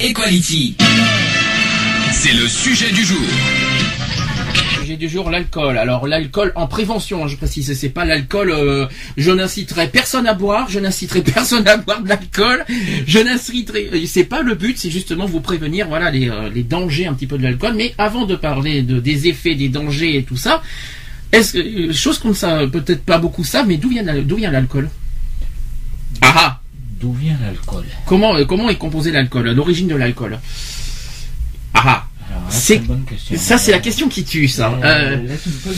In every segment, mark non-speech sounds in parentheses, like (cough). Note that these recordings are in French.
Equality. C'est le sujet du jour. Sujet du jour, l'alcool. Alors l'alcool en prévention, je précise, c'est pas l'alcool. euh, je n'inciterai personne à boire, je n'inciterai (laughs) personne à boire de l'alcool. Je n'inciterai, euh, c'est pas le but, c'est justement vous prévenir, voilà les, euh, les dangers un petit peu de l'alcool. Mais avant de parler de, des effets, des dangers et tout ça, est-ce que chose qu'on ne sait peut-être pas beaucoup ça, mais d'où vient d'où vient l'alcool? Ah ah D'où vient l'alcool Comment euh, comment est composé l'alcool L'origine de l'alcool Ah ah C'est- ça c'est la question qui tue ça. Euh, Euh, colle,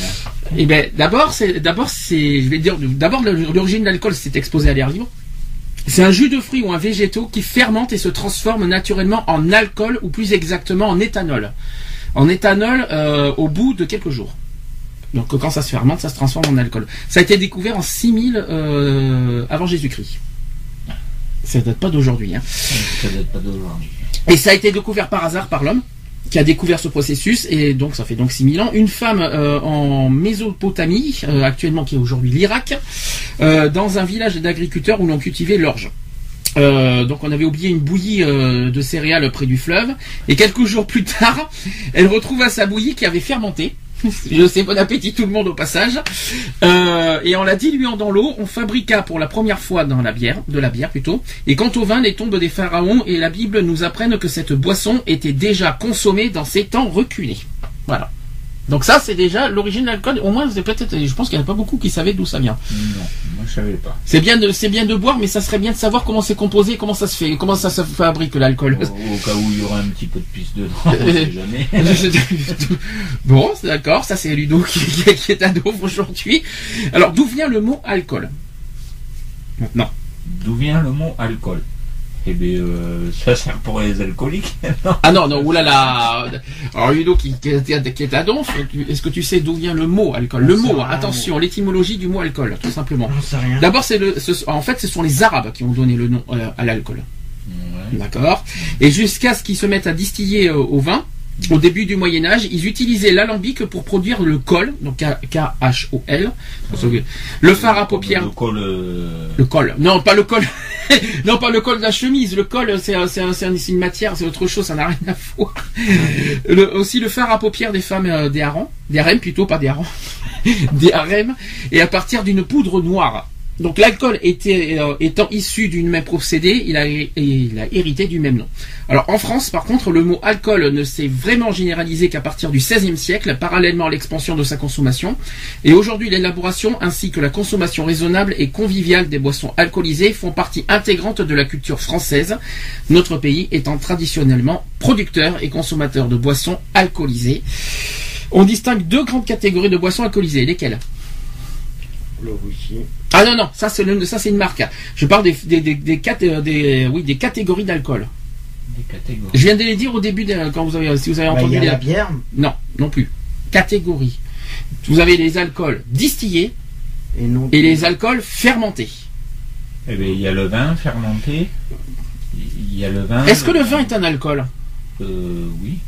là. Eh ben, d'abord, c'est, d'abord, c'est, je vais dire, d'abord, l'origine de l'alcool, c'est exposé à l'air vivant. C'est un jus de fruits ou un végétaux qui fermente et se transforme naturellement en alcool ou plus exactement en éthanol. En éthanol euh, au bout de quelques jours. Donc quand ça se fermente, ça se transforme en alcool. Ça a été découvert en 6000 euh, avant Jésus-Christ. Ça date pas d'aujourd'hui. Hein. Ça date pas d'aujourd'hui. Et ça a été découvert par hasard par l'homme qui a découvert ce processus et donc ça fait donc 6000 ans. Une femme euh, en Mésopotamie, euh, actuellement qui est aujourd'hui l'Irak, euh, dans un village d'agriculteurs où l'on cultivait l'orge. Euh, donc on avait oublié une bouillie euh, de céréales près du fleuve et quelques jours plus tard, (laughs) elle retrouva sa bouillie qui avait fermenté. (laughs) Je sais, bon appétit tout le monde au passage. Euh, et en la diluant dans l'eau, on fabriqua pour la première fois dans la bière, de la bière plutôt. Et quant au vin, les tombes des pharaons et la Bible nous apprennent que cette boisson était déjà consommée dans ces temps reculés. Voilà. Donc ça, c'est déjà l'origine de l'alcool. Au moins, c'est peut-être, je pense qu'il n'y en a pas beaucoup qui savaient d'où ça vient. Non, moi je savais pas. C'est bien de, c'est bien de boire, mais ça serait bien de savoir comment c'est composé, comment ça se fait, comment ça se fabrique l'alcool. Au, au cas où il y aura un petit peu de pisse dedans, (laughs) on sait jamais. (laughs) bon, c'est d'accord, ça c'est Ludo qui, est ado aujourd'hui. Alors, d'où vient le mot alcool? Maintenant. D'où vient le mot alcool? Eh bien, euh, ça sert pour les alcooliques. (laughs) non? Ah non, non, oulala. Alors Ludo qui, qui, est- qui est ado, est-ce que tu sais d'où vient le mot alcool? Le mot, attention, l'étymologie du mot alcool, tout simplement. D'abord, c'est le, ce- en fait, ce sont les Arabes qui ont donné le nom euh, à l'alcool. Ouais. D'accord? Et jusqu'à ce qu'ils se mettent à distiller euh, au vin, au début du Moyen Âge, ils utilisaient l'alambic pour produire le col, donc K-H-O-L. Le fard à paupières. Le col. euh, Le col. Non, pas le col. (laughs) non, pas le col de la chemise. Le col, c'est un- c'est un- c'est un- c'est une matière, c'est autre chose, ça n'a rien à voir. (laughs) Le- aussi le fard à paupières des femmes euh, des harengs, des harems plutôt, pas des harengs, (laughs) des harems, et à partir d'une poudre noire. Donc l'alcool euh, étant issu d'une même procédé, il a, il a hérité du même nom. Alors en France, par contre, le mot alcool ne s'est vraiment généralisé qu'à partir du XVIe siècle, parallèlement à l'expansion de sa consommation. Et aujourd'hui, l'élaboration ainsi que la consommation raisonnable et conviviale des boissons alcoolisées font partie intégrante de la culture française, notre pays étant traditionnellement producteur et consommateur de boissons alcoolisées. On distingue deux grandes catégories de boissons alcoolisées. Lesquelles? Le whisky. Ah non, non, ça c'est le- ça c'est une marque. Je parle des, des, des, des, cat- euh, des- oui, des catégories d'alcool. Des catégories. Je viens de les dire au début, de- quand vous avez, si vous avez Bah, Il entendu y a les... la bière. Non, non plus. Catégories. Vous avez les alcools distillés Et, non et les alcools fermentés. Eh bien, il y a le vin fermenté. Il y a le vin. Est-ce que le vin est un alcool? Euh, oui.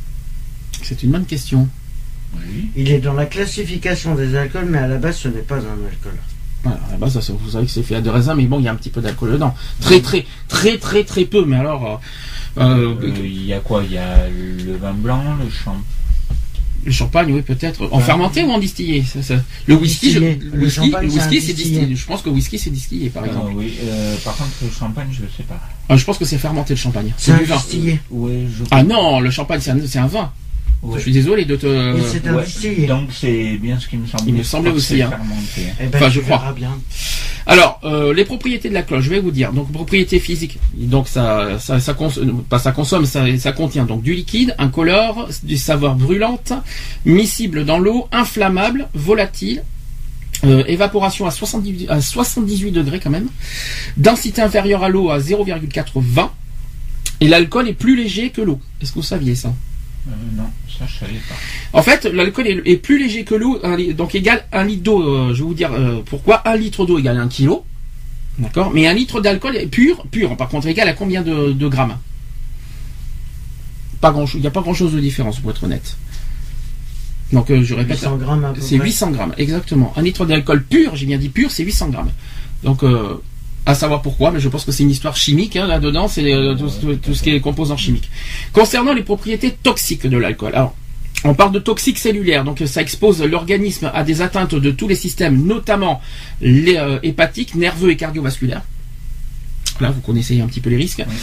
C'est une bonne question. Oui. Il est dans la classification des alcools, mais à la base, ce n'est pas un alcool. Voilà, à la base, ça, vous savez que c'est fait à de raisin, mais bon, il y a un petit peu d'alcool dedans. Très, très, très, très, très peu. Mais alors, euh, euh, Euh, Il y a quoi? Il y a le vin blanc, le champ. le champagne, oui, peut-être. En Ouais. fermenté ou en distillé? Ça, ça- Le whisky, je- Distillé. le Le whisky, champagne, le whisky, c'est distillé. distillé. Je pense que le whisky, c'est distillé, par exemple. oui. euh, par contre, le champagne, je ne sais pas. Ah, je pense que c'est fermenté le champagne. C'est un du vin. distillé. Oui, je. Ah non, le champagne, c'est un, c'est un vin. Ouais. Je suis désolé de te. Et c'est un Ouais. Donc c'est bien ce qui me semblait. Il me semblait aussi, hein. Eh ben, Enfin, je crois. bien. Alors, euh, les propriétés de la cloche, je vais vous dire. Donc, propriétés physiques. Donc, ça, ça, ça, cons- pas ça consomme, ça, ça contient donc du liquide, incolore, du saveur brûlante, miscible dans l'eau, inflammable, volatile. euh, évaporation à 78, à 78 degrés quand même. Densité inférieure à l'eau à 0,420. Et l'alcool est plus léger que l'eau. Est-ce que vous saviez ça? Euh, non, ça je savais pas. En fait, l'alcool est, est plus léger que l'eau, un donc égal 1 litre d'eau. euh, je vais vous dire euh, pourquoi. 1 litre d'eau égale 1 kilo. D'accord Mais un litre d'alcool est pur, pur, par contre, égal à combien de, de grammes? Pas grand chose. Il n'y a pas grand chose de différence, pour être honnête. Donc, euh, je répète. 800 grammes à peu C'est près. 800 grammes, exactement. Un litre d'alcool pur, j'ai bien dit pur, c'est 800 grammes. Donc, euh, à savoir pourquoi, mais je pense que c'est une histoire chimique hein, là-dedans, c'est euh, tout, ce qui est composants chimiques. Concernant les propriétés toxiques de l'alcool, alors, on parle de toxiques cellulaires, donc ça expose l'organisme à des atteintes de tous les systèmes, notamment les euh, hépatiques, nerveux et cardiovasculaires. Là, vous connaissez un petit peu les risques. Oui.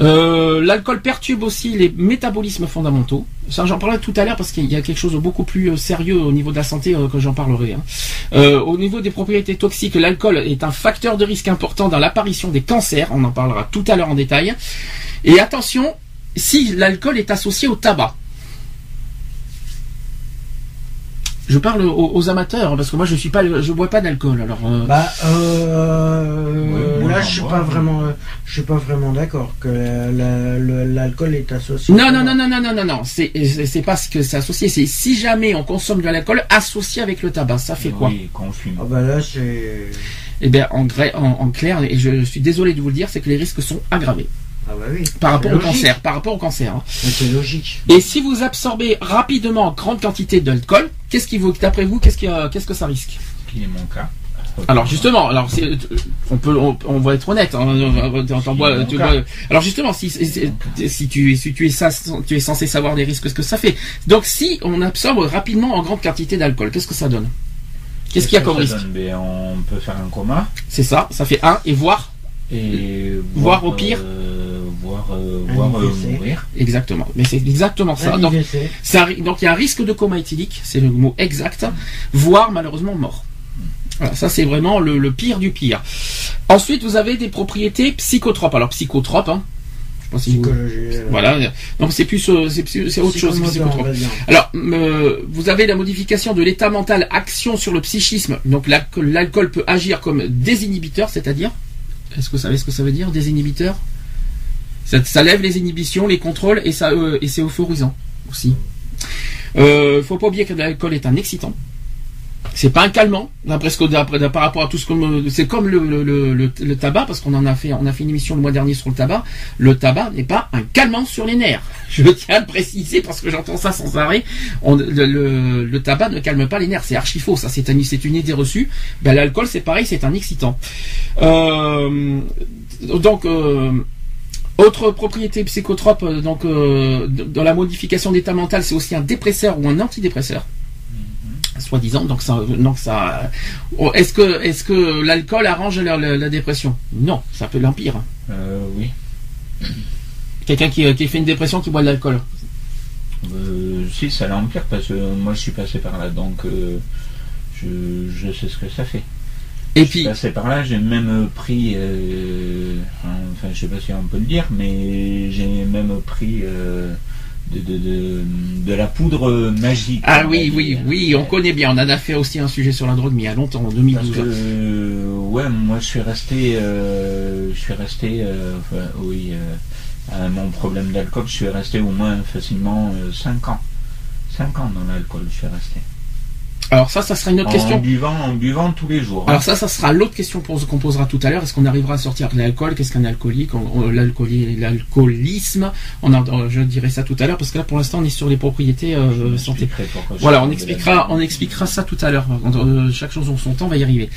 Euh, L'alcool perturbe aussi les métabolismes fondamentaux. Ça, j'en parlerai tout à l'heure parce qu'il y a quelque chose de beaucoup plus euh, sérieux au niveau de la santé euh, que j'en parlerai. hein. Au niveau des propriétés toxiques, l'alcool est un facteur de risque important dans l'apparition des cancers. On en parlera tout à l'heure en détail. Et attention, si l'alcool est associé au tabac. Je parle aux, aux amateurs parce que moi je suis pas, je bois pas d'alcool. Alors euh, Bah, euh, Ouais, là, je suis pas vraiment, euh, je suis pas vraiment d'accord que la- la- le- l'alcool est associé. Non, non, non, non, non, non, non, non. C'est, c'est pas ce que c'est associé. C'est si jamais on consomme de l'alcool associé avec le tabac, ça fait quoi? Oui, quand on fume. Ah bah là, c'est. Eh bien, en, gré- en, en clair, et je suis désolé de vous le dire, c'est que les risques sont aggravés Ah bah oui. par rapport au cancer, par rapport au cancer. hein. C'est logique. Et si vous absorbez rapidement en grande quantité d'alcool, qu'est-ce qui vous, d'après vous, qu'est-ce qui, euh, qu'est-ce que ça risque? Qui est mon cas. Alors justement, alors c'est, euh, on peut, on, on va être honnête. Hein, tu alors justement, si, si, si tu, si tu es, ça- tu es censé savoir les risques, ce que ça fait. Donc si on absorbe rapidement en grande quantité d'alcool, qu'est-ce que ça donne? Qu'est-ce qu'il y a comme risque? donne? Ben, On peut faire un coma C'est ça, ça fait un et voir et Voire au pire. euh, voir, euh, euh, mourir. exactement. Mais c'est exactement ça. Un Donc, il y a un risque de coma éthylique, c'est le mot exact, voire malheureusement mort. Voilà, ça c'est vraiment le, le pire du pire. Ensuite, vous avez des propriétés psychotropes. Alors psychotropes, hein. Je sais pas si vous- Psychologie. euh, Voilà. Donc c'est plus, c'est autre chose. Alors, euh, vous avez la modification de l'état mental, action sur le psychisme. Donc l'alcool l'alcool peut agir comme désinhibiteur, c'est-à-dire, est-ce que vous savez ce que ça veut dire, désinhibiteur? Ça, lève les inhibitions, les contrôles et ça euh, et c'est euphorisant aussi. Euh, faut pas oublier que l'alcool est un excitant. C'est pas un calmant, d'après ce que par rapport à tout ce qu'on c'est comme le, le, tabac parce qu'on en a fait on a fait une émission le mois dernier sur le tabac. Le tabac n'est pas un calmant sur les nerfs. (laughs) Je tiens à préciser parce que j'entends ça sans arrêt. Le, tabac ne calme pas les nerfs, c'est archi faux. Ça c'est un- c'est une idée reçue. Ben, l'alcool c'est pareil, c'est un excitant. Euh, donc euh, autre propriété psychotrope, euh, donc euh, dans la modification d'état mental, c'est aussi un dépresseur ou un antidépresseur, soi-disant. Donc ça, donc ça, oh, est-ce que est-ce que l'alcool arrange la, la- la dépression? Non, ça peut l'empire. Euh, oui. Quelqu'un qui, qui fait une dépression qui boit de l'alcool? Euh, si, ça l'empire parce que moi je suis passé par là, donc euh, je, je sais ce que ça fait. Et Je puis, passé par là, j'ai même pris, euh, enfin je sais pas si on peut le dire, mais j'ai même pris euh, de, de, de, de la poudre magique. ah oui, oui, dire. oui, on connaît bien. On en a fait aussi un sujet sur la drogue, mais il y a longtemps, en Parce 2012. que euh, ouais, moi je suis resté, euh, je suis resté, euh, enfin, oui, euh, à mon problème d'alcool, je suis resté au moins facilement 5 ans. 5 ans dans l'alcool, je suis resté. Alors ça, ça sera une autre En question. buvant, en buvant tous les jours. hein. Alors ça, ça sera l'autre question qu'on posera tout à l'heure. Est-ce qu'on arrivera à sortir de l'alcool? Qu'est-ce qu'un alcoolique? L'alcoolisme, on en- je dirai ça tout à l'heure parce que là, pour l'instant, on est sur les propriétés euh, santé. Voilà, on expliquera, on expliquera ça tout à l'heure. Euh, chaque chose en son temps, on va y arriver.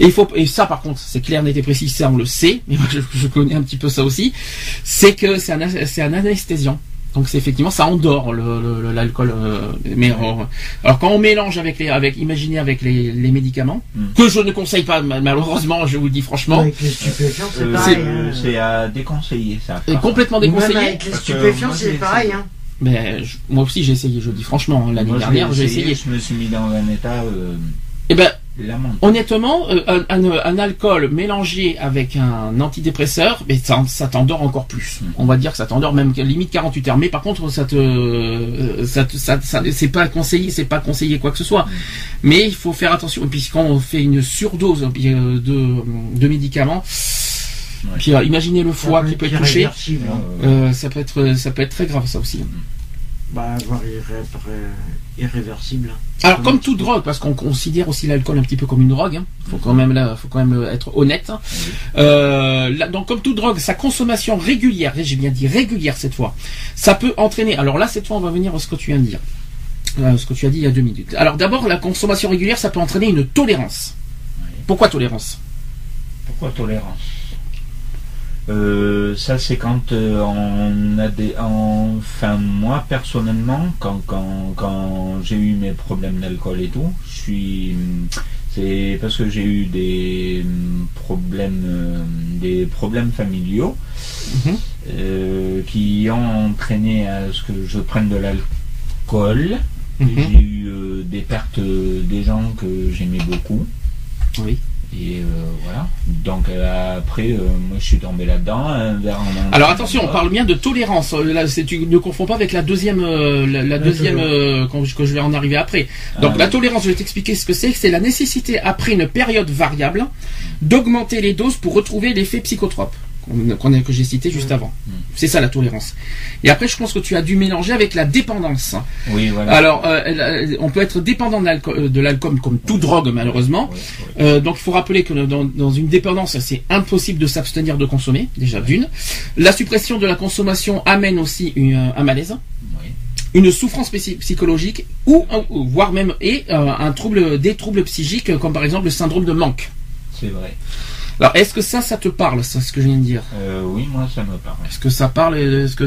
Et il faut, et ça par contre, c'est clair, net et précis, ça on le sait, mais moi je, je connais un petit peu ça aussi. C'est que c'est un, c'est un anesthésiant. Donc c'est effectivement ça endort le- le- le- l'alcool. euh, mais euh, alors quand on mélange avec les, avec, imaginez avec les, les médicaments Mm. que je ne conseille pas ma- malheureusement, je vous le dis franchement, Avec les stupéfiants, c'est Euh, pareil. c'est- hein. c'est à déconseiller ça. est complètement Ou même déconseillé. avec les stupéfiants, c'est pareil. Hein. Mais je- moi aussi j'ai essayé. Je le dis franchement, hein, l'année dernière j'ai essayé. Je me suis mis dans un état euh, Et ben. Honnêtement, euh, un, un- un alcool mélangé avec un antidépresseur, mais ça, ça t'endort encore plus. Mm. On va dire que ça t'endort même limite 48 heures. Mais par contre, ça te, euh, ça, te- ça, ça- c'est pas conseillé, c'est pas conseillé quoi que ce soit. Mais il faut faire attention. Et puis quand on fait une surdose euh, de, de médicaments, Ouais. Puis imaginez le foie qui peut être touché. hein. Euh, ça peut être ça peut être très grave ça aussi. Bah, voire irré- irréversible. Alors comme toute drogue, parce qu'on considère aussi l'alcool un petit peu comme une drogue, hein, faut quand même là, faut quand même être honnête. hein. Euh, là, donc comme toute drogue, sa consommation régulière, j'ai bien dit régulière cette fois, ça peut entraîner. Alors là cette fois on va venir à ce que tu viens de dire, Euh, ce que tu as dit il y a deux minutes. Alors d'abord la consommation régulière, ça peut entraîner une tolérance. Pourquoi tolérance? Pourquoi tolérance? Euh, ça c'est quand euh, on a des enfin moi personnellement quand quand, quand j'ai eu mes problèmes d'alcool et tout je suis c'est parce que j'ai eu des hum, problèmes euh, des problèmes familiaux Mhm. qui ont entraîné à ce que je prenne de l'alcool Mhm. j'ai eu des pertes des gens que j'aimais beaucoup Oui. Et euh, voilà. Donc euh, après, euh, moi je suis tombé là-dedans. un verre en main. Alors attention, on parle bien de tolérance. Euh, Là, tu ne confonds pas avec la deuxième, euh, la, la deuxième euh, quand je- que je vais en arriver après. Donc Ah, la oui. tolérance, je vais t'expliquer ce que c'est. C'est la nécessité après une période variable d'augmenter les doses pour retrouver l'effet psychotrope qu'on- qu'on a- que j'ai cité juste avant. Mm. C'est ça la tolérance. Et après, je pense que tu as dû mélanger avec la dépendance. Oui, voilà. Alors, euh, elle- on peut être dépendant de l'alcool, euh, l'alcool comme toute drogue malheureusement. Oui, oui. Euh, donc il faut rappeler que dans, dans une dépendance, c'est impossible de s'abstenir de consommer, déjà d'une. La suppression de la consommation amène aussi une- un malaise, une souffrance psy- psychologique ou, ou- voire même et euh, un trouble, des troubles psychiques euh, comme par exemple le syndrome de manque. C'est vrai. Alors est-ce que ça, ça te parle, ça, ce que je viens de dire? Euh, oui, moi ça me parle. Est-ce que ça parle Est-ce que,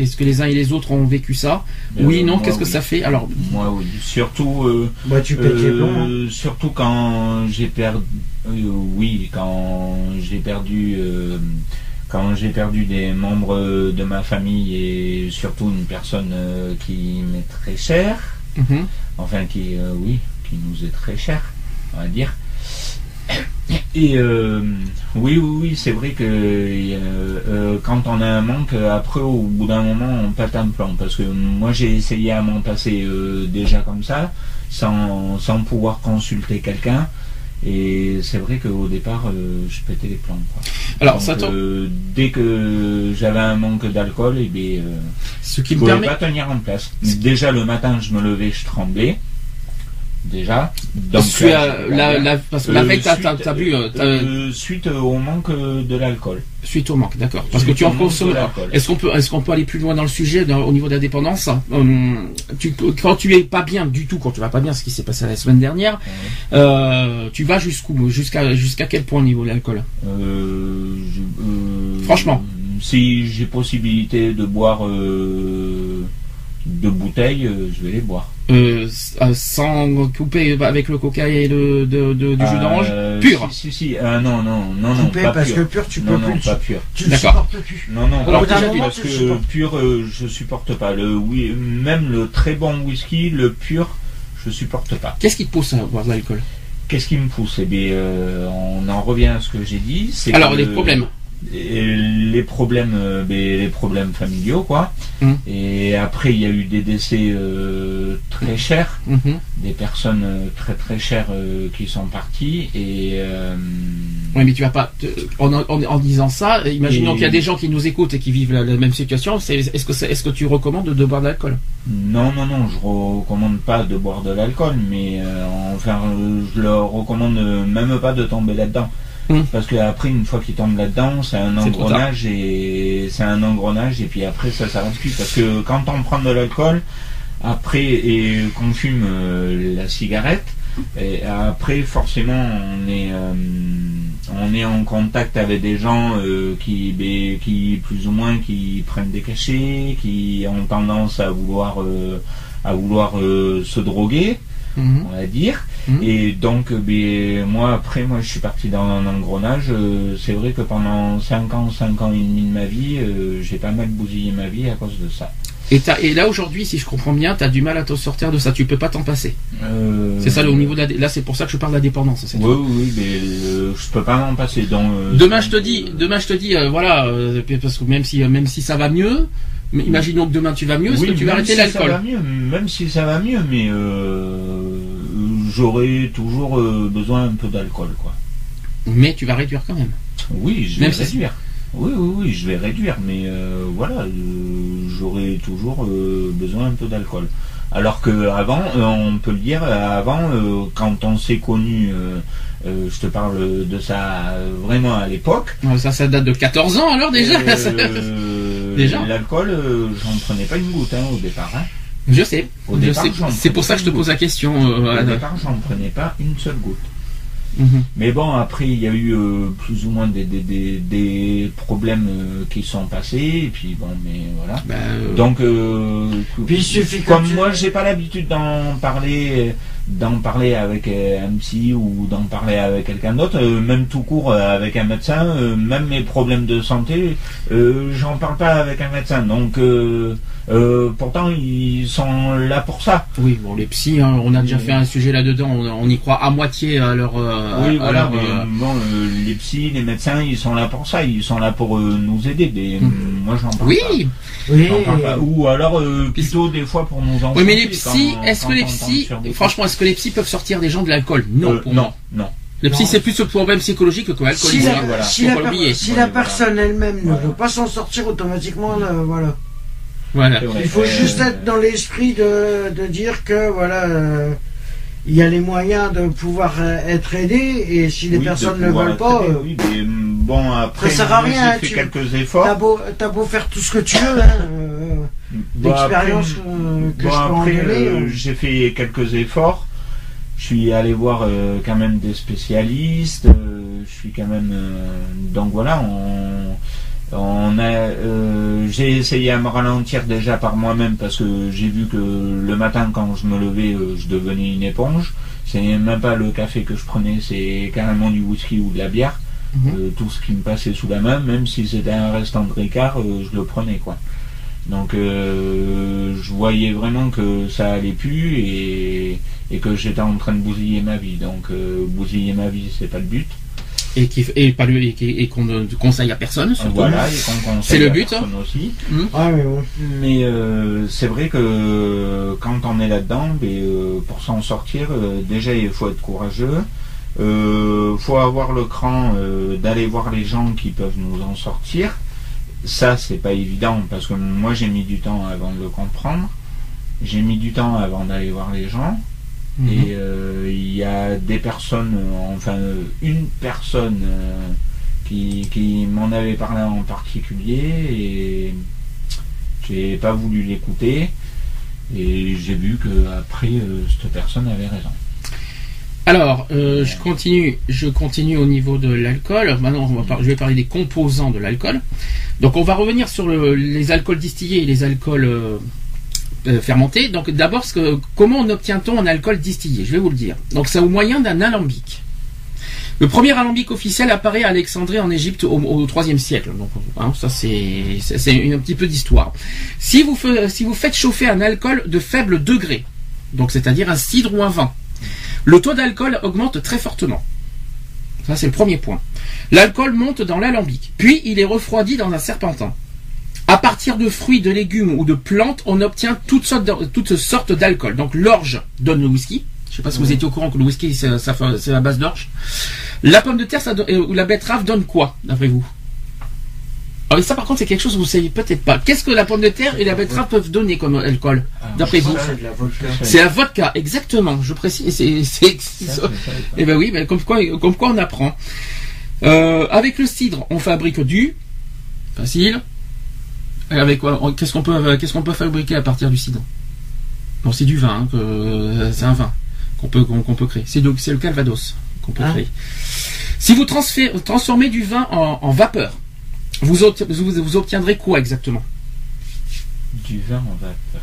est-ce que les uns et les autres ont vécu ça? Euh, Oui, non. Qu'est-ce que oui. ça fait? Alors, Moi oui. Surtout. euh, Bah, tu pètes les plombs. hein. euh, surtout quand j'ai perdu. oui, quand j'ai perdu. euh, quand j'ai perdu des membres de ma famille et surtout une personne euh, qui m'est très chère, mhm. enfin qui, euh, oui, qui nous est très chère, on va dire. Et euh, oui, oui, oui, c'est vrai que euh, euh, quand on a un manque, après au bout d'un moment, on pète un plan. Parce que moi, j'ai essayé à m'en passer euh, déjà comme ça, sans, sans pouvoir consulter quelqu'un. Et c'est vrai qu'au départ, je pétais les plombs. quoi. alors Donc, ça, tombe- dès que j'avais un manque d'alcool, et bien, euh, ce qui je me pouvais permet. pas tenir en place. Déjà le matin, je me levais, je tremblais. Déjà. Donc Tu là, la- parce que Euh, la veille, t'as, suite, t'as- t'as bu, euh, t'as- euh, suite au manque euh, de l'alcool. Suite au manque, d'accord. Parce que Suite tu en consommes. Est-ce qu'on peut, est-ce qu'on peut aller plus loin dans le sujet dans- au niveau de la dépendance Hum, tu, Quand tu es pas bien du tout, quand tu vas pas bien, ce qui s'est passé la semaine dernière, euh, tu vas jusqu'où Jusqu'à jusqu'à quel point au niveau de l'alcool? Euh, je- euh, Franchement. Si j'ai possibilité de boire deux bouteilles, euh, je vais les boire. euh, euh, Sans couper avec le coca et le de, de- du jus d'orange Pur. Si, si, si. Ah, non, non, non, non, Coupé pas parce pur. que pur, tu non, peux non, plus. pas pur. Tu supportes plus. Non, non, Alors, pas déjà, pur, moment, parce tu que supportes. pur, euh, je supporte pas. Le, oui, même le très bon whisky, le pur, je supporte pas. Qu'est-ce qui te pousse à boire de l'alcool? Qu'est-ce qui me pousse? Eh bien, euh, on en revient à ce que j'ai dit. c'est Alors que les le- problèmes. Et les problèmes, euh, ben, les problèmes familiaux, quoi. Mm. Et après, il y a eu des décès euh, très chers, Mhm. des personnes euh, très très chères qui sont parties. Et Oui, mais tu vas pas. te- En, en- en disant ça, imaginons Et- qu'il y a des gens qui nous écoutent et qui vivent la, la même situation. c'est- Est-ce que, est-ce que tu recommandes de boire de l'alcool? Non, non, non, je recommande pas de boire de l'alcool, mais enfin, je leur recommande même pas de tomber là-dedans. Mm. Parce qu'après, une fois qu'ils tombent là-dedans, c'est un engrenage et c'est un engrenage et puis après ça s'arrête plus. Parce que quand on prend de l'alcool, après et qu'on fume euh, la cigarette, et après forcément on est euh, on est en contact avec des gens euh, qui ben, qui plus ou moins qui prennent des cachets, qui ont tendance à vouloir à vouloir se droguer, Mhm. on va dire. Mhm. Et donc, ben, moi, après, moi, je suis parti dans un engrenage. Euh, c'est vrai que pendant 5 ans, 5 ans et demi de ma vie, euh, j'ai pas mal bousillé ma vie à cause de ça. Et, là aujourd'hui, si je comprends bien, tu as du mal à te sortir de ça. Tu peux pas t'en passer. Euh, C'est ça le- au niveau de la, là, c'est pour ça que je parle de la dépendance. Oui, oui, mais euh, je peux pas m'en passer. Euh, Demain, je te dis, demain, je te dis, voilà, parce que même si, même si ça va mieux, mais imaginons que demain tu vas mieux, est-ce Oui, que tu vas arrêter si l'alcool? mieux, même si ça va mieux, mais j'aurai toujours euh, besoin un peu d'alcool, quoi. Mais tu vas réduire quand même. Oui, je Même vais si- réduire. Oui, oui, oui, je vais réduire, mais euh, voilà, euh, j'aurai toujours besoin un peu d'alcool. Alors que avant, on peut le dire, avant, quand on s'est connu, je te parle de ça vraiment à l'époque. Ça, ça date de 14 ans alors déjà. (laughs) Déjà L'alcool, j'en prenais pas une goutte hein, au départ. hein. Je sais. Au Je départ, sais. j'en C'est pour ça que je te pose la question. euh, Au départ, j'en prenais pas une seule goutte. Mhm. Mais bon, après, il y a eu euh, plus ou moins des, des, des, des problèmes euh, qui sont passés, et puis bon, mais voilà. Bah, euh, Donc, euh, Puis il suffit comme tu- moi, j'ai pas l'habitude d'en parler, d'en parler avec un psy ou d'en parler avec quelqu'un d'autre, euh, même tout court euh, avec un médecin, euh, même mes problèmes de santé, euh, j'en parle pas avec un médecin. Donc, euh, euh, pourtant, ils sont là pour ça. Oui, bon, les psys, hein, on a déjà fait un sujet là-dedans. On, on y croit à moitié à leur. euh, Oui, à voilà. leur, mais, euh, bon, euh, les psys, les médecins, ils sont là pour ça. Ils sont là pour euh, nous aider. Mais, Mhm. Moi, j'en parle Oui, pas. Oui, pas. Ou alors, euh, plutôt des fois pour nos enfants. oui, mais les psys, est-ce que les psys, des franchement, est-ce que les psys peuvent sortir des gens de l'alcool? Non, Euh, pour non, moi. non. Les psys, Non. c'est plus le problème psychologique que si l'alcoolisme. la, voilà. si la pas per- l'oublier. si Ouais, la voilà. personne elle-même ne Voilà. veut pas s'en sortir automatiquement, là, voilà. Voilà. Il faut juste être dans l'esprit de, de dire que voilà, euh, il y a les moyens de pouvoir euh, être aidé et si les oui, personnes ne veulent pas, aidé, euh, oui, mais, mm, bon, après, Ça sert à rien, fait tu- quelques t'as efforts. beau, t'as beau faire tout ce que tu veux, hein, euh, Bon, l'expérience euh, que Bon, je peux en après, donner. euh, euh, j'ai fait quelques efforts. Je suis allé voir euh, quand même des spécialistes. euh, je suis quand même. euh, donc voilà, on, on a. euh, j'ai essayé à me ralentir déjà par moi-même parce que j'ai vu que le matin quand je me levais, euh, je devenais une éponge. C'est même pas le café que je prenais, c'est carrément du whisky ou de la bière. Mhm. Euh, tout ce qui me passait sous la main, même si c'était un restant de Ricard, euh, je le prenais quoi. Donc euh, je voyais vraiment que ça allait plus et, et que j'étais en train de bousiller ma vie. Donc bousiller ma vie, c'est pas le but. Et qui et pas le- et, qui- et qu'on ne conseille à personne. Surtout. Voilà, et qu'on conseille C'est le à but, personne aussi. Ah, mais bon. Mais euh, c'est vrai que quand on est là-dedans, ben, euh, pour s'en sortir, euh, déjà il faut être courageux. Euh, faut avoir le cran euh, d'aller voir les gens qui peuvent nous en sortir. Ça, c'est pas évident parce que moi j'ai mis du temps avant de le comprendre. J'ai mis du temps avant d'aller voir les gens. Mhm. Et euh, il y a des personnes, euh, enfin euh, une personne euh, qui, qui m'en avait parlé en particulier et j'ai pas voulu l'écouter et j'ai vu que après cette personne avait raison. Alors, euh, je continue, je continue au niveau de l'alcool. Maintenant, on va par- je vais parler des composants de l'alcool. Donc, on va revenir sur le- les alcools distillés et les alcools euh, euh, fermentés. Donc, d'abord, comment on obtient-on un alcool distillé? Je vais vous le dire. Donc, c'est au moyen d'un alambic. Le premier alambic officiel apparaît à Alexandrie en Égypte au, IIIe siècle. Donc, hein, ça c'est un petit peu d'histoire. Si vous fe- si vous faites chauffer un alcool de faible degré, donc c'est-à-dire un cidre ou un vin, le taux d'alcool augmente très fortement. Ça, c'est le premier point. L'alcool monte dans l'alambic, puis il est refroidi dans un serpentin. À partir de fruits, de légumes ou de plantes, on obtient toutes sortes d'alcool. Donc l'orge donne le whisky. Je sais pas si vous étiez au courant que le whisky, c'est ça fait- c'est la base d'orge. La pomme de terre ça euh, ou la betterave donne quoi, d'après vous? Ah oui, ça par contre, c'est quelque chose que vous savez peut-être pas. Qu'est-ce que la pomme de terre et la betterave peuvent donner comme alcool D'après vous? C'est de la vodka. C'est la vodka, exactement. Je précise. C'est, c'est- eh ben oui, ben comme quoi, comme quoi on apprend. Euh, avec le cidre, on fabrique du facile. Avec quoi on- Qu'est-ce qu'on peut, qu'est-ce qu'on peut fabriquer à partir du cidre? Bon, c'est du vin. hein, que- c'est un vin qu'on peut, qu'on, qu'on peut créer. C'est, le- c'est le Calvados qu'on peut Hein créer. Si vous transformez du vin en, en vapeur, vous, obti- vous, vous obtiendrez quoi exactement? Du vin en vapeur.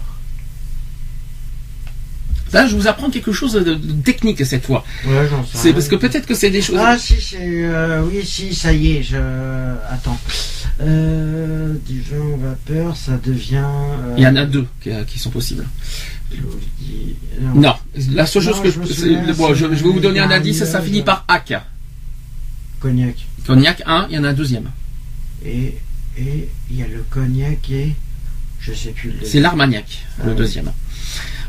Là, je vous apprends quelque chose de, de technique cette fois. Ouais, j'en sais C'est parce que peut-être que c'est des choses. Ah si, c'est... euh, oui, si, ça y est, je... Attends. Euh, du vin en vapeur, ça devient... euh, Il y en a deux qui, qui sont possibles. Non, la seule Non, chose que je je, souviens, c'est- bon, je, je vais vous donner un indice, ça finit par AC. Cognac. Cognac 1, il y en a un deuxième. Et et il y a le cognac et... Je sais plus le C'est l'Armagnac, Ah le oui. deuxième.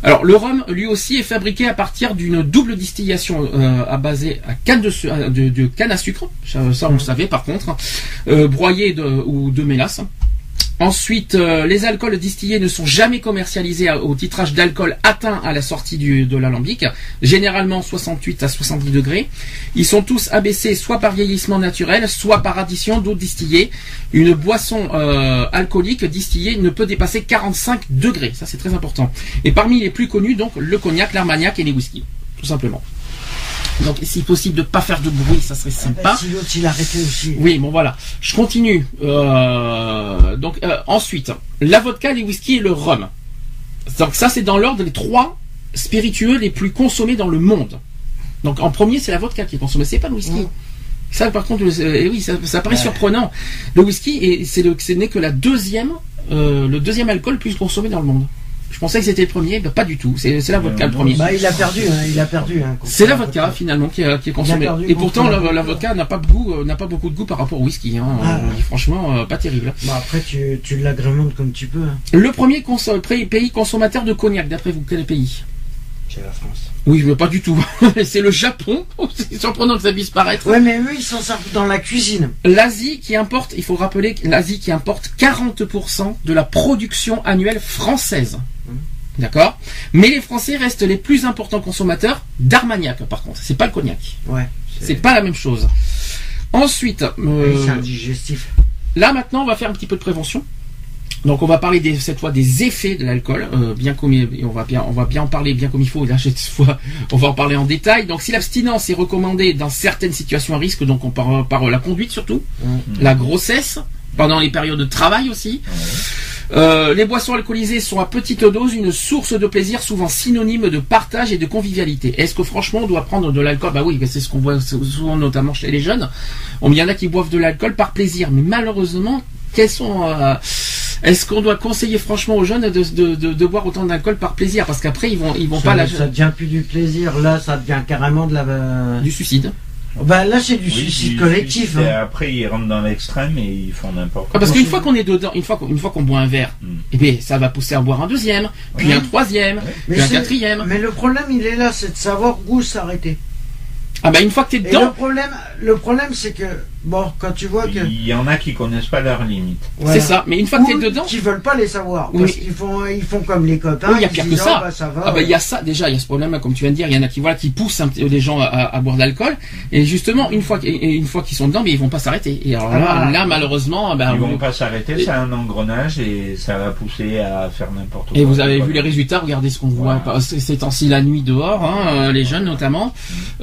Alors le rhum, lui aussi, est fabriqué à partir d'une double distillation euh, à basée à canne de, su- de- de canne à sucre. Ça, ça, on le savait par contre, hein. euh, broyée de, ou de mélasse. Ensuite, euh, les alcools distillés ne sont jamais commercialisés au titrage d'alcool atteint à la sortie du, de l'alambic, généralement 68 à 70 degrés. Ils sont tous abaissés soit par vieillissement naturel, soit par addition d'eau distillée. Une boisson euh, alcoolique distillée ne peut dépasser 45 degrés, ça c'est très important. Et parmi les plus connus, donc le cognac, l'armagnac et les whisky, tout simplement. Donc, si possible de pas faire de bruit, ça serait sympa. Bah, si l'autre il arrêtait aussi. Oui, bon voilà. Je continue. Euh, donc euh, ensuite, la vodka, les whisky et le rhum. Donc ça, c'est dans l'ordre des trois spiritueux les plus consommés dans le monde. Donc en premier, c'est la vodka qui est consommée, c'est pas le whisky. Mm. Ça, par contre, euh, eh oui, ça, ça paraît surprenant. Le whisky, et c'est ce n'est que la deuxième, euh, le deuxième alcool le plus consommé dans le monde. Je pensais que c'était le premier, pas du tout. C'est la vodka Euh, le premier. Bah, il a perdu, hein, il a perdu. hein, C'est la vodka finalement qui, est- qui est consommée. Et pourtant la, vodka. n'a pas de goût, euh, n'a pas beaucoup de goût par rapport au whisky. Hein. Ah. Euh, franchement, euh, pas terrible. Bah, après, tu, tu l'agrémentes comme tu peux. hein. Le premier pays consommateur de cognac, d'après vous, quel pays? C'est la France. Oui, mais pas du tout. (laughs) C'est le Japon. (laughs) C'est surprenant que ça puisse paraître. Ouais, mais eux, ils s'en servent dans la cuisine. L'Asie qui importe, il faut rappeler l'Asie qui importe 40% de la production annuelle française. D'accord Mais les Français restent les plus importants consommateurs d'Armagnac, par contre. C'est pas le cognac. Ouais. C'est pas la même chose. Ensuite, euh, Oui, c'est un digestif. Là maintenant, on va faire un petit peu de prévention. Donc on va parler des- cette fois des effets de l'alcool, euh, bien comme il- on va bien on va bien en parler bien comme il faut. Là (laughs) cette fois, on va en parler en détail. Donc si l'abstinence est recommandée dans certaines situations à risque, donc on par, par la conduite surtout, la grossesse, pendant les périodes de travail aussi. Euh, les boissons alcoolisées sont à petite dose une source de plaisir souvent synonyme de partage et de convivialité. Est-ce que franchement on doit prendre de l'alcool Bah oui, c'est ce qu'on voit souvent notamment chez les jeunes. On il y en a qui boivent de l'alcool par plaisir, mais malheureusement, quels sont euh, est-ce qu'on doit conseiller franchement aux jeunes de, de, de, de boire autant d'alcool par plaisir Parce qu'après ils vont ils vont Ça, pas la ça devient plus du plaisir. Là, ça devient carrément de la. du suicide. Bah, là, c'est du Oui, suicide du collectif. hein. après, ils rentrent dans l'extrême et ils font n'importe Ah, quoi. parce qu'une fois qu'on est dedans, une fois qu'on une fois qu'on boit un verre, Mm. eh bien, ça va pousser à boire un deuxième, puis un troisième, puis un quatrième. Mais le problème, il est là, c'est de savoir où s'arrêter. Ah bah une fois que t'es Et le dedans, problème, le problème, c'est que bon, quand tu vois que Il y en a qui connaissent pas leurs limites. voilà. c'est ça. Mais une fois que Ou t'es dedans, qui veulent pas les savoir Oui. parce qu'ils font, ils font comme les copains. Oui, il y a pire que ça. Ah, bah, ça va. Ah bah il y a ça déjà, il y a ce problème comme tu viens de dire, il y en a qui voilà qui poussent un les gens à, à boire de l'alcool et justement une fois une fois qu'ils sont dedans, mais ils vont pas s'arrêter. Et alors Ah, là, là malheureusement, ben, Ils vous- vont pas s'arrêter, c'est un engrenage et ça va pousser à faire n'importe quoi. et vous avez vu les résultats, regardez ce qu'on voit Voilà. ces temps-ci la nuit dehors, hein, euh, les jeunes notamment,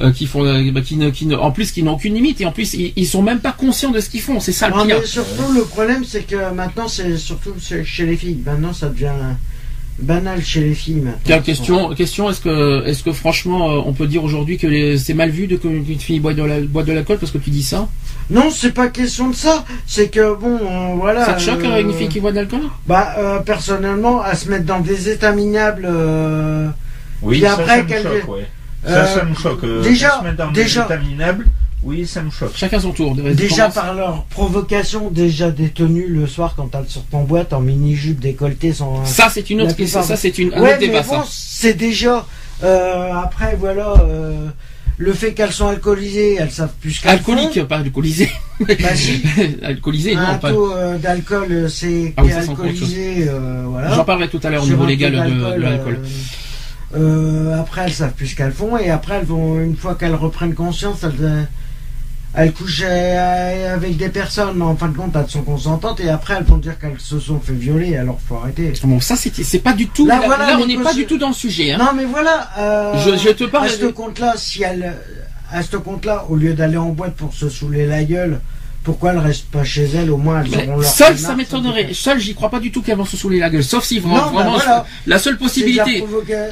euh, qui font, euh, bah, qui ne, qui ne, en plus qui n'ont aucune limite et en plus ils, ils sont même pas conscients de ce qu'ils font, c'est ça le pire. mais surtout, le problème, c'est que maintenant, c'est surtout chez les filles. Maintenant, ça devient banal chez les filles. Maintenant. Tiens, question, question, est-ce que, est-ce que franchement, euh, on peut dire aujourd'hui que c'est mal vu de qu'une fille boit de la- boit de l'alcool parce que tu dis ça Non, c'est pas question de ça. C'est que bon, euh, voilà. Ça te choque euh, une fille qui boit de l'alcool? Bah, euh, personnellement, à se mettre dans des états minables. euh, Oui, Puis ça, après, ça me choque, ouais. Ça, euh, ça me choque. Euh, déjà- se dans déjà- des états minables, oui, ça me choque. Chacun son tour. Déjà par leur provocation, déjà détenues le soir quand t'as sur ton boîte en mini-jupe décolleté sans. Ça, c'est une autre, plupart- ça, c'est une, un ouais, autre débat, mais bon, c'est déjà. euh, après, voilà. euh, le fait qu'elles sont alcoolisées, elles savent plus qu'elles Alcoolique, pas alcoolisé. font. Bah, (laughs) si. alcoolisé, un non, pas. taux euh, d'alcool, c'est Ah oui, alcoolisé, voilà. J'en parlerai tout à l'heure au niveau légal de, l'alcool. après, elles savent plus qu'elles font et après, elles vont une fois qu'elles reprennent conscience, elles, elles couchent euh, avec des personnes, mais en fin de compte, elles sont consentantes et après, elles vont dire qu'elles se sont fait violer. Alors, faut arrêter. Bon, ça, c'est, pas du tout. Là, Là, voilà, là, les on n'est pas du tout dans le sujet. Hein. Non, mais voilà. euh, Je- je te parle À ce compte-là, si elles, à ce compte-là, au lieu d'aller en boîte pour se saouler la gueule, pourquoi elles restent pas chez elles Au moins, elles Mais auront leur. seul, petite ça m'étonnerait. Seul, j'y crois pas du tout qu'elles vont se saouler la gueule. Sauf si vraiment, Non, bah vraiment, voilà. la seule possibilité,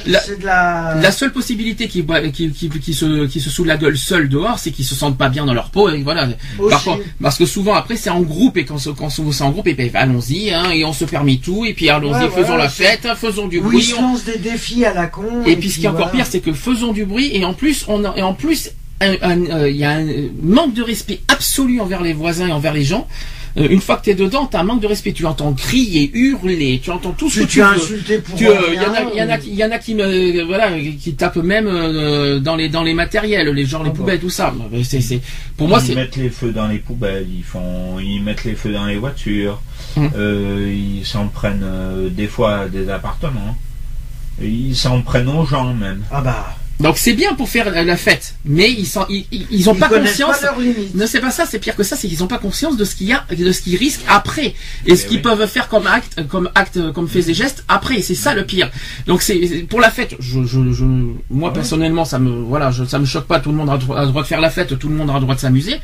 la- seule possibilité qui, qui, qui, qui se, qui se saoulent la gueule seul dehors, c'est qu'ils se sentent pas bien dans leur peau. Et voilà. Par Aussi. contre, parce que souvent après c'est en groupe et quand, quand c'est en groupe, et ben, allons-y, hein, et on se permet tout, et puis allons-y, Ouais, faisons voilà, la fête, faisons du bruit. se on- lancent des défis à la con. Et puis ce qui est encore pire, c'est que faisons du bruit et en plus, on a- et en plus, il y a un manque de respect absolu envers les voisins et envers les gens. Euh, une fois que t'es dedans, t'as un manque de respect. Tu entends crier, hurler, tu entends tout ce Tu, que tu, tu as veux. insulté pour Tu, euh, rien, y en a, y en a, qui- y en a qui me, voilà, qui tapent même euh, dans les dans les matériels, les genre les Ah bon. poubelles, tout ça. C'est, c'est, pour moi, ils c'est. mettent les feux dans les poubelles, ils font, ils mettent les feux dans les voitures, Hum. euh, ils s'en prennent euh, des fois à des appartements, ils s'en prennent aux gens même. Ah bah, Donc c'est bien pour faire la fête, mais ils sont, ils, ils- ils ont ils pas conscience. pas. Ne c'est pas ça, c'est pire que ça, c'est qu'ils n'ont pas conscience de ce qu'il y a, de ce qu'ils risquent après, et ce Eh qu'ils oui. peuvent faire comme acte, comme acte, comme faits et gestes après. C'est ça le pire. Donc c'est pour la fête. Je, je, je moi Ouais. personnellement, ça me, voilà, je, ça me choque pas. Tout le monde a le droit a droit de faire la fête, tout le monde a le droit de s'amuser.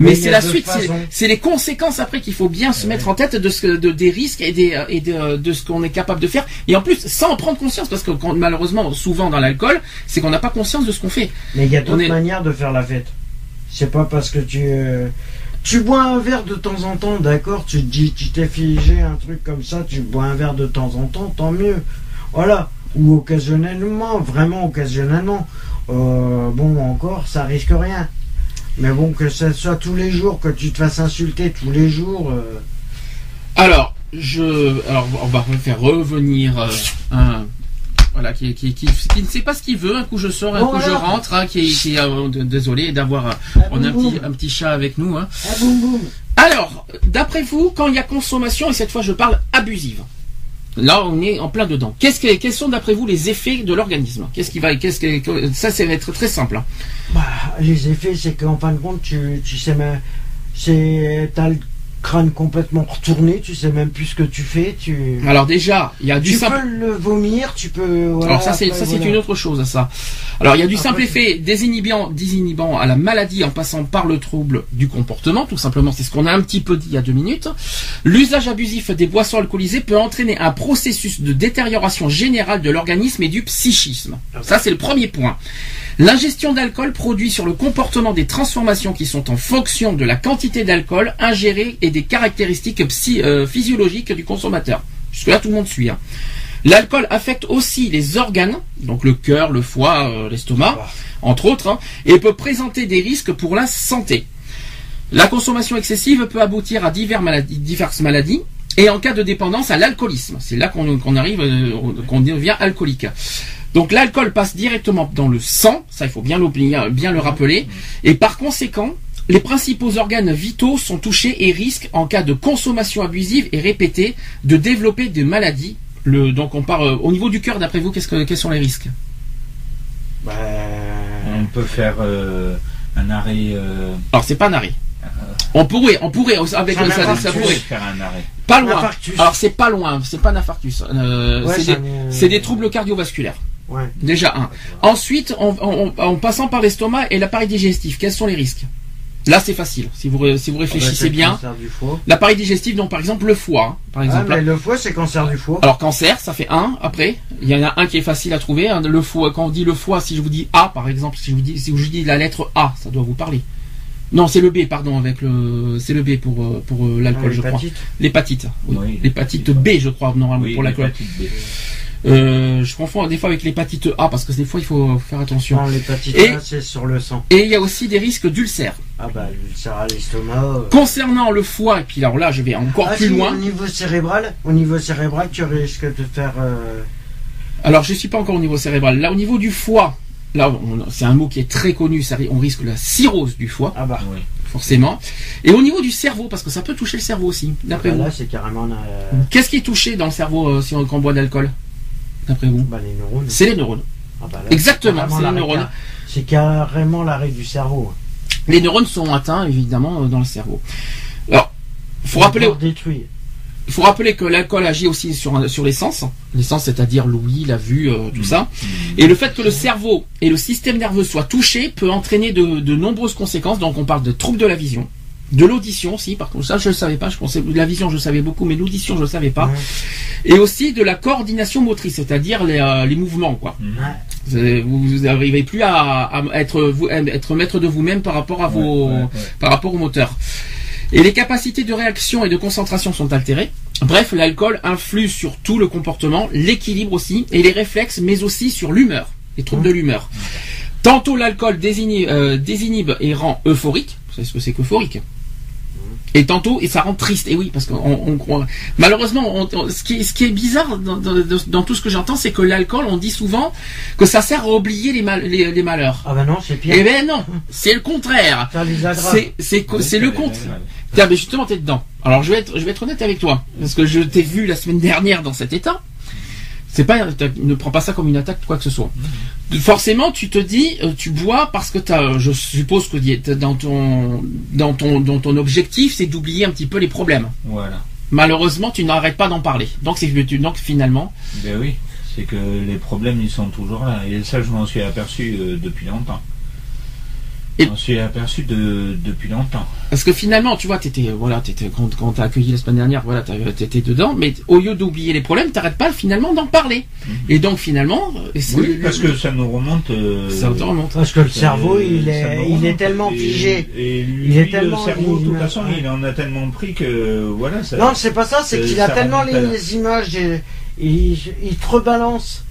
Mais c'est la suite, c'est les conséquences après qu'il faut bien se mettre en tête de ce que, de, des risques et des et de, de ce qu'on est capable de faire. Et en plus, sans en prendre conscience, parce que quand, malheureusement, souvent dans l'alcool, c'est qu'on n'a pas conscience de ce qu'on fait. Mais il y a d'autres est- manières de faire la fête. C'est pas parce que tu. euh, Tu bois un verre de temps en temps, d'accord Tu dis, tu t'es figé un truc comme ça, tu bois un verre de temps en temps, tant mieux. Voilà. Ou occasionnellement, vraiment occasionnellement. Euh, bon, encore, ça risque rien. Mais bon, que ce soit tous les jours, que tu te fasses insulter tous les jours. euh, Alors, je, alors on va faire revenir euh, un, voilà, qui, qui, qui, qui ne sait pas ce qu'il veut. Un coup je sors, un Bon, coup je rentre. hein, qui, qui, euh, désolé d'avoir, euh, ah, on a un petit, boum. un petit chat avec nous. Hein. Ah, boum. Alors, d'après vous, quand il y a consommation et cette fois je parle abusive. Là, on est en plein dedans. Qu'est-ce que, quels sont d'après vous les effets de l'organisme? Qu'est-ce qui va, qu'est-ce que, ça, ça va être très simple. hein. Bah, les effets, c'est qu'en fin de compte, tu, tu sais. C'est. T'as le crâne complètement retourné, tu sais même plus ce que tu fais. Tu, Alors déjà, il y a du tu simple. peux le vomir, tu peux. voilà, Alors ça c'est ça c'est une autre chose ça. Alors il y a du Après, simple tu- effet désinhibant, désinhibant à la maladie en passant par le trouble du comportement, tout simplement, c'est ce qu'on a un petit peu dit il y a deux minutes. L'usage abusif des boissons alcoolisées peut entraîner un processus de détérioration générale de l'organisme et du psychisme. Ça c'est le premier point. L'ingestion d'alcool produit sur le comportement des transformations qui sont en fonction de la quantité d'alcool ingérée et des caractéristiques psy- euh, physiologiques du consommateur. Jusque là tout le monde suit. hein. L'alcool affecte aussi les organes, donc le cœur, le foie, euh, l'estomac, entre autres, hein, et peut présenter des risques pour la santé. La consommation excessive peut aboutir à divers maladies- diverses maladies, et en cas de dépendance à l'alcoolisme. C'est là qu'on qu'on arrive, euh, qu'on devient alcoolique. Donc l'alcool passe directement dans le sang, ça il faut bien, l'oublier, bien le rappeler, et par conséquent, les principaux organes vitaux sont touchés et risquent, en cas de consommation abusive et répétée, de développer des maladies. Le, donc on part euh, au niveau du cœur, d'après vous, qu'est-ce que, quels sont les risques? Bah, On peut faire euh, un arrêt. euh, Alors c'est pas un arrêt. On pourrait, on pourrait, avec Un ça, pourrait. faire un arrêt. Pas loin. Alors c'est pas loin, c'est pas un infarctus. Euh, Ouais, c'est ça des, me- c'est des troubles cardiovasculaires. Ouais. Déjà un. Ensuite, en, en- en passant par l'estomac et l'appareil digestif, quels sont les risques? Là, c'est facile. Si vous, si vous Bah, réfléchissez bien, l'appareil digestif, donc par exemple le foie, hein, par Ah, exemple. mais le foie, c'est cancer du foie. Alors cancer, ça fait un. Après, il y en a un qui est facile à trouver. hein, Le foie, quand on dit le foie, si je vous dis A, par exemple, si je vous dis, si je vous dis la lettre A, ça doit vous parler. Non, c'est le B, pardon, avec le, c'est le B pour euh, pour euh, l'alcool, Ah, je crois. l'hépatite. L'hépatite. Oui. Oui, l'hépatite l'hépatite, B, je crois, normalement Oui, pour l'alcool. Euh, je confonds des fois avec l'hépatite A parce que des fois il faut faire attention. Non, l'hépatite Et- A, c'est sur le sang. Et il y a aussi des risques d'ulcères. Ah bah, l'ulcère à l'estomac. euh. Concernant le foie, et puis alors là je vais encore Ah, plus si, loin. Au niveau cérebral, au niveau cérébral, tu risques de faire. euh, Alors je suis pas encore au niveau cérébral. Là au niveau du foie, là c'est un mot qui est très connu, ça, on risque la cirrhose du foie, Ah bah, Oui. forcément. Et au niveau du cerveau, parce que ça peut toucher le cerveau aussi, d'après bah vous. là, c'est carrément. euh, Qu'est-ce qui est touché dans le cerveau euh, si on, quand on boit d'alcool D'après vous bah, les neurones. C'est les neurones. Ah bah là, Exactement, c'est les neurones. C'est carrément l'arrêt du cerveau. Les neurones sont atteints évidemment euh, dans le cerveau. Alors, faut rappeler, détruit. Il faut rappeler que l'alcool agit aussi sur, sur les sens. Les sens, c'est-à-dire l'ouïe, la vue, euh, tout ça. Et le fait que le cerveau et le système nerveux soient touchés peut entraîner de, de nombreuses conséquences. Donc on parle de troubles de la vision, de l'audition aussi. Par contre, ça je ne savais pas. Je pensais de la vision, je savais beaucoup, mais l'audition, je ne savais pas. Ouais. Et aussi de la coordination motrice, c'est-à-dire les, euh, les mouvements, quoi. Mhm. Ouais. Vous n'arrivez plus à, à être, vous, être maître de vous-même par rapport à vos, Ouais, ouais, ouais. par rapport au moteur. Et les capacités de réaction et de concentration sont altérées. Bref, l'alcool influe sur tout le comportement, l'équilibre aussi, et les réflexes, mais aussi sur l'humeur, les troubles de l'humeur. Tantôt l'alcool désinhibe, euh, désinhibe et rend euphorique. Vous savez ce que c'est qu'euphorique? Et tantôt, et ça rend triste. Et oui, parce qu'on on croit. Malheureusement, on- on- ce, qui est, ce qui est bizarre dans, dans- dans tout ce que j'entends, c'est que l'alcool, on dit souvent que ça sert à oublier les, mal- les, les malheurs. Ah ben non, c'est pire. Eh ben non, c'est le contraire. C'est c'est c'est le compte. Tiens, mais justement, t'es dedans. Alors, je vais être, je vais être honnête avec toi, parce que je t'ai vu la semaine dernière dans cet état. C'est pas, ne prends pas ça comme une attaque, quoi que ce soit. Forcément, tu te dis, euh, tu bois parce que t'as, je suppose que dans ton, dans ton, dans ton objectif, c'est d'oublier un petit peu les problèmes. Voilà. Malheureusement, tu n'arrêtes pas d'en parler. Donc, c'est donc finalement, Ben oui, c'est que les problèmes ils sont toujours là. Et ça, je m'en suis aperçu euh, depuis longtemps. Et- m'en suis aperçu de, depuis longtemps. Parce que finalement, tu vois, t'étais, voilà, t'étais, quand, quand t'as accueilli la semaine dernière, voilà, t'étais dedans, mais au lieu d'oublier les problèmes, t'arrêtes pas finalement d'en parler. Et donc finalement, euh, c'est- Mhm. Oui, parce que ça nous remonte. euh, ça te remonte. Parce que le cerveau, il est, il tellement figé. Et lui, Il est tellement- le cerveau, de toute façon, il en a tellement pris que voilà. Ça, Non, c'est pas ça, c'est qu'il a tellement les, images, et, il, il te rebalance.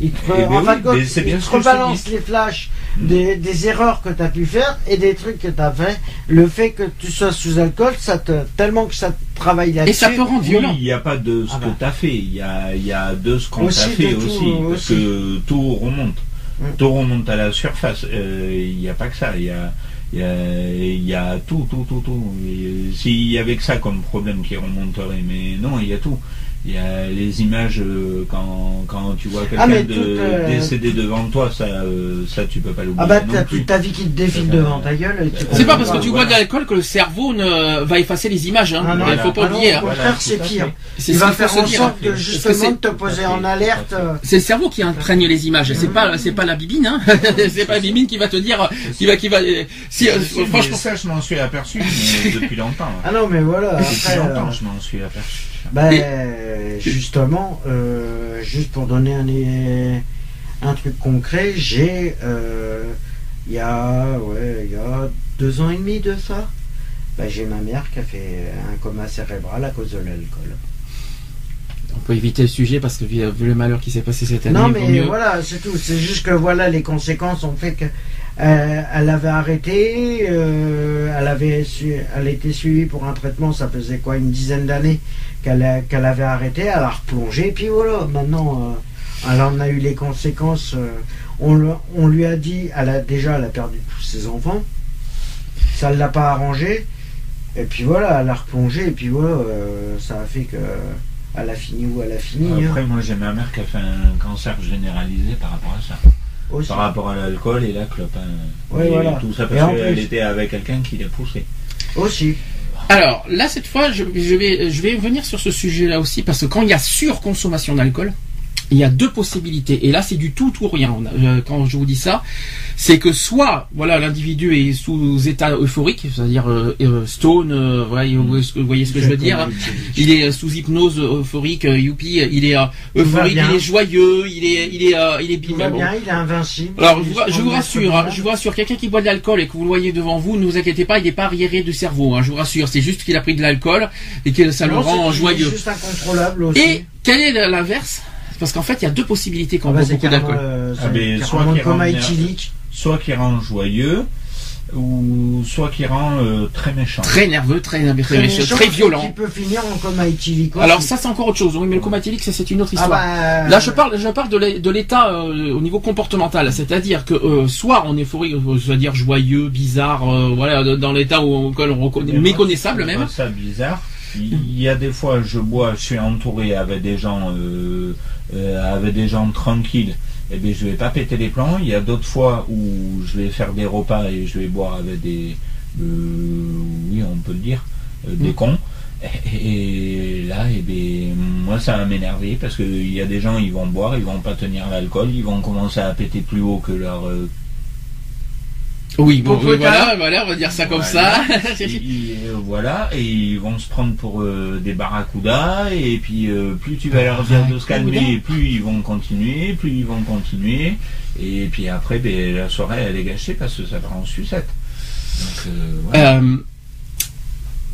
Il te, Eh ben en oui, de compte, bien il te que je te rebalance les flashs des, des erreurs que tu as pu faire et des trucs que tu as fait. Le fait que tu sois sous alcool, ça te, tellement que ça te travaille là-dessus. Et ça peut rendre Oui, violent. il n'y a pas de ce Ah que bah. tu as fait, il y a, il y a de ce qu'on t'a fait tout, aussi, parce aussi. que tout remonte. Mm. Tout remonte à la surface. Euh, Il n'y a pas que ça, il y a, il y, a, il y a tout, tout, tout, tout. Euh, S'il y avait que ça comme problème qui remonterait, mais non, il y a tout. Il y a les images euh, quand, quand tu vois quelqu'un Ah, mais de, euh, décédé devant toi, ça, euh, ça tu peux pas l'oublier. Ah bah non t'as toute ta vie qui te défile devant ta gueule. C'est pas parce que tu bois de l'alcool que le cerveau ne va effacer les images. Hein. Ah non, Il faut pas ah non, oublier. hein. au contraire, Voilà, c'est pire. Il va faire se en dire. sorte de justement de te poser en alerte. C'est le cerveau qui imprègne les images. C'est pas, c'est pas la bibine. Hein. (laughs) c'est pas la bibine qui va te dire, qui va, qui va. Si, franchement, ça, je m'en suis aperçu depuis longtemps. hein. Ah non, mais voilà, Depuis longtemps, je m'en suis aperçu. Ben, Et- justement, euh, juste pour donner un, un truc concret, j'ai, euh, il y a, ouais, il y a deux ans et demi de ça, ben, j'ai ma mère qui a fait un coma cérébral à cause de l'alcool. On peut éviter le sujet parce que vu, vu le malheur qui s'est passé cette année, Non, mais mieux. voilà, c'est tout. C'est juste que voilà, les conséquences ont fait que euh, elle avait arrêté, euh, elle avait su, elle était suivie pour un traitement, ça faisait quoi, une dizaine d'années qu'elle qu'elle avait arrêté, elle a replongé, et puis voilà, maintenant, euh, elle en a eu les conséquences. on, le- on lui a dit, elle a déjà, elle a perdu tous ses enfants, ça ne l'a pas arrangé, et puis voilà, elle a replongé, et puis voilà, ça a fait que elle a fini où elle a fini. hein, Après, moi, j'ai ma mère qui a fait un cancer généralisé par rapport à ça. aussi. Par rapport à l'alcool et la clope. hein. Ouais, et voilà. Tout ça parce qu'elle plus- était avec quelqu'un qui l'a poussé. Aussi. Alors là, cette fois, je, je vais, je vais venir sur ce sujet-là aussi parce que quand il y a surconsommation d'alcool, il y a deux possibilités. Et là, c'est du tout ou rien. Euh, Quand je vous dis ça, c'est que soit, voilà, l'individu est sous état euphorique, c'est-à-dire euh, euh, stone, euh, voilà, vous voyez ce que, je veux dire. hein. Il est euh, sous hypnose euphorique, youpi, il est euh, euphorique, il est joyeux, il est, il est, il est bien, il est invincible. Alors, je vous, je rassure, sur hein, je vous rassure, quelqu'un qui boit de l'alcool et que vous le voyez devant vous, ne vous inquiétez pas, il n'est pas arriéré du cerveau, hein, je vous rassure, c'est juste qu'il a pris de l'alcool et que ça le rend c'est joyeux. juste incontrôlable aussi. Et quel est l'inverse? Parce qu'en fait, il y a deux possibilités quand Ah on bah, boit c'est beaucoup d'alcool. euh, Ah, soit rend éthylique. Qui rend joyeux, ou soit qui rend euh, très méchant. Très nerveux, très, très, Très, méchant, méchant, très violent. Qui peut finir en coma éthylique. aussi. Alors ça, c'est encore autre chose. Oui, mais le coma éthylique, ça, c'est une autre ah histoire. bah, Là, je parle, je parle de l'é- de l'état euh, au niveau comportemental, c'est-à-dire que euh, soit on est euphorie, euh, c'est-à-dire joyeux, bizarre, euh, voilà, dans l'état où auquel on reconnaît, méconnaissable même. ça bizarre. Il y a des fois, je bois, je suis entouré avec des gens, euh, euh, avec des gens tranquilles. Et bien, je vais pas péter les plombs. Il y a d'autres fois où je vais faire des repas et je vais boire avec des, euh, oui, on peut le dire, des Mm. cons. Et, et là, eh bien, moi, ça va m'énerver parce qu'il y a des gens, ils vont boire, ils vont pas tenir l'alcool, ils vont commencer à péter plus haut que leur Oui, bon, oui, voilà, voilà, on va dire ça comme ça. Ils- (laughs) euh, voilà, et ils vont se prendre pour euh, des barracudas, et puis euh, plus tu vas leur dire de se calmer, plus ils vont continuer, plus ils vont continuer, et puis après, ben, la soirée elle est gâchée parce que ça part en sucette. Donc, euh, voilà.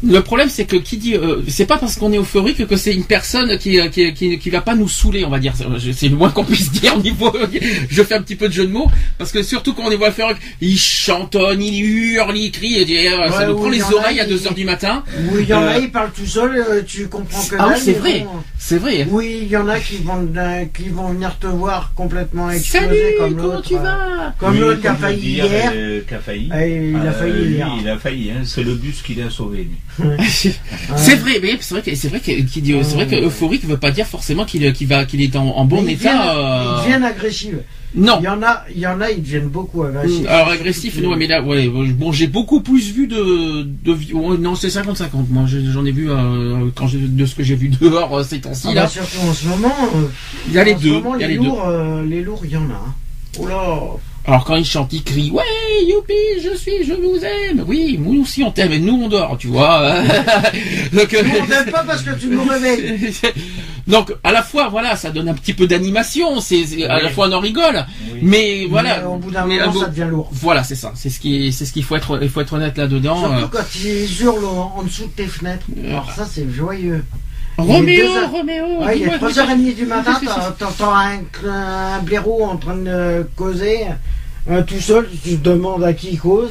Le problème, c'est que qui dit, euh, c'est pas parce qu'on est euphorique que c'est une personne qui, euh, qui, qui, qui va pas nous saouler, on va dire. C'est le moins qu'on puisse (laughs) dire au niveau. Je fais un petit peu de jeu de mots parce que surtout quand on est euphorique, il chantonne, il hurle, il crie, et, euh, ça nous ou prend il les a, oreilles à il- 2 heures du matin. Oui, il y en a, Euh, ils parlent tout seuls, euh, tu comprends que Ah oui, c'est vrai, bon. c'est vrai. Oui, il y en a qui vont, euh, qui vont venir te voir complètement exploser Salut, comme comment l'autre. tu vas Comme Oui, l'autre qui a failli dire, hier. euh, qui a failli. Ah, il a Euh, failli hier. il a failli. hein. C'est le bus qui l'a sauvé. Lui. (laughs) C'est vrai, mais c'est vrai que c'est vrai que dit- c'est vrai que euphorique veut pas dire forcément qu'il va qu'il est en, en bon Mais ils état. deviennent- euh, Ils deviennent agressifs. Non. Il y en a, il y en a, ils deviennent beaucoup agressifs. Alors agressif, non, mais là, ouais, bon, j'ai beaucoup plus vu de, de ouais, non, c'est 50-50. Moi, j'en ai vu euh, quand j'ai- de ce que j'ai vu dehors euh, ces temps-ci Ah là. bah, surtout en ce moment. euh, Il y a les en ce deux, moment, il y a les, les deux. lourds, euh, les lourds, il y en a. hein. Oh là. Alors quand ils chantent, ils crient, ouais, youpi, je suis, je vous aime. Oui, nous aussi on t'aime, et nous on dort, tu vois. (laughs) Donc, euh, On t'aime pas parce que tu nous réveilles. (laughs) Donc à la fois voilà, ça donne un petit peu d'animation, c'est à Oui. la fois on en rigole, Oui. mais voilà. Mais au bout d'un moment, un ça devient lourd. Voilà, c'est ça, c'est ce qui, c'est ce qu'il faut être, il faut être honnête là-dedans. Surtout euh. quand ils hurlent en, dessous de tes fenêtres. Alors ça, c'est joyeux. Roméo, il est deux heures- Roméo, Ouais, il est dis-moi, 3h30 du (laughs) matin, t'entends un, un blaireau en train de causer, euh, tout seul, tu te demandes à qui il cause.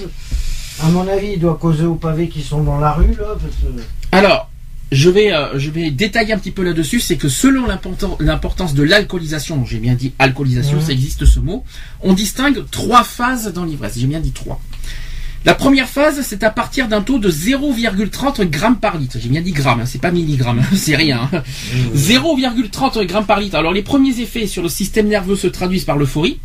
À mon avis, il doit causer aux pavés qui sont dans la rue, là, parce que... Alors, je vais, euh, je vais détailler un petit peu là-dessus, c'est que selon l'importan- l'importance de l'alcoolisation, j'ai bien dit alcoolisation, ça existe ce mot, on distingue trois phases dans l'ivresse. J'ai bien dit trois. La première phase, c'est à partir d'un taux de 0,30 grammes par litre. J'ai bien dit grammes, hein, c'est pas milligrammes, hein, c'est rien. hein. 0,30 grammes par litre. Alors les premiers effets sur le système nerveux se traduisent par l'euphorie,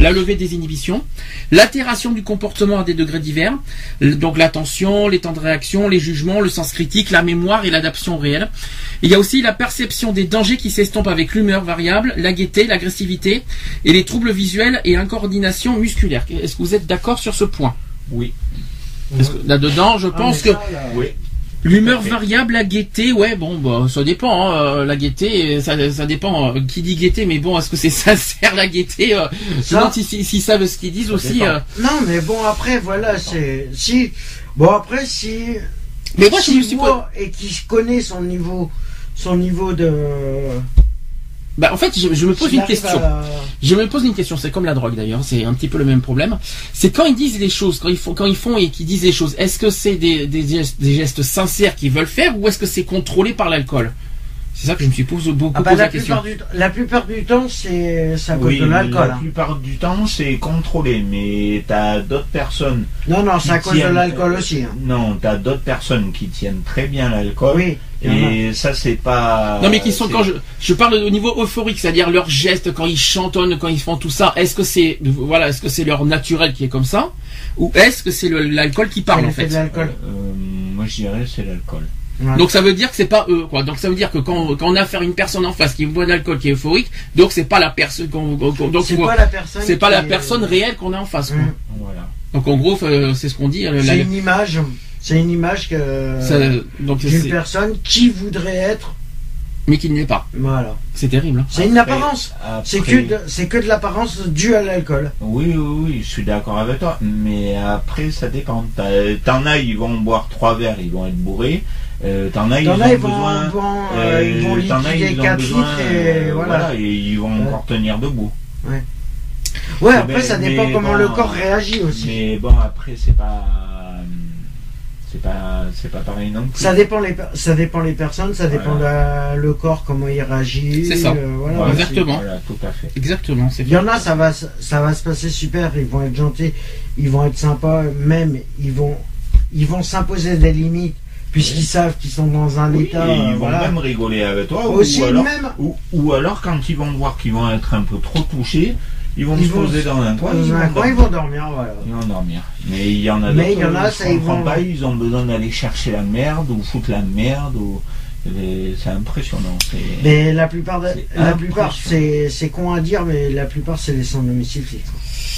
la levée des inhibitions, l'altération du comportement à des degrés divers, l- donc l'attention, les temps de réaction, les jugements, le sens critique, la mémoire et l'adaptation réelle. Il y a aussi la perception des dangers qui s'estompent avec l'humeur variable, la gaieté, l'agressivité et les troubles visuels et l'incoordination musculaire. Est-ce que vous êtes d'accord sur ce point? Oui. Là-dedans, je Ah, pense que ça, là, Oui. L'humeur variable, la gaieté, ouais, bon, bah, ça dépend. Hein, euh, la gaieté, ça, ça dépend. euh, Qui dit gaieté, mais bon, est-ce que c'est (laughs) sincère la gaieté euh, Je Ça- si- si- s'ils savent ce qu'ils disent Ça aussi. euh. Non, mais bon, après, voilà, c'est... Si... Bon, après, si... Mais moi, je si me suis et qui connaît son niveau... Son niveau de... Bah, en fait, je, je me pose une question. à- Je me pose une question. C'est comme la drogue d'ailleurs. C'est un petit peu le même problème. C'est quand ils disent les choses, quand ils font, quand ils font et qu'ils disent les choses. Est-ce que c'est des, des, gestes, des gestes sincères qu'ils veulent faire ou est-ce que c'est contrôlé par l'alcool? C'est ça que je me suis posé beaucoup Ah bah, posé la, la question. plupart du, temps- la plupart du temps, c'est à cause Oui, de l'alcool. la hein. plupart du temps, c'est contrôlé, mais t'as d'autres personnes. Non, non, c'est à cause de l'alcool aussi. hein. Non, t'as d'autres personnes qui tiennent très bien l'alcool. Oui, Et ça, c'est pas. Non mais qui sont quand je, je parle au niveau euphorique, c'est-à-dire leurs gestes quand ils chantonnent, quand ils font tout ça. Est-ce que c'est voilà, est-ce que c'est leur naturel qui est comme ça, ou est-ce que c'est le- l'alcool qui parle en fait de l'alcool. Euh, moi, je dirais c'est l'alcool. Ouais. Donc ça veut dire que c'est pas eux quoi. Donc ça veut dire que quand, quand on a affaire à une personne en face qui boit de l'alcool qui est euphorique, donc c'est pas la personne qu'on donc c'est pas la personne. c'est pas la est- personne réelle qu'on a en face. quoi. Voilà. Donc en gros euh, c'est ce qu'on dit. euh, la- C'est une image. C'est une image que ça- donc d'une personne qui voudrait être. mais qui ne l'est pas. Voilà. C'est terrible. hein. C'est une Après- apparence. C'est après- que de, c'est que de l'apparence due à l'alcool. Oui, oui, oui, je suis d'accord avec toi. Mais après, ça dépend. T'en as, ils vont boire trois verres, ils vont être bourrés. Euh, T'en as, ils T'en ont as, ils vont, besoin. vont, ils vont liquider ils ont 4 besoin, litres et euh, voilà. et ils vont Ouais. encore tenir debout. Ouais, après Mais- ça dépend comment bon, le corps réagit aussi. Mais bon, après, c'est pas. C'est pas, c'est pas pareil non plus. Ça dépend les, ça dépend les personnes, ça dépend Voilà. la- le corps comment il réagit. C'est ça. euh, voilà, Voilà, aussi. Exactement. Voilà, tout à fait. Exactement. C'est Il y en a, ça va, se- ça va se passer super. Ils vont être gentils, ils vont être sympas, même ils vont, ils vont s'imposer des limites puisqu'ils savent qu'ils sont dans un Oui, état. et ils vont même rigoler avec toi. Aussi ou, alors, même. ou, ou alors, quand ils vont voir qu'ils vont être un peu trop touchés, ils vont Ils se vont poser se- dans un coin. Ils vont coin, ils dormir. vont dormir, voilà. Ils vont dormir. Mais il y en a Mais il y d'autres, en a, euh, ça, je ils comprends vont- pas, ils ont besoin d'aller chercher la merde ou foutre la merde. ou et C'est impressionnant. Mais la plupart, de- la plupart, c'est, c'est con à dire, mais la plupart, c'est les sans domicile fixe.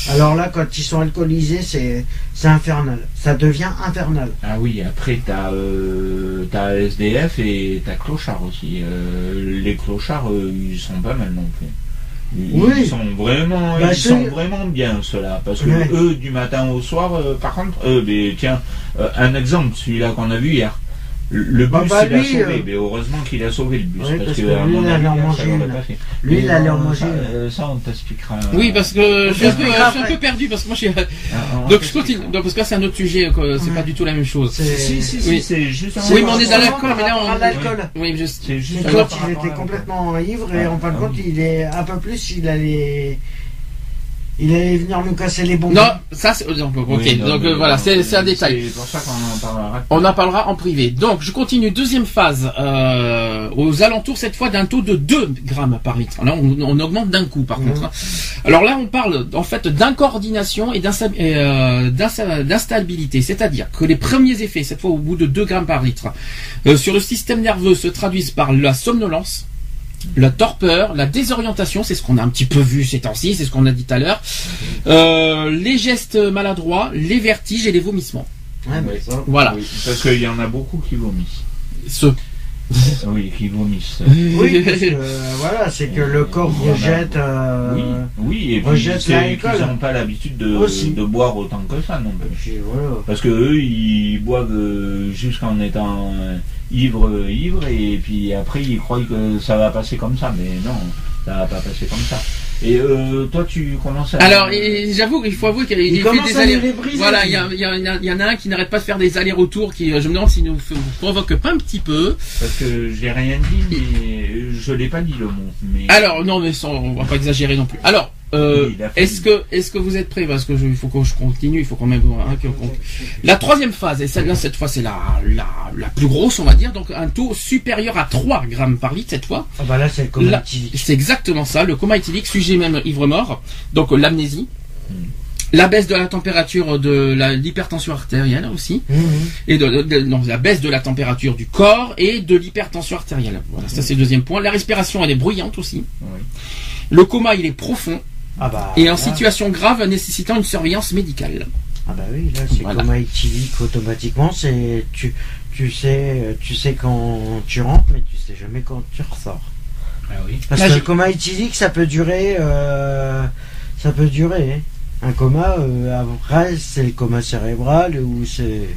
Alors là, quand ils sont alcoolisés, c'est, infernal. Ça devient infernal. Ah oui, après t'as euh, SDF et t'as clochard aussi. Euh, les clochards, euh, ils sont pas mal non plus. Ils, Oui. sont vraiment, Bah, ils sont vraiment bien ceux-là, parce que Ouais. eux du matin au soir, euh, par contre, euh, mais tiens, euh, un exemple, celui-là qu'on a vu hier. Le bus, Bah, bah, il a lui, sauvé, euh, mais heureusement qu'il a sauvé le bus. Oui, parce, parce que, lui, il allait en manger. Lui, il allait en manger ça, on t'expliquera. Oui, parce que je suis un peu, t'expliquera je suis un après. peu perdu parce que moi, je suis- Ah, on (laughs) donc je continue. Donc parce que là, c'est un autre sujet, c'est Ouais. pas du tout la même chose. C'est- Si, si, si, Oui. c'est juste un- Oui, mais on est dans l'alcool, mais là, on- à l'alcool. Oui. C'est juste était à- complètement ivre et en fin de Ah, compte il est un peu plus il allait il allait venir nous casser les bonbons. Non, ça, c'est, ok, Oui, non, donc mais euh, voilà, c'est, un détail. C'est pour ça qu'on en parlera. On en parlera en privé. Donc, je continue. Deuxième phase, euh, aux alentours cette fois d'un taux de 2 grammes par litre. Là, on, on augmente d'un coup, par Mhm. contre. hein. Alors là, on parle en fait d'incoordination et euh, d'insta- d'instabilité. C'est-à-dire que les premiers effets, cette fois au bout de 2 grammes par litre, euh, sur le système nerveux se traduisent par la somnolence, la torpeur, la désorientation, c'est ce qu'on a un petit peu vu ces temps-ci, c'est ce qu'on a dit tout à l'heure, euh, les gestes maladroits, les vertiges et les vomissements. Oui. ça- Voilà. Oui, parce qu'il y en a beaucoup qui vomissent. Ce Oui, qui vomissent. Oui, parce que euh, voilà, c'est que le corps rejette. euh, Oui, oui, et puis rejette c'est l'alcool. qu'ils n'ont pas l'habitude de, Aussi. de boire autant que ça non plus. puis voilà. Parce que eux, ils boivent euh, jusqu'en étant ivres, euh, ivres, et puis après, ils croient que ça va passer comme ça, mais non, ça va pas passer comme ça. Et euh, toi, tu commences à... Alors, j'avoue qu'il faut avouer qu'il Il fait des allers. Voilà, il y, a- il y, en a un qui n'arrête pas de faire des allers-retours. Qui, euh, je me demande s'il nous provoque pas un petit peu. Parce que j'ai rien dit, mais je l'ai pas dit le mot. Mais... Alors, non, mais sans, on va pas exagérer non plus. Alors, euh, est-ce que, est-ce que vous êtes prêts? Parce que je- il faut que je continue. Il faut quand même. hein, La troisième phase, et celle-là, cette fois, c'est la, la, la plus grosse, on va dire. Donc, un taux supérieur à 3 grammes par litre cette fois. Ah bah là, c'est le coma. C'est exactement ça, le coma éthylique, sujet même ivre-mort, donc euh, l'amnésie, Hmm. la baisse de la température de l'hypertension artérielle aussi, Mhm. et de, de- non, la baisse de la température du corps et de l'hypertension artérielle. Voilà, ça c'est le deuxième point. La respiration elle est bruyante aussi. Le coma il est profond Ah bah. et en là- situation grave nécessitant une surveillance médicale. Ah bah oui, là c'est Voilà. coma éthylique automatiquement. C'est tu tu sais tu sais quand tu rentres, mais tu sais jamais quand tu ressors. Ah oui. Parce Là, que le coma éthylique, ça peut durer, euh, ça peut durer. hein. Un coma, euh, après, c'est le coma cérébral ou c'est.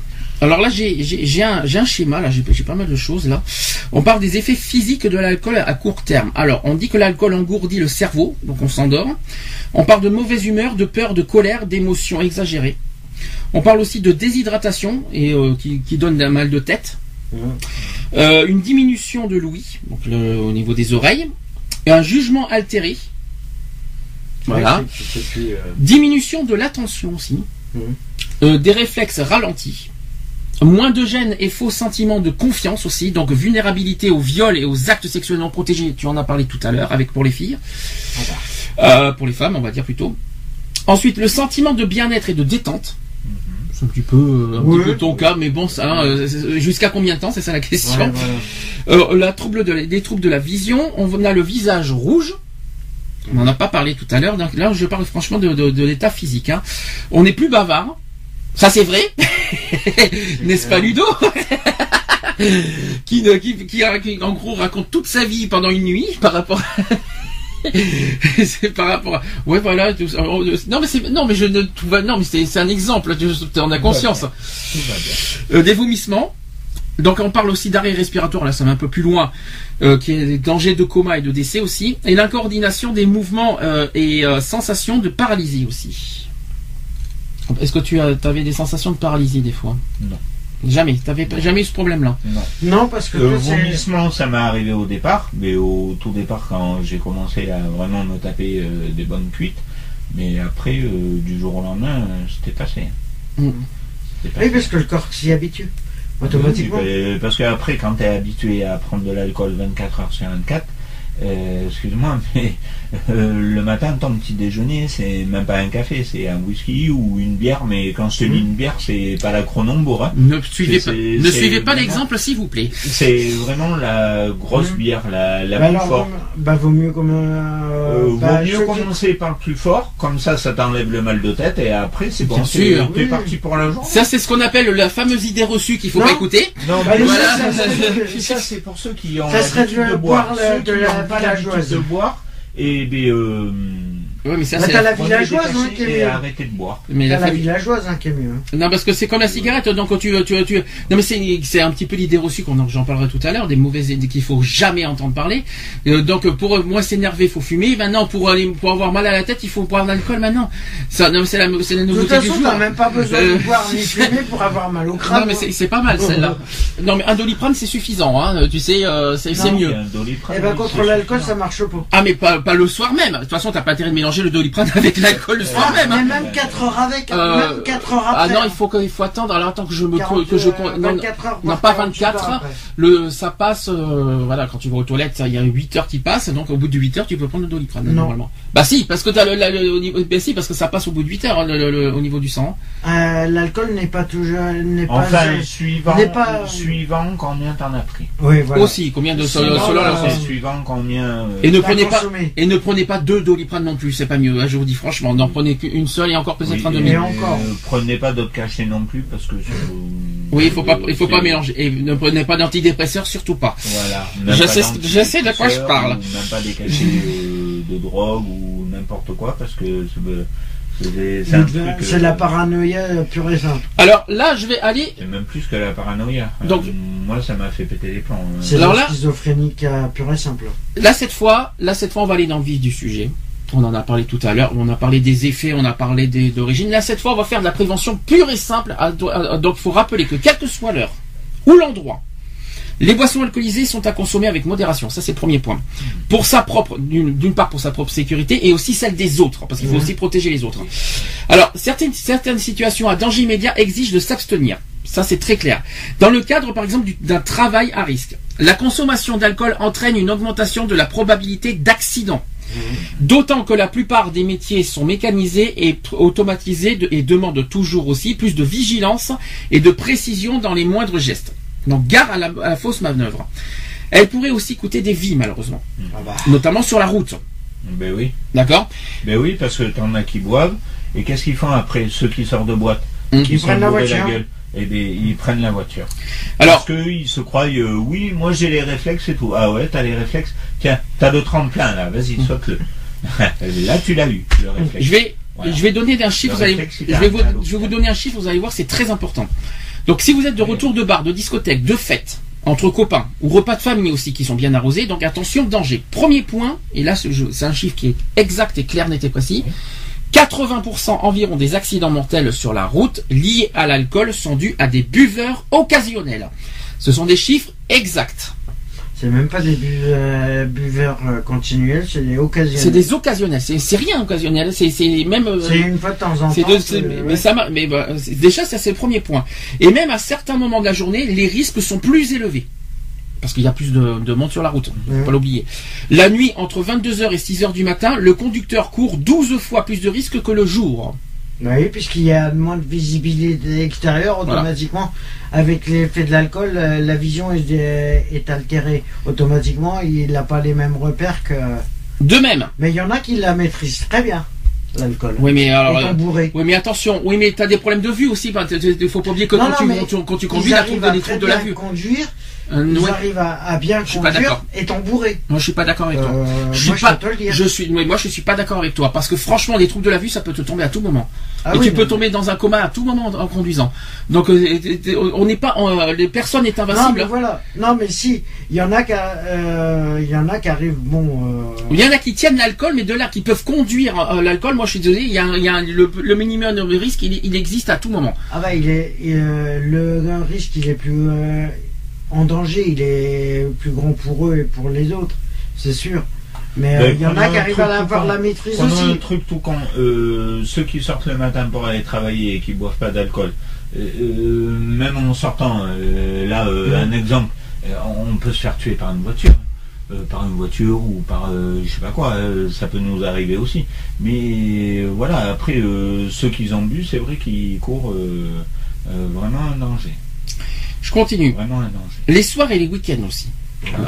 Alors là, j'ai un, un schéma, là, j'ai pas mal de choses là. On parle des effets physiques de l'alcool à court terme. Alors, on dit que l'alcool engourdit le cerveau, donc on s'endort. On parle de mauvaise humeur, de peur, de colère, d'émotions exagérées. On parle aussi de déshydratation et euh, qui, qui donne un mal de tête. Euh, une diminution de l'ouïe, donc le- au niveau des oreilles. Et un jugement altéré. Voilà. Ouais, euh, Diminution de l'attention aussi. Euh, des réflexes ralentis. Moins de gêne et faux sentiments de confiance aussi. Donc vulnérabilité au viol et aux actes sexuels non protégés. Tu en as parlé tout à l'heure avec pour les filles. Euh, pour les femmes, on va dire plutôt. Ensuite, le sentiment de bien-être et de détente. C'est un petit peu, euh, un Ouais. petit peu ton cas, mais bon, ça, hein, euh, jusqu'à combien de temps, c'est ça la question. ouais, voilà. Euh, la trouble de, des troubles de la vision, on a le visage rouge. On n'en a pas parlé tout à l'heure. Donc là, je parle franchement de, de- de l'état physique. hein. On est plus bavard. Ça, c'est vrai. (laughs) N'est-ce pas, Ludo? Qui, ne- qui, qui, qui, en gros, raconte toute sa vie pendant une nuit par rapport. (laughs) c'est par rapport à... ouais voilà tout ça. Oh, non mais c'est non mais je ne tout va non mais c'est un exemple tu en as conscience Tout va bien. euh, des vomissements. Donc on parle aussi d'arrêt respiratoire, là ça va un peu plus loin, euh, qui est des dangers de coma et de décès aussi, et l'incoordination des mouvements euh, et euh, sensations de paralysie aussi. Est-ce que tu avais des sensations de paralysie des fois? Non. Jamais, t'avais jamais eu ce problème-là? Non. Non, parce que Le vomissement, ça m'est arrivé au départ, mais au tout départ, quand j'ai commencé à vraiment me taper euh, des bonnes cuites. Mais après, euh, du jour au lendemain, euh, c'était passé. Mm. C'était Oui, parce que le corps s'y habitue automatiquement. Oui, parce qu'après, quand tu es habitué à prendre de l'alcool 24 heures sur 24, euh, excuse-moi, (laughs) mais euh, le matin, ton petit déjeuner, c'est même pas un café, c'est un whisky ou une bière, mais quand je te dis une bière, c'est pas la Cronenbourg, hein. Ne suivez pas, ne suivez pas l'exemple s'il vous plaît. c'est vraiment la grosse Mm. bière, la, la Bah plus alors, forte. bah vaut mieux comme Euh, vaut bah, mieux commencer par le plus fort, comme ça, ça t'enlève le mal de tête, et après, c'est bon, Bien c'est- sûr. t'es Oui. parti pour la journée. Ça c'est ce qu'on appelle la fameuse idée reçue qu'il faut Non. pas écouter. Non, Bah, ça, voilà, ça, ça, ça, c'est- (laughs) ça, ça, c'est pour ceux qui ont ça serait l'habitude de boire. de la pas l'habitude villageoise. de boire, et ben, euh, Ouais, mais ça, Bah, c'est t'as la des villageoise, hein, qui est et mieux. arrêtez de boire. mais T'as la villageoise hein, qui est mieux. hein. Non, parce que c'est comme la cigarette. Donc, quand tu, tu, tu, non, mais c'est, c'est un petit peu l'idée reçue qu'on en- j'en parlerai tout à l'heure, des mauvaises idées qu'il faut jamais entendre parler. Euh, donc, pour euh, moins s'énerver, il faut fumer. Maintenant, pour aller, pour avoir mal à la tête, il faut boire de l'alcool maintenant. Ça, non, c'est la, c'est la De toute façon, t'as même pas besoin Euh, de boire (laughs) ni fumer pour avoir mal au crâne. Non, mais hein. c'est, pas mal, celle-là. Non, mais un doliprane, c'est suffisant, hein. Tu sais, euh, c'est, mieux. Doliprane, Eh ben contre l'alcool, ça marche pas. Ah, mais pas, pas le soir même. De toute façon, t'as pas intérêt de mélanger le doliprane avec l'alcool le soir même, hein. Mais même 4 heures avec, Euh, même 4 heures Ah après. non, il faut faut attendre. Alors attends que je me 40, que je euh, non, 24 heures, non, pas 48 24 heures. Le ça passe euh, voilà quand tu vas aux toilettes, il y a 8 heures qui passent donc au bout de 8 heures tu peux prendre le doliprane Non. normalement. Bah si parce que t'as le, la- le- au niveau bah si parce que ça passe au bout de 8 heures hein, le- le- le- au niveau du sang. Euh, L'alcool n'est pas toujours, n'est pas. Enfin, suivant, n'est pas- suivant combien t'en as pris. Oui, voilà. Aussi combien de selon, euh, suivant combien. euh, et ne prenez pas consommé. et ne prenez pas deux doliprane non plus, c'est pas mieux. hein, je vous dis franchement, n'en prenez qu'une seule et encore peut-être oui, un demi. Et encore. euh, prenez pas d'autres cachets non plus parce que. Oui, il faut pas il faut pas mélanger et ne prenez pas d'antidépresseurs surtout pas. Voilà. Je sais je de quoi je parle. Même pas des cachets de drogue ou n'importe quoi parce que c'est. C'est euh, la paranoïa pure et simple. Alors là, je vais aller C'est même plus que la paranoïa. Donc- Euh, moi, ça m'a fait péter les plombs. euh. C'est Alors la là- schizophrénique pure et simple. Là cette fois, là cette fois on va aller dans le vif du sujet. On en a parlé tout à l'heure, on a parlé des effets, on a parlé des d'origine. Là cette fois on va faire de la prévention pure et simple. À- à- Donc il faut rappeler que quelle que soit l'heure ou l'endroit, les boissons alcoolisées sont à consommer avec modération. Ça c'est le premier point. Pour sa propre, d'une part pour sa propre sécurité et aussi celle des autres, parce qu'il faut Mhm. aussi protéger les autres. Alors certaines certaines situations à danger immédiat exigent de s'abstenir. Ça c'est très clair. Dans le cadre par exemple du- d'un travail à risque, la consommation d'alcool entraîne une augmentation de la probabilité d'accident. D'autant que la plupart des métiers sont mécanisés et automatisés de- et demandent toujours aussi plus de vigilance et de précision dans les moindres gestes. Donc gare à la, à la fausse manœuvre. Elle pourrait aussi coûter des vies malheureusement, Ah bah. notamment sur la route. Ben oui. D'accord Ben oui, parce que t'en as qui boivent. Et qu'est-ce qu'ils font après Ceux qui sortent de boîte, qui Ils prennent la voiture. gueule? Bien, ils prennent la voiture. Alors, Parce qu'ils se croient, euh, oui, moi j'ai les réflexes et tout. Ah ouais, t'as les réflexes. Tiens, t'as le tremplin là, vas-y, saute-le. (laughs) là, tu l'as eu, le réflexe. je vais, Voilà. je vais donner un chiffre. Vous allez, réflexe, il je, vais vous, je vais vous donner un chiffre. Vous allez voir, c'est très important. Donc, si vous êtes de retour de bar, de discothèque, de fête, entre copains ou repas de famille aussi qui sont bien arrosés, donc attention, danger. Premier point, et là c'est c'est un chiffre qui est exact et clair, net et précis. 80% environ des accidents mortels sur la route liés à l'alcool sont dus à des buveurs occasionnels. Ce sont des chiffres exacts. C'est même pas des euh, buveurs euh, continuels, c'est des occasionnels. C'est des occasionnels. C'est rien occasionnel. C'est c'est même. euh, C'est une fois de temps en temps. de- mais, ouais. mais ça, m'a- mais bah, c'est- déjà ça c'est le premier point. Et même à certains moments de la journée, les risques sont plus élevés parce qu'il y a plus de, de monde sur la route. Faut Mhm. pas l'oublier. La nuit entre 22h et 6h du matin, le conducteur court 12 fois plus de risques que le jour. Oui, puisqu'il y a moins de visibilité extérieure, automatiquement, avec l'effet de l'alcool, euh, la vision est, est altérée. Automatiquement, il n'a pas les mêmes repères que. De même. Mais il y en a qui la maîtrisent très bien, l'alcool. Oui mais alors. Euh, bourré. oui mais attention. Oui mais t'as des problèmes de vue aussi. Il faut pas oublier que Non, quand, non, tu, quand tu- quand tu conduis, la des troubles de la vue. conduire, Euh, ils ouais. arrivent à, à bien Je conduire étant bourré. Moi je suis pas d'accord avec toi. Euh, Je suis moi, pas- je peux te le dire. Je suis, oui, moi je suis pas d'accord avec toi parce que franchement les troubles de la vue ça peut te tomber à tout moment. Ah et oui, tu peux tomber dans un coma à tout moment en, en conduisant. Donc euh, on n'est pas, euh, les personnes est Non, invincible. mais voilà. Non, mais si, il y en a qui, euh, il y en a qui arrivent, bon. euh, Il y en a qui tiennent l'alcool, mais de là qui peuvent conduire euh, l'alcool, moi je suis désolé, il y a, un- il y a un- le, le minimum de risque, il, il existe à tout moment. Ah bah il est il, euh, le, le risque il est plus euh, en danger, il est plus grand pour eux et pour les autres, c'est sûr. Mais euh, Ben, il y en a qui arrivent à avoir la maîtrise Prenons un aussi. truc tout con. Euh, ceux qui sortent le matin pour aller travailler et qui boivent pas d'alcool, euh, euh, même en sortant, euh, là, euh, un exemple, euh, on peut se faire tuer par une voiture. Euh, par une voiture ou par euh, je sais pas quoi, euh, ça peut nous arriver aussi. Mais euh, voilà, après euh, ceux qui ont bu, c'est vrai qu'ils courent euh, euh, vraiment un danger. Je continue. Vraiment un danger. Les soirs et les week-ends aussi.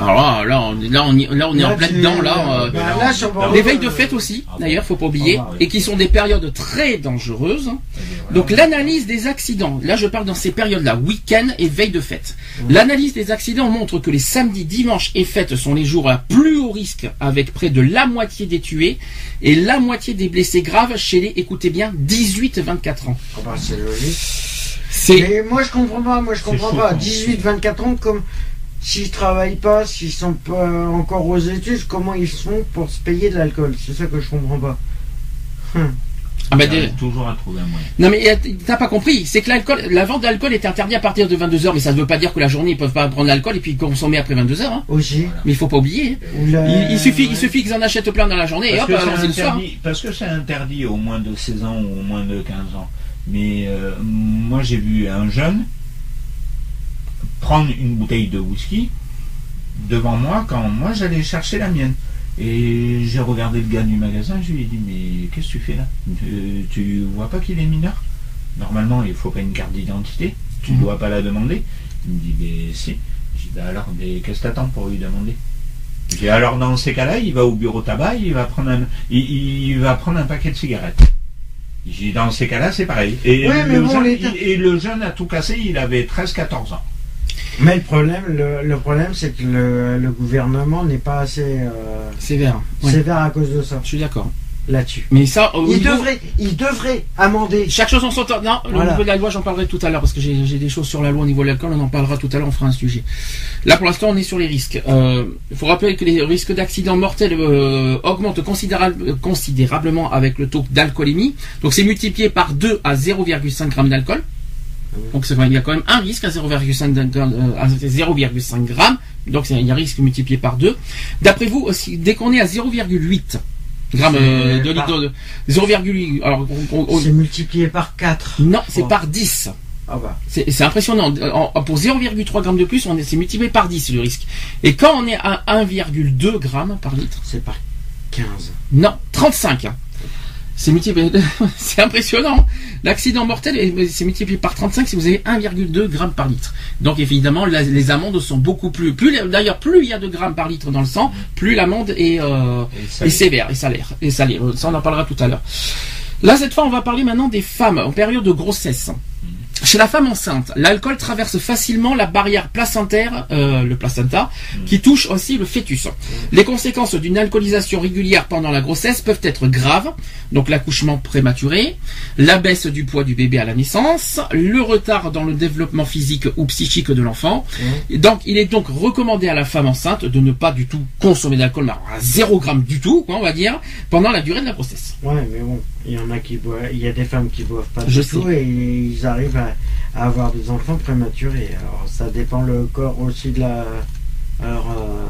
Alors là, là, on, est- là, on, y- là, on est Là, en plein dedans, là. euh, bah, là, sur Bordeaux, les veilles de euh, fête aussi, Ah, d'ailleurs, faut pas oublier, Ah, bah, oui. et qui sont des périodes très dangereuses. Eh Donc l'analyse des accidents, là je parle dans ces périodes-là, week-end et veille de fête. L'analyse des accidents montre que les samedis, dimanches et fêtes sont les jours à plus haut risque, avec près de la moitié des tués et la moitié des blessés graves chez les, écoutez bien, 18-24 ans. Ah bah, c'est logique. Mais moi, je comprends pas. Moi, je comprends pas. quand 18-24 ans, comme s'ils travaillent pas, s'ils sont pas encore aux études, comment ils font pour se payer de l'alcool? C'est ça que je comprends pas. ah bah, des- toujours à trouver un moyen. non mais t'as pas compris, c'est que l'alcool, la vente d'alcool est interdite à partir de 22 h mais ça ne veut pas dire que la journée ils peuvent pas prendre l'alcool et puis consommer après 22 h hein. Aussi. Mais il faut pas oublier. la- Il, il suffit, il suffit qu'ils en achètent plein dans la journée et Parce hop, que, le soir. hein. interdit, parce que c'est interdit au moins de 16 ans ou au moins de 15 ans. Mais euh, moi j'ai vu un jeune prendre une bouteille de whisky devant moi quand moi j'allais chercher la mienne. Et j'ai regardé le gars du magasin, je lui ai dit mais qu'est-ce que tu fais là? Tu, tu vois pas qu'il est mineur? Normalement il faut pas une carte d'identité, tu Mhm. dois pas la demander. Il me dit mais si. Je dis bah alors mais qu'est-ce que t'attends pour lui demander? J'ai alors dans ces cas-là, il va au bureau tabac, il va prendre un, il, il va prendre un paquet de cigarettes. Dans ces cas-là, c'est pareil. Et, Ouais, mais le bon, jeune, les- il- et le jeune a tout cassé, il avait 13-14 ans. Mais le problème, le, le problème, c'est que le, le gouvernement n'est pas assez euh, Sévère. Ouais, sévère à cause de ça, je suis d'accord. Là-dessus. Mais ça, au Il niveau- devrait, il devrait amender. Chaque chose en son temps. Non, au Voilà. niveau de la loi, j'en parlerai tout à l'heure parce que j'ai des choses sur la loi au niveau de l'alcool. On en parlera tout à l'heure. On fera un sujet. Là, pour l'instant, on est sur les risques. Euh, Il faut rappeler que les risques d'accidents mortels euh, augmentent considérable- considérablement avec le taux d'alcoolémie. Donc, c'est multiplié par 2 à 0,5 g d'alcool. Donc, il y a quand même un risque à 0,5 d- euh, à 0,5 g. Donc, il y a un risque multiplié par 2. D'après vous, aussi, dès qu'on est à 0,8 grammes euh, de C'est litre par- de 0,8 alors C'est multiplié par 4. non, c'est par 10. Ah bah. C'est impressionnant. En- pour 0,3 grammes de plus, on est, c'est multiplié par 10 le risque. Et quand on est à 1,2 grammes par litre, C'est par 15. non, 35. C'est multiplié, (laughs) c'est impressionnant. L'accident mortel, est- c'est multiplié par 35 si vous avez 1,2 grammes par litre. Donc évidemment, la- les amendes sont beaucoup plus, plus d'ailleurs, plus il y a de grammes par litre dans le sang, plus l'amende est, euh, sévère, et salaire, et. Euh, Ça, on en parlera tout à l'heure. Là, cette fois, on va parler maintenant des femmes en période de grossesse. Chez la femme enceinte, l'alcool traverse facilement la barrière placentaire, euh, le placenta, qui touche aussi le fœtus. Les conséquences d'une alcoolisation régulière pendant la grossesse peuvent être graves, donc l'accouchement prématuré, la baisse du poids du bébé à la naissance, le retard dans le développement physique ou psychique de l'enfant. Et Donc, il est donc recommandé à la femme enceinte de ne pas du tout consommer d'alcool, à 0 gramme du tout, quoi, on va dire, pendant la durée de la grossesse. Ouais, mais bon, il y en a qui boivent, il y a des femmes qui boivent pas du tout et ils arrivent à, à avoir des enfants prématurés. Alors ça dépend le corps aussi de la. Alors euh,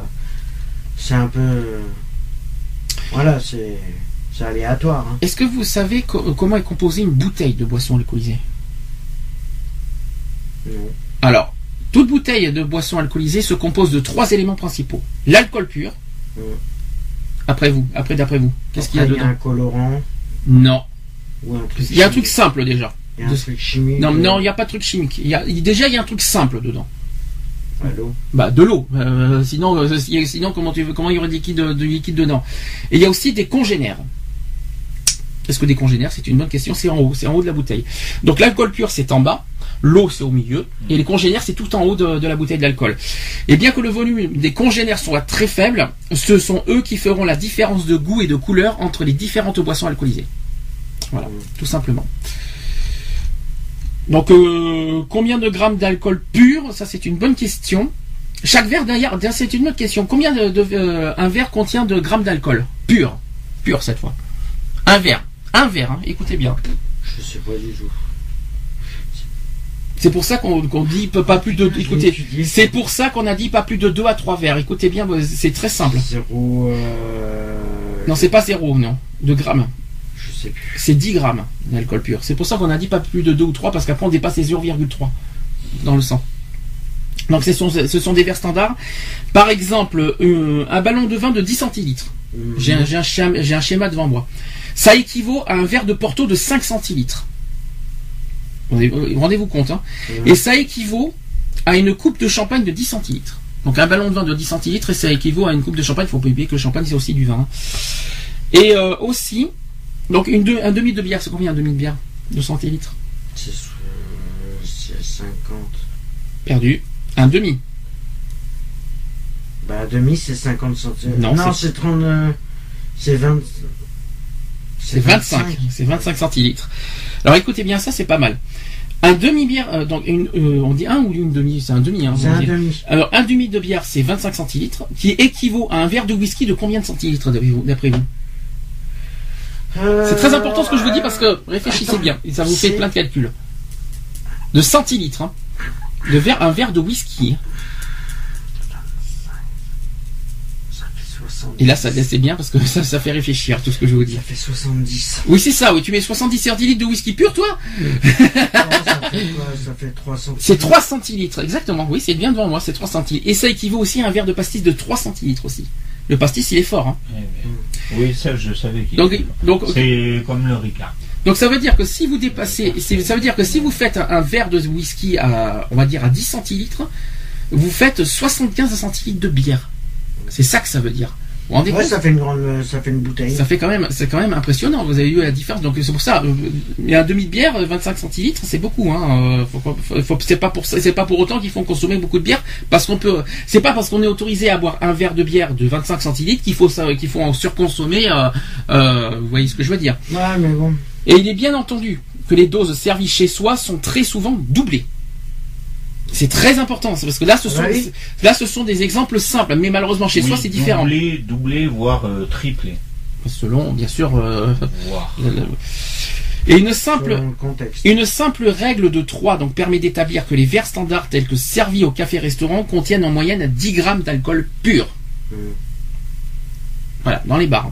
c'est un peu. Voilà, c'est c'est aléatoire. hein. Est-ce que vous savez co- comment est composée une bouteille de boisson alcoolisée? Non. Alors, toute bouteille de boisson alcoolisée se compose de trois éléments principaux. L'alcool pur. Ouais. Après vous, après d'après vous, qu'est-ce qu'il y a dedans? un colorant Non. ou un truc. Il y a un truc simple déjà. Il y a un de- truc chimique. Non, euh, non, il n'y a pas de truc chimique. Il y a, déjà, il y a un truc simple dedans. l'eau. Bah, de l'eau. Euh, sinon, euh, si- sinon, comment tu veux, comment il y aurait du liquide, de liquide dedans? Et il y a aussi des congénères. Qu'est-ce que des congénères? C'est une bonne question. C'est en haut, c'est en haut de la bouteille. Donc l'alcool pur, c'est en bas. L'eau, c'est au milieu. Et les congénères, c'est tout en haut de, de la bouteille d'alcool. Et bien que le volume des congénères soit très faible, ce sont eux qui feront la différence de goût et de couleur entre les différentes boissons alcoolisées. Voilà, tout simplement. Donc, euh, combien de grammes d'alcool pur? Ça, c'est une bonne question. Chaque verre, d'ailleurs, c'est une autre question. Combien de, de- euh, un verre contient de grammes d'alcool? Pur Pur cette fois. Un verre. Un verre, hein, écoutez bien. Je sais pas du tout. C'est pour ça qu'on dit pas plus de. Écoutez, c'est pour ça qu'on a dit pas plus de 2 à 3 verres. Écoutez bien, c'est très simple. Zéro. euh, Non, c'est pas zéro, non. De grammes. Je sais plus. C'est 10 grammes d'alcool pur. C'est pour ça qu'on a dit pas plus de 2 ou 3 parce qu'après on dépasse les 0,3 dans le sang. Donc ce sont, ce sont des verres standards. Par exemple, euh, un ballon de vin de 10 centilitres. Mhm. J'ai un, un schéma devant moi. Ça équivaut à un verre de Porto de 5 centilitres. Rendez- Rendez-vous compte. Hein. Et ça équivaut à une coupe de champagne de 10 centilitres. Donc un ballon de vin de 10 centilitres, et ça équivaut à une coupe de champagne. Il faut pas oublier que le champagne, c'est aussi du vin. hein. Et euh, aussi, donc une deux- un demi de bière, c'est combien un demi de bière De centilitres? C'est euh, c'est 50. Perdu. Un demi. Bah, demi, c'est 50 centimes. Non, Non, c'est- c'est 30. euh, C'est 20. C'est 25. C'est 25 centilitres. Alors écoutez bien, ça c'est pas mal. Un demi-bière, euh, donc une, euh, on dit un ou une demi, c'est un demi. Hein, un demi. Alors un demi de bière, c'est 25 centilitres, qui équivaut à un verre de whisky de combien de centilitres d'après vous- vous? C'est très important ce que je vous dis parce que réfléchissez Attends, bien, ça vous fait plein de calculs. De centilitres, hein. De verre, un verre de whisky. hein. Et là, ça c'est bien parce que ça, ça fait réfléchir tout ce que je vous dis. Ça fait 70. Oui, c'est ça. Oui, tu mets 70 centilitres de whisky pur, toi Non, ça fait quoi Ça fait 300. C'est 3 centilitres, exactement. Oui, c'est bien devant moi, c'est 3 centilitres. Et ça équivaut aussi à un verre de pastis de 3 centilitres aussi. Le pastis, il est fort. Hein. Eh ben, Oui, ça, je savais qu'il Donc, était donc, fort. C'est comme le Ricard. donc ça veut dire que si vous dépassez, ça veut dire que si vous faites un, un verre de whisky à, on va dire à 10 centilitres, vous faites 75 centilitres de bière. C'est ça que ça veut dire. Vous rendez Ouais, ça fait une grande. Ça fait une bouteille. Ça fait quand même, c'est quand même impressionnant. Vous avez vu la différence. Donc c'est pour ça. euh, Mais un demi de bière, euh, 25 centilitres, c'est beaucoup. Hein. Euh, Faut, c'est pas pour c'est pas pour autant qu'il faut consommer beaucoup de bière, parce qu'on peut. C'est pas parce qu'on est autorisé à boire un verre de bière de 25 centilitres qu'il faut ça, qu'il faut en surconsommer. euh, euh, vous voyez ce que je veux dire. Ouais, mais bon. Et il est bien entendu que les doses servies chez soi sont très souvent doublées. C'est très important, c'est parce que là, ce sont, oui. là, ce sont des exemples simples, mais malheureusement chez soi, c'est différent. Doublé, doublé, voire euh, triplé. Selon, bien sûr, euh, et une simple. Une simple règle de 3 donc, permet d'établir que les verres standards tels que servis au café-restaurant contiennent en moyenne 10 grammes d'alcool pur. Mm. Voilà, dans les bars.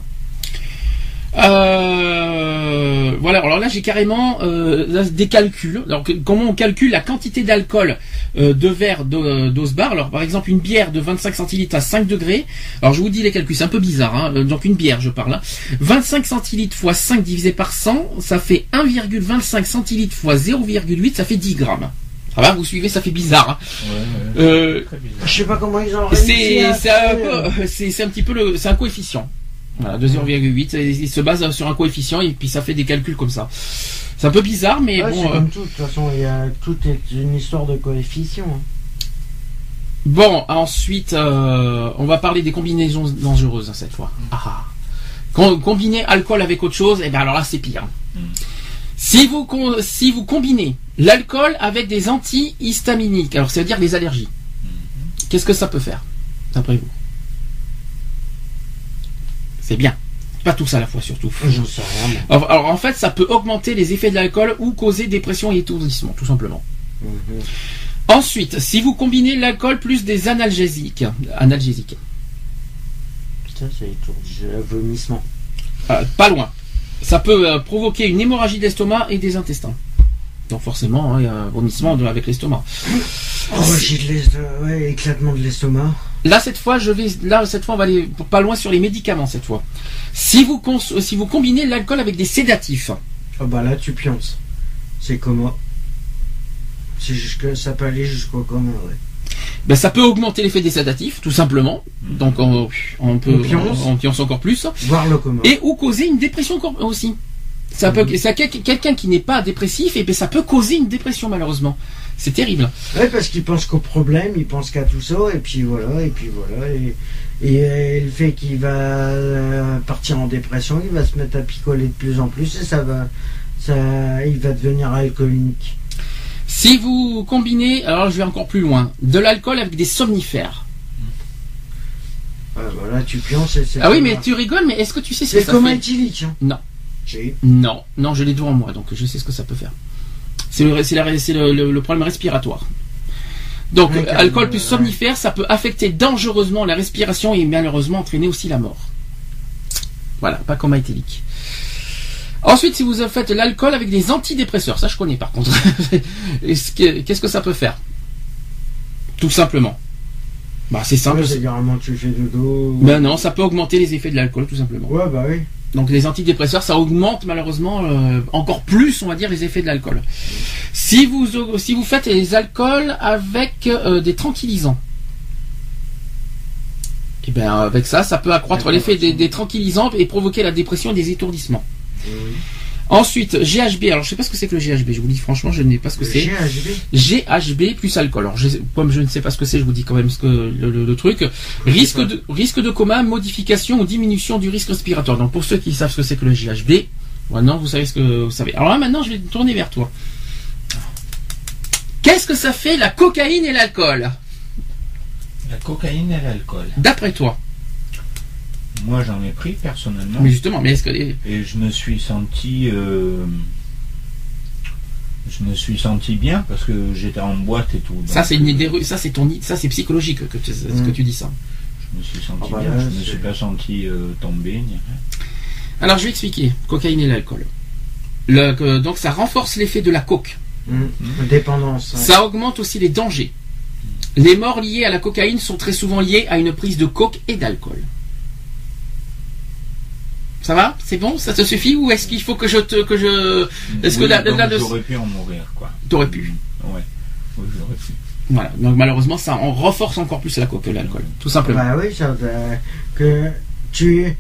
Euh, voilà, alors là j'ai carrément euh, là, des calculs. Alors que- comment on calcule la quantité d'alcool euh, de verre d'o- d'ose bar? Alors par exemple une bière de 25 centilitres à 5 degrés. Alors je vous dis les calculs, c'est un peu bizarre. Hein, euh, donc une bière je parle. hein. 25 centilitres fois 5 divisé par 100, ça fait 1,25 centilitres fois 0,8, ça fait 10 grammes. Ça va, vous suivez, ça fait bizarre. hein. Ouais, ouais, Euh, très bizarre. Je sais pas comment ils ont réussi un, peu- (laughs) c'est un petit peu le c'est un coefficient. Voilà, de 0,8, et il se base sur un coefficient et puis ça fait des calculs comme ça. C'est un peu bizarre, mais ouais, bon. c'est euh, comme tout. De toute façon, il y a... tout est une histoire de coefficient. hein. Bon, ensuite, euh, on va parler des combinaisons dangereuses hein, cette fois. Ah. Com- combiner alcool avec autre chose, et bien alors là c'est pire. Mm. Si vous si vous combinez l'alcool avec des antihistaminiques, alors ça veut dire des allergies. Qu'est-ce que ça peut faire, d'après vous? C'est bien. Pas tous à la fois surtout. J'en sais rien. Alors, alors, en fait, ça peut augmenter les effets de l'alcool ou causer dépression et étourdissement, tout simplement. Mhm. Ensuite, si vous combinez l'alcool plus des analgésiques, analgésiques, Ça, c'est étourdi. Le vomissement. euh, pas loin, ça peut euh, provoquer une hémorragie d'estomac et des intestins. Donc forcément, hein, il y a un vomissement de- avec l'estomac. Oh, j'ai de l'estomac. Ouais, éclatement de l'estomac. Là cette fois, je vais là cette fois on va aller pas loin sur les médicaments cette fois. Si vous cons- si vous combinez l'alcool avec des sédatifs, Oh, bah là, tu pionces. C'est comment C'est jusque... Ça peut aller jusqu'au comment, ouais. ben, ça peut augmenter l'effet des sédatifs tout simplement. Donc on, on peut On pionce. on pionce encore plus. Voir le comment. et ou causer une dépression aussi. Ça peut, ça, quel- quelqu'un qui n'est pas dépressif, et ben ça peut causer une dépression malheureusement. C'est terrible. Ouais, parce qu'il pense qu'au problème, il pense qu'à tout ça, et puis voilà, et puis voilà. Et, et, euh, le fait qu'il va euh, partir en dépression, il va se mettre à picoler de plus en plus, et ça va. Ça, il va devenir alcoolique. Si vous combinez, alors je vais encore plus loin, de l'alcool avec des somnifères. Ouais, voilà, tu pionces et c'est. Ah oui, comme- mais tu rigoles, mais est-ce que tu sais ce que C'est ça comme fait? éthylique. Hein. Non. Non, non, je l'ai devant moi, donc je sais ce que ça peut faire. C'est le, le, le- le problème respiratoire. Donc, Ouais, euh, alcool plus somnifère, ça peut affecter dangereusement la respiration et malheureusement entraîner aussi la mort. Voilà, pas comme éthylique. Ensuite, si vous faites l'alcool avec des antidépresseurs, ça je connais par contre. (laughs) Est-ce que- Qu'est-ce que ça peut faire? Tout simplement. Bah c'est simple. Ouais, c'est tu fais dodo. Ben non, ça peut augmenter les effets de l'alcool tout simplement. Ouais, bah oui. Donc les antidépresseurs, ça augmente malheureusement euh, encore plus, on va dire, les effets de l'alcool. Si vous si vous faites les alcools avec euh, des tranquillisants, Et ben avec ça, ça peut accroître l'effet des, des tranquillisants et provoquer la dépression et des étourdissements. Ensuite, GHB. Alors, je sais pas ce que c'est que le GHB. Je vous dis franchement, je ne sais pas ce que c'est. GHB. GHB plus alcool. Alors, je- comme je ne sais pas ce que c'est, je vous dis quand même ce que le, le- le truc. Risque de risque de coma, modification ou diminution du risque respiratoire. Donc, pour ceux qui savent ce que c'est que le GHB, maintenant vous savez ce que vous savez. Alors là, maintenant, je vais me tourner vers toi. Qu'est-ce que ça fait la cocaïne et l'alcool, La cocaïne et l'alcool. d'après toi Moi, j'en ai pris personnellement. Mais justement, mais est-ce que Et je me suis senti. euh, je me suis senti bien parce que j'étais en boîte et tout. ça c'est une idée, ça c'est ton, i- ça c'est psychologique que tu, ce que Mm. tu dis ça. Je me suis senti Ah bah bien. là, je me suis pas senti euh, tomber. ni rien. Alors je vais expliquer. Cocaïne et l'alcool. Le- donc ça renforce l'effet de la coke. Mmh. Dépendance. ouais. Ça augmente aussi les dangers. Les morts liées à la cocaïne sont très souvent liées à une prise de coke et d'alcool. Ça va C'est bon Ça te suffit Ou est-ce qu'il faut que je te que je Est-ce que Oui, la- donc la- la- j'aurais pu en mourir quoi. T'aurais pu. Ouais. Oui, j'aurais pu. voilà. Donc malheureusement ça en renforce encore plus la coke que l'alcool, tout simplement. Bah oui, ça, euh, que tu.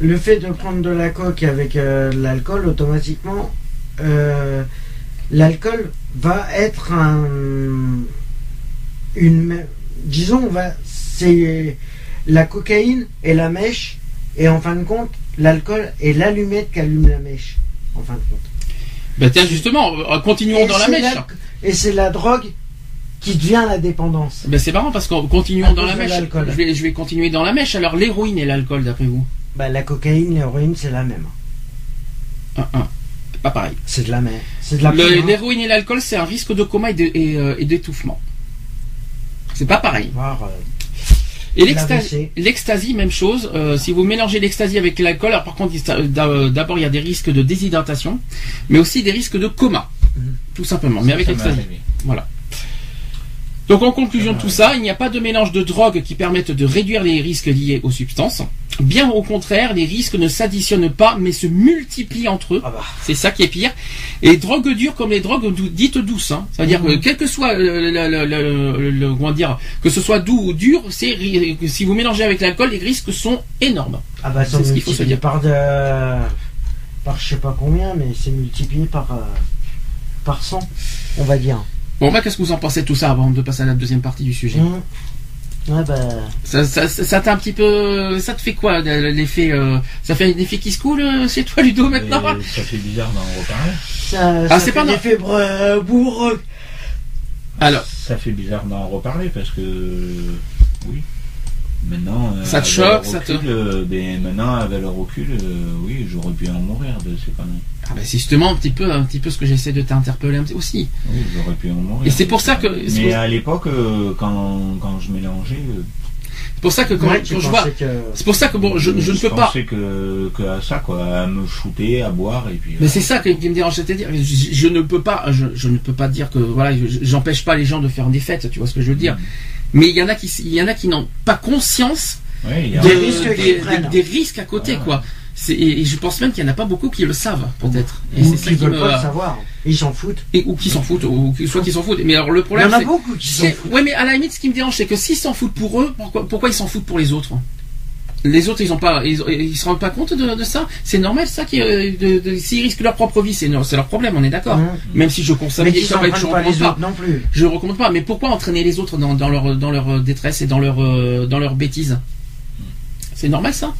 Le fait de prendre de la coke avec euh, de l'alcool, automatiquement, euh, l'alcool va être un. Une. Disons, on va. C'est la cocaïne et la mèche, et en fin de compte, l'alcool est l'allumette qui allume la mèche. En fin de compte. Ben tiens justement, euh, continuons Et dans la mèche. Et c'est la drogue qui devient la dépendance. Ben c'est marrant parce qu'on continuons dans la mèche. Je vais, je vais continuer dans la mèche. Alors l'héroïne et l'alcool d'après vous? Bah, la cocaïne, l'héroïne, c'est la même. Un, un. Pas pareil. C'est de la même. C'est de la Le- poudre, hein. L'héroïne et l'alcool, c'est un risque de coma et euh, et d'étouffement. C'est pas pareil. Voir, euh, Et l'extasie, même chose. euh, si vous mélangez l'extasie avec l'alcool, alors par contre, d'a- d'abord il y a des risques de déshydratation, mais aussi des risques de coma, Mhm. tout simplement. Mais avec arrivé. Voilà. Donc en conclusion de tout ça, il n'y a pas de mélange de drogues qui permettent de réduire les risques liés aux substances. Bien au contraire, les risques ne s'additionnent pas, mais se multiplient entre eux. Ah bah. C'est ça qui est pire. Et les drogues dures comme les drogues dites douces, hein. c'est-à-dire Mhm. que quel que soit le, le- le- le- le- comment dire, que ce soit doux ou dur, c'est si vous mélangez avec l'alcool, les risques sont énormes. Ah bah, C'est ce qu'il faut se multiplié dire. par de... par je sais pas combien, mais c'est multiplié par euh, par 100, on va dire. Bon, bah, qu'est-ce que vous en pensez de tout ça avant de passer à la deuxième partie du sujet Mmh. Ouais bah Ça, ça, ça, ça t'a un petit peu, ça te fait quoi l'effet euh, Ça fait un effet qui se coule euh, chez toi, Ludo, maintenant Et ça fait bizarre d'en reparler. ça, Ah, ça c'est fait pas des no- fibres bourreux. Alors, Ça fait bizarre d'en reparler parce que oui. Maintenant, euh, Ça te choque, le ça te- euh, ben, maintenant, avec le recul, euh, oui, j'aurais pu en mourir de ces conneries. Ah bah, c'est justement un petit peu, un petit peu ce que j'essaie de t'interpeller un petit- aussi. Oui, j'aurais pu en mourir. Et c'est pour ça que- Mais à l'époque, euh, quand, quand je mélangeais, euh, C'est pour ça que quand, Ouais, tu quand je vois, que... c'est pour ça que bon, je, je ne peux pas. pensais que, que à ça, quoi, à me shooter, à boire, et puis. Mais c'est ça qui qui me dérange, c'est-à-dire, je, je ne peux pas, je, je ne peux pas dire que voilà, je- j'empêche pas les gens de faire des fêtes, tu vois ce que je veux dire. Mais il y en a qui, il y en a qui n'ont pas conscience a- Des risques des, risques à côté, Ah. quoi. C'est- Et, je pense même qu'il n'y en a pas beaucoup qui le savent, peut-être. Et Ou c'est ça qui qui veulent me- pas le savoir. Ils s'en foutent. et- ou qui s'en foutent, ou soit qui s'en foutent. Mais alors le Il y problème, en a c'est beaucoup qui s'en c'est- foutent. ouais, mais à la limite, ce qui me dérange, c'est que s'ils s'en foutent pour eux, pourquoi, pourquoi ils s'en foutent pour les autres? Les autres, ils ont pas, ils, ils se rendent pas compte de, de ça? C'est normal, ça, qui, euh, s'ils risquent leur propre vie, c'est c'est leur problème, on est d'accord. Mmh. Même si je consomme, Mais qui s'en prennent je pas les pas. non plus. Je recommande pas. Mais pourquoi entraîner les autres dans, dans leur dans leur détresse et dans leur euh, dans leur bêtise? C'est normal ça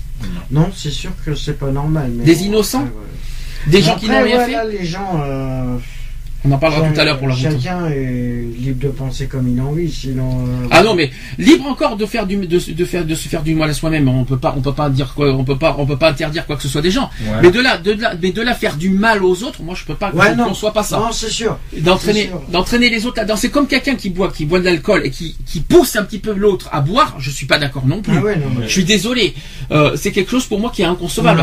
Non, c'est sûr que c'est pas normal. Mais Des innocents. Des gens qui n'ont rien voilà, fait. les gens. euh, On en parlera tout à l'heure pour la. Chacun est libre de penser comme il a envie, sinon. euh, Ah non mais libre encore de faire du de, de faire de se faire du mal à soi-même. On peut pas on peut pas dire quoi on peut pas on peut pas interdire quoi que ce soit des gens. Ouais. Mais de là de là mais de là faire du mal aux autres, moi je peux pas Ouais, ne conçois pas ça. Non, c'est sûr. D'entraîner C'est sûr. d'entraîner les autres là-dedans, c'est comme quelqu'un qui boit qui boit de l'alcool et qui qui pousse un petit peu l'autre à boire. Je suis pas d'accord non plus. Ah ouais, non, mais- Je suis désolé. Euh, c'est quelque chose pour moi qui est inconcevable.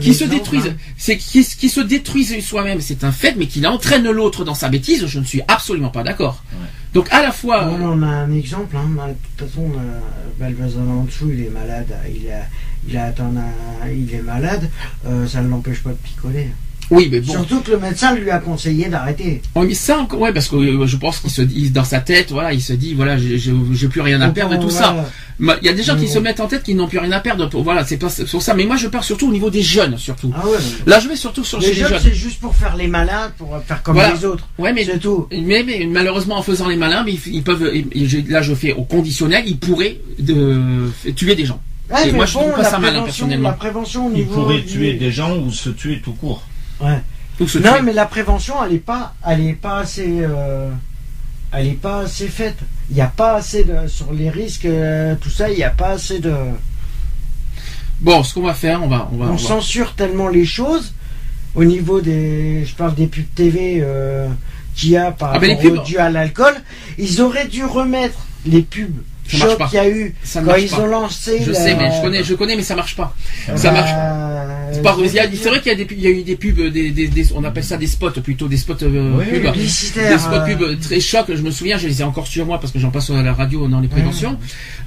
Qui se détruisent, hein. c'est qui, qui se détruisent soi-même, c'est un fait, mais qui entraîne l'autre dans sa bêtise, je ne suis absolument pas d'accord. Ouais. Donc à la fois, On en a un exemple. Hein. De toute façon, euh, Balvazan en dessous, il est malade. Il a, il a atteint un- il est malade. euh, ça ne l'empêche pas de picoler. Oui, mais bon. Surtout que le médecin lui a conseillé d'arrêter. Oui, mais ça, encore- ouais, parce que euh, je pense qu'il se dit dans sa tête, voilà, il se dit, voilà, j'ai plus rien à Donc, perdre et tout voilà. ça. Il y a des gens qui se mettent en tête qu'ils n'ont plus rien à perdre. Pour, voilà, c'est pas sur ça. Mais moi, je pars surtout au niveau des jeunes, surtout. Ah ouais. Là, je vais surtout sur Les chez les jeunes, jeunes. c'est juste pour faire les malins, pour faire comme Voilà. les autres. Ouais, mais C'est tout. Mais, mais malheureusement, en faisant les malins, mais ils, ils peuvent. là, je fais au conditionnel, ils pourraient de, tuer des gens. Ouais, Et mais moi, je trouve pas ça malin, personnellement. La prévention au Il niveau. pourrait du- tuer des gens ou se tuer tout court. Ouais. Ou se Non, tuer. mais la prévention, elle est pas, elle est pas assez, euh, elle est pas assez faite. Il n'y a pas assez de sur les risques, euh, tout ça. Il n'y a pas assez de. Bon, ce qu'on va faire, on va, on va. On on va- censure tellement les choses au niveau des, je parle des pubs TV euh, qu'il y a par Ah, rapport pubs- au dû à l'alcool. Ils auraient dû remettre les pubs choc qu'il y a eu Ça quand ils pas. ont lancé. Je la- sais, mais je connais, je connais, mais ça marche pas. Bah, Ça marche euh, Pas- C'est vrai qu'il y a des, pubs- il y a eu des pubs, des, des- des- on appelle ça des spots plutôt, des spots euh, Oui, pubs. Des spots euh, pubs très chocs, je me souviens, je les ai encore sur moi parce que j'en passe à la radio dans les préventions.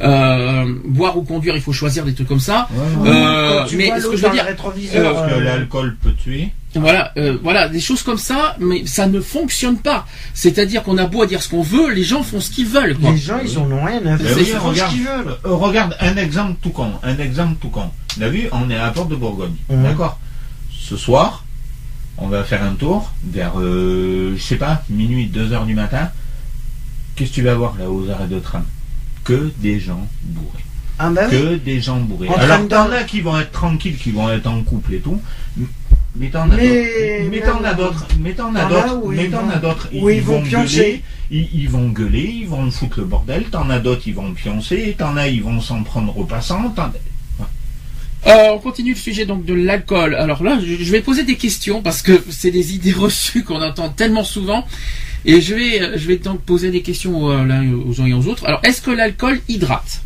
Euh, boire ou conduire, il faut choisir des trucs comme ça. Ouais, ouais. Euh, mais ce que je veux dire, rétroviseur, Parce que euh, l'alcool peut tuer. Voilà, euh, voilà, des choses comme ça, mais ça ne fonctionne pas. C'est-à-dire qu'on a beau à dire ce qu'on veut, les gens font ce qu'ils veulent, quoi. les gens, ils en ont rien à Ben faire. oui, Ils font regarde, ce qu'ils veulent. euh, regarde un exemple tout con. Un exemple tout con. T'as vu, on est à la porte de Bourgogne. Mhm. D'accord? Ce soir, on va faire un tour vers, euh, je sais pas, minuit, 2 heures du matin. Qu'est-ce que tu vas voir là aux arrêts de tram Que des gens bourrés. Ah oui. Que des gens bourrés. En Alors t'en as qui vont être tranquilles, qui vont être en couple et tout. Mais t'en as d'autres. Mais t'en as d'autres. Mais t'en as d'autres. ils t'en vont- as d'autres. où ils vont pioncer. gueuler. Ils, ils vont gueuler, ils vont foutre le bordel. T'en as d'autres, ils vont pioncer. T'en as, ils vont s'en prendre aux passants. Euh, on continue le sujet donc de l'alcool. Alors là, je je vais poser des questions parce que c'est des idées (laughs) reçues qu'on entend tellement souvent. Et je vais, euh, je vais donc poser des questions aux, l'un et aux uns et aux autres. Alors, est-ce que l'alcool hydrate?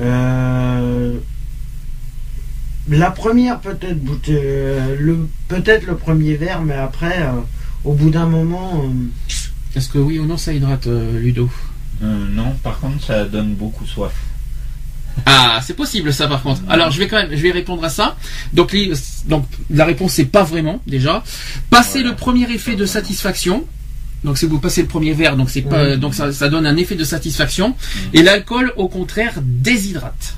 Euh, la première peut-être euh, le peut-être le premier verre, mais après, euh, au bout d'un moment, euh, Est-ce que oui ou non ça hydrate, euh, Ludo Euh, non, par contre, ça donne beaucoup soif. Ah, c'est possible ça par contre. Alors je vais quand même, je vais répondre à ça. Donc, les- donc la réponse c'est pas vraiment déjà. Passer Voilà. le premier effet de satisfaction. Donc si vous passez le premier verre, donc c'est pas, donc ça, ça donne un effet de satisfaction. Et l'alcool au contraire déshydrate.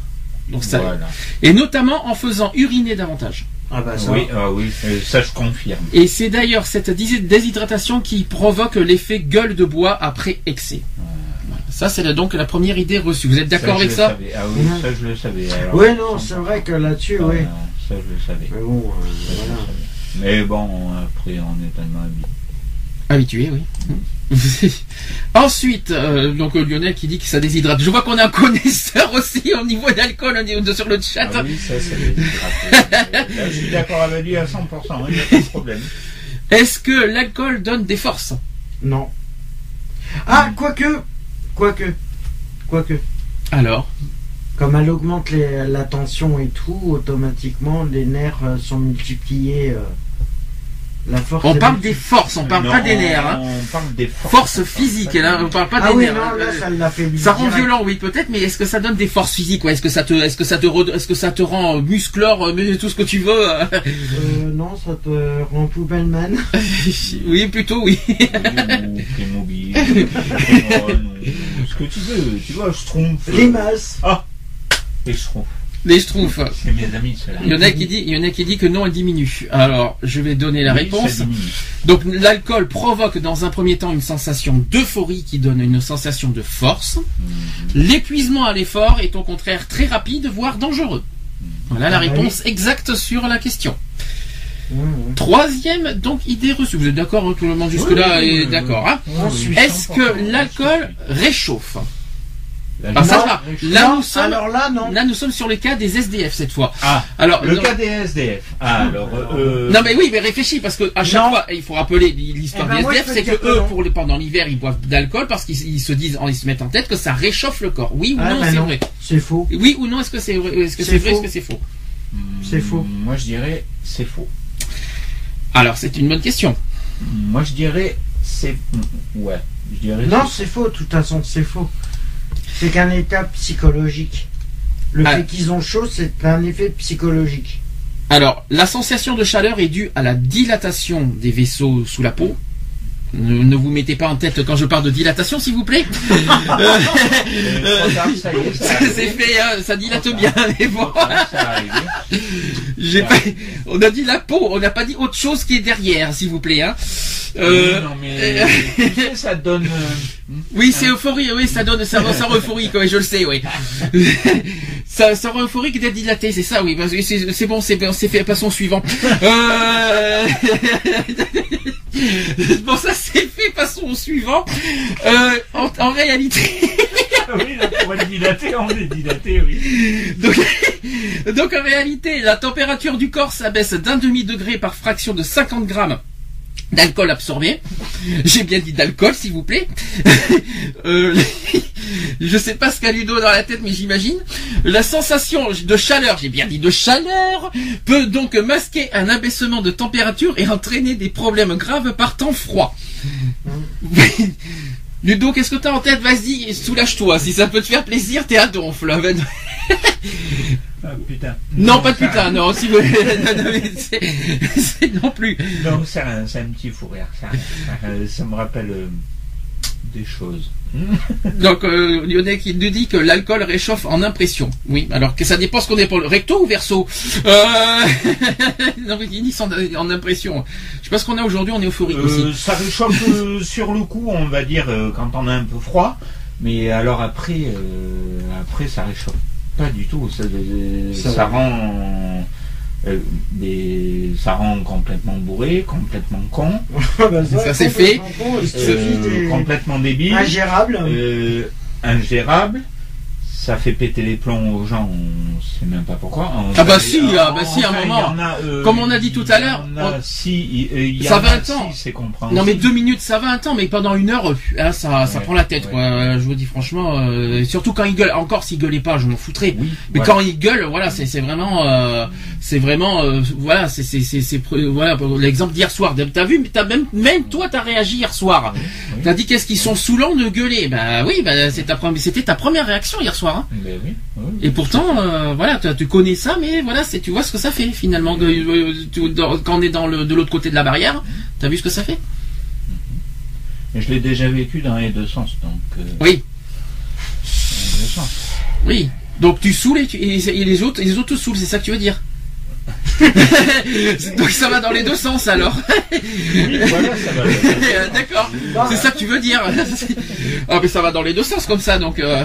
Donc ça, Voilà. et notamment en faisant uriner davantage. ah bah ça. Oui, ah oui, euh, ça je confirme. Et c'est d'ailleurs cette dés- déshydratation qui provoque l'effet gueule de bois après excès. Voilà. Ça c'est donc la première idée reçue. Vous êtes d'accord avec ça. Ah oui, ça je le savais. Alors, Oui, non, c'est vrai que là-dessus, Ah, oui. non, Ça je le savais. Mais bon, euh, Ça, je le voilà. savais. Mais bon, après on est tellement habitué. Habitué, oui. (laughs) Ensuite, euh, donc euh, Lionel qui dit que ça déshydrate. Je vois qu'on a un connaisseur (laughs) aussi au niveau d'alcool au niveau de- sur le chat. Ah oui, ça c'est déshydraté. (laughs) Là, je suis d'accord avec lui à 100%, il n'y a pas de problème. Est-ce que l'alcool donne des forces? Non. Ah, quoique, quoique, quoique. Alors, Comme elle augmente les- la tension et tout, automatiquement, les nerfs euh, sont multipliés. euh, la force. on est parle des forces, on parle Non, pas des nerfs. Hein. On parle des forces. Force physique, là, on parle pas Ah des oui, nerfs. non, là, Euh, ça rend direct. violent, oui, peut-être, mais est-ce que ça donne des forces physiques ouais Est-ce que ça te, est-ce que ça te, re- est-ce que ça te rend euh, musclore, euh, tout ce que tu veux euh non, ça te rend poubelle-man. (laughs) Oui, plutôt, oui. Playmobil, ce que tu veux. Tu vois, je trompe. Les masses. Et je trompe. Les schtroumpfs. C'est mes amis, ceux-là. Il y en a qui dit, il y en a qui dit que non, elle diminue. Alors, je vais donner la Oui, réponse. Donc l'alcool provoque dans un premier temps une sensation d'euphorie qui donne une sensation de force. Mhm. L'épuisement à l'effort est au contraire très rapide, voire dangereux. Voilà la Ah bah réponse exacte sur la question. Mmh. Troisième donc idée reçue. Vous êtes d'accord hein, Tout le monde jusque-là Oui, oui, est oui, d'accord. hein Oui, Ensuite, oui, Est-ce 100%, que l'alcool réchauffe? Ah, ça. Là Non, nous sommes, alors là, non. là nous sommes sur le cas des SDF cette fois. Ah, Alors le non- cas des SDF. Ah, alors, euh, Non mais oui, mais réfléchis parce que à chaque Non. fois, il faut rappeler l'histoire Eh ben, des moi, SDF, c'est que que eux, pour le, pendant l'hiver, ils boivent d'alcool parce qu'ils ils se disent, ils se mettent en tête que ça réchauffe le corps. Oui ou Ah, non, bah c'est vrai. C'est faux. Oui ou non, est-ce que c'est vrai, est-ce que C'est c'est vrai, est-ce faux. que c'est faux? C'est faux. hmm, Moi, je dirais, c'est faux. Alors c'est une bonne question. Moi, je dirais, c'est. Ouais. Je dirais. Non, c'est faux. De toute façon, c'est faux. C'est qu'un état psychologique. Le Ah. fait qu'ils ont chaud, c'est un effet psychologique. Alors, la sensation de chaleur est due à la dilatation des vaisseaux sous la peau. Ne, ne vous mettez pas en tête quand je parle de dilatation, s'il vous plaît. (laughs) Euh, Euh, arrive. c'est fait, hein, ça dilate bien. Mais bon, j'ai pas, on a dit la peau, on n'a pas dit autre chose qui est derrière, s'il vous plaît. Hein. Euh, Oui, non, mais tu sais, ça donne. euh, (laughs) Oui, c'est euphorie, oui, ça donne, ça, ça rend euphorique, oui, je le sais, oui. (laughs) ça, ça rend euphorique d'être dilaté, c'est ça, oui, c'est bon, c'est c'est fait, passons suivant. Euh... (laughs) bon, ça c'est fait, passons au suivant. Euh, en, en réalité, oui, là, pour être dilaté, on est dilaté, oui. donc, donc en réalité, la température du corps s'abaisse d'un demi-degré par fraction de 50 grammes d'alcool absorbé. J'ai bien dit d'alcool, s'il vous plaît. (laughs) euh, je sais pas ce qu'a Ludo dans la tête, mais j'imagine. La sensation de chaleur, j'ai bien dit de chaleur, peut donc masquer un abaissement de température et entraîner des problèmes graves par temps froid. (laughs) Ludo, qu'est-ce que t'as en tête? Vas-y, soulage-toi. Si ça peut te faire plaisir, t'es à donf. (laughs) Ah, putain. Non, pas de putain, non, si vous... (laughs) non, c'est- plus. Non, c'est un, petit fou rire. Ça, ça, euh, ça me rappelle euh, des choses. (laughs) Donc euh, Lionel qui nous dit que l'alcool réchauffe en impression. Oui, alors que ça dépend ce qu'on est pour le recto ou verso. Euh... (laughs) non, mais il dit en, en impression. Je sais pas ce qu'on a aujourd'hui, on est euphorique Euh, aussi. ça réchauffe euh, sur le coup, on va dire, euh, quand on a un peu froid. Mais alors après, euh, après ça réchauffe pas du tout. Ça, Ça rend, euh, des, ça rend complètement bourré, complètement con, Bah, (laughs) Ça, c'est fait. complètement con, euh, des- complètement débile, Ingérable. euh, ingérable. Ça fait péter les plombs aux gens, on sait même pas pourquoi. On- Ah bah si, ah bah si, à un moment. a, euh, Comme on a dit tout à l'heure, y si, euh, y Ça va un temps. si. Non mais deux minutes ça va un temps mais pendant une heure hein, ça prend la tête ouais. quoi. Euh, Je vous dis franchement euh, surtout quand il gueule encore s'il gueulait pas je m'en foutrais. Oui, Mais voilà. quand il gueule, voilà, c'est vraiment, euh, c'est vraiment, euh, voilà, c'est voilà l'exemple d'hier soir. T'as vu, t'as même même toi t'as réagi hier soir. Oui, oui. T'as dit qu'est-ce qu'ils sont saoulants de gueuler? Bah oui, bah c'est ta première, c'était ta première réaction hier soir. Hein. Ben oui, oui. Et pourtant, euh, voilà, tu, tu connais ça, mais voilà, c'est tu vois ce que ça fait finalement. euh, tu- quand on est dans le de l'autre côté de la barrière, t'as vu ce que ça fait? Mais je l'ai déjà vécu dans les deux sens, donc. euh, Oui, dans les deux sens. oui. Donc tu saoules et, tu- et- les autres, et les autres te saoulent, c'est ça que tu veux dire? (laughs) Donc ça va dans les deux sens alors. Oui, voilà, ça va. (laughs) D'accord, c'est ça que tu veux dire. (laughs) ah mais ça va dans les deux sens comme ça, donc. euh,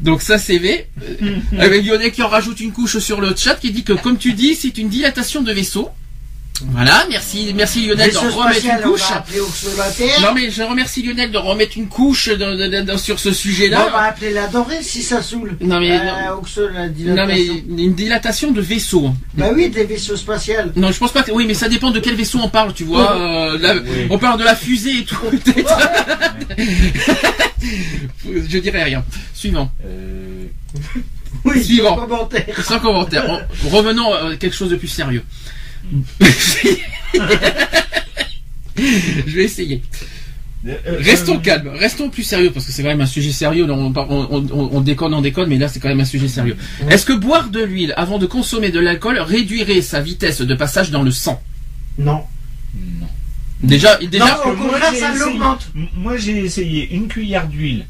Donc ça c'est V. Euh, (laughs) Avec Lionel qui en rajoute une couche sur le chat qui dit que comme tu dis c'est une dilatation de vaisseau. Voilà, merci, merci Lionel d'en remettre une couche. Non mais je remercie Lionel de remettre une couche dans- dans- dans- sur ce on va sujet-là. appeler la dorée si ça saoule. Non mais Euh, non, Oxo, la non, dilatation. mais une dilatation de vaisseau. Bah oui, des vaisseaux spatials. Non, je pense pas que. Oui, mais ça dépend de quel vaisseau on parle, tu vois. euh, la- Oui. On parle de la fusée et tout. peut-être. (laughs) je dirais rien. Suivant. Euh, (laughs) Oui, Suivant. sans commentaire. Sans commentaire. En- Revenons à quelque chose de plus sérieux. Je vais essayer. Restons calmes, restons plus sérieux parce que c'est quand même un sujet sérieux. là, On, on, on- on déconne, on déconne, mais là c'est quand même un sujet sérieux. Est-ce que boire de l'huile avant de consommer de l'alcool réduirait sa vitesse de passage dans le sang? Non. Non. Déjà, déjà. Non, au contraire, j'ai ça essayé- l'augmente. Moi, j'ai essayé une cuillère d'huile.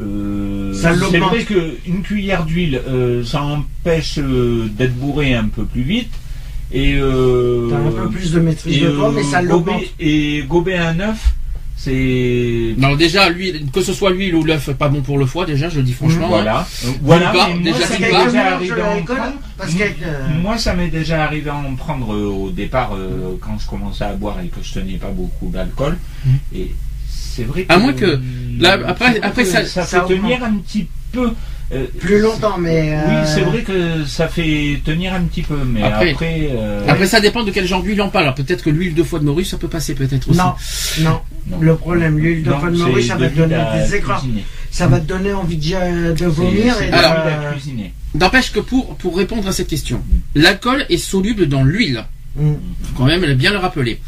Euh, Ça c'est l'augmente. vrai qu'une cuillère d'huile, euh, ça empêche euh, d'être bourré un peu plus vite. Et, euh, T'as un peu plus de maîtrise et, de toi, mais euh, ça l'augmente. gober- Et gober un œuf, c'est. Non, déjà, l'huile, que ce soit l'huile ou l'œuf, pas bon pour le foie. Déjà, je le dis franchement. Voilà. Euh, voilà. mais moi, déjà, ça part. déjà arrivé à en l'alcool, prendre. parce que, euh, Moi, ça m'est déjà arrivé à en prendre euh, au départ euh, quand je commençais à boire et que je tenais pas beaucoup d'alcool. Mhm. Et c'est vrai que. À moins que- là, après- ça- ça ça fait tenir un petit peu. Euh, Plus longtemps, mais. Oui, euh, c'est vrai que ça fait tenir un petit peu, mais Après- après. euh, Après, ça dépend de quel genre d'huile on parle. Peut-être que l'huile de foie de morue, ça peut passer, peut-être aussi. Non, non. non. Le problème, l'huile de Non, foie de morue, ça va te donner des écrans. Ça va te donner envie de, de vomir et de. N'empêche que pour, pour répondre à cette question, l'alcool est soluble dans l'huile. Mm. Faut quand même bien le rappeler.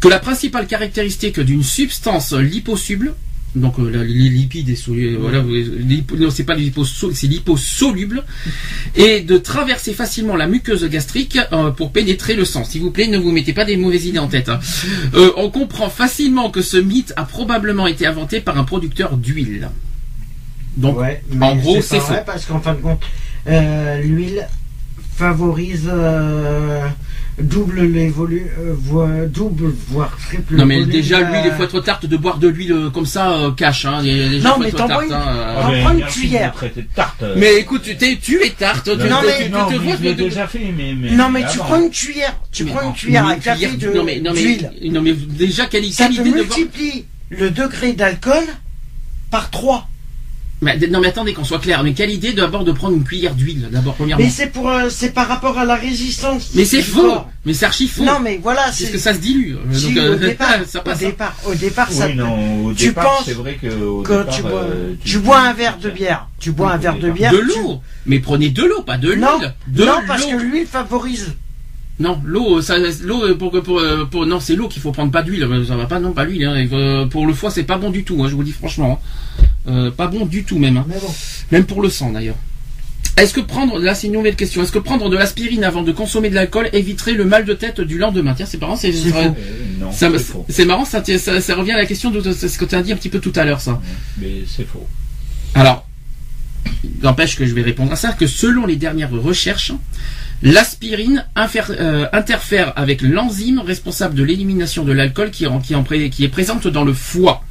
Que la principale caractéristique d'une substance liposuble, Donc euh, les lipides et solu- voilà, non, c'est pas l'hyposo- c'est liposoluble (laughs) et de traverser facilement la muqueuse gastrique euh, pour pénétrer le sang. S'il vous plaît, ne vous mettez pas des mauvaises idées en tête. hein. Euh, on comprend facilement que ce mythe a probablement été inventé par un producteur d'huile. Donc Ouais, en gros, c'est vrai faux. parce qu'en fin de compte, l'huile favorise double les volumes, euh, voire- double voire triple. Non mais volume, déjà euh, l'huile, il faut être tarte de boire de l'huile euh, comme ça euh, cash. Hein. Les- les gens Non, mais t'en hein, une- euh. On mais prend une cuillère. tarte. Mais écoute, tu, t'es- tu es tarte. Tu, Non, tu- mais- tu- non, tu te mais vois je l'ai de- déjà fait, mais, mais Non mais tu avant. prends une cuillère, tu Mais prends une cuillère à une café cuillère de non mais non mais d'huile. non mais déjà quelle, Ça quelle te idée de boire multiplie le degré d'alcool par 3. Mais, non mais attendez qu'on soit clair. Mais quelle idée d'abord de prendre une cuillère d'huile d'abord premièrement? Mais c'est pour euh, c'est par rapport à la résistance. Mais c'est faux. corps. Mais c'est archi faux. Non mais voilà, parce c'est que ça se dilue. Si, Donc, euh, au (laughs) départ, ça au passe. hein. départ, au départ, ça Oui, non, au tu départ, penses c'est vrai que au départ, tu bois, euh, tu bois un verre de bière, tu bois Oui, un verre de bière. De tu- l'eau. Mais prenez de l'eau, pas de l'huile. Non, de non parce que l'huile favorise. Non, l'eau, ça, l'eau pour que pour, euh, pour non, c'est l'eau qu'il faut prendre, pas d'huile. Ça va pas, non, pas l'huile. Hein. Euh, Pour le foie, c'est pas bon du tout. hein, je vous dis franchement, hein. Euh, pas bon du tout même. hein. Bon. Même pour le sang d'ailleurs. Est-ce que prendre, là c'est une nouvelle question, est-ce que prendre de l'aspirine avant de consommer de l'alcool éviterait le mal de tête du lendemain? Tiens, c'est marrant, c'est C'est. Euh, marrant, ça, ça, ça revient à la question de, ce que tu as dit un petit peu tout à l'heure, ça. Mais c'est faux. Alors, n'empêche que je vais répondre à ça, que selon les dernières recherches, l'aspirine euh, interfère avec l'enzyme responsable de l'élimination de l'alcool qui est présente dans le foie.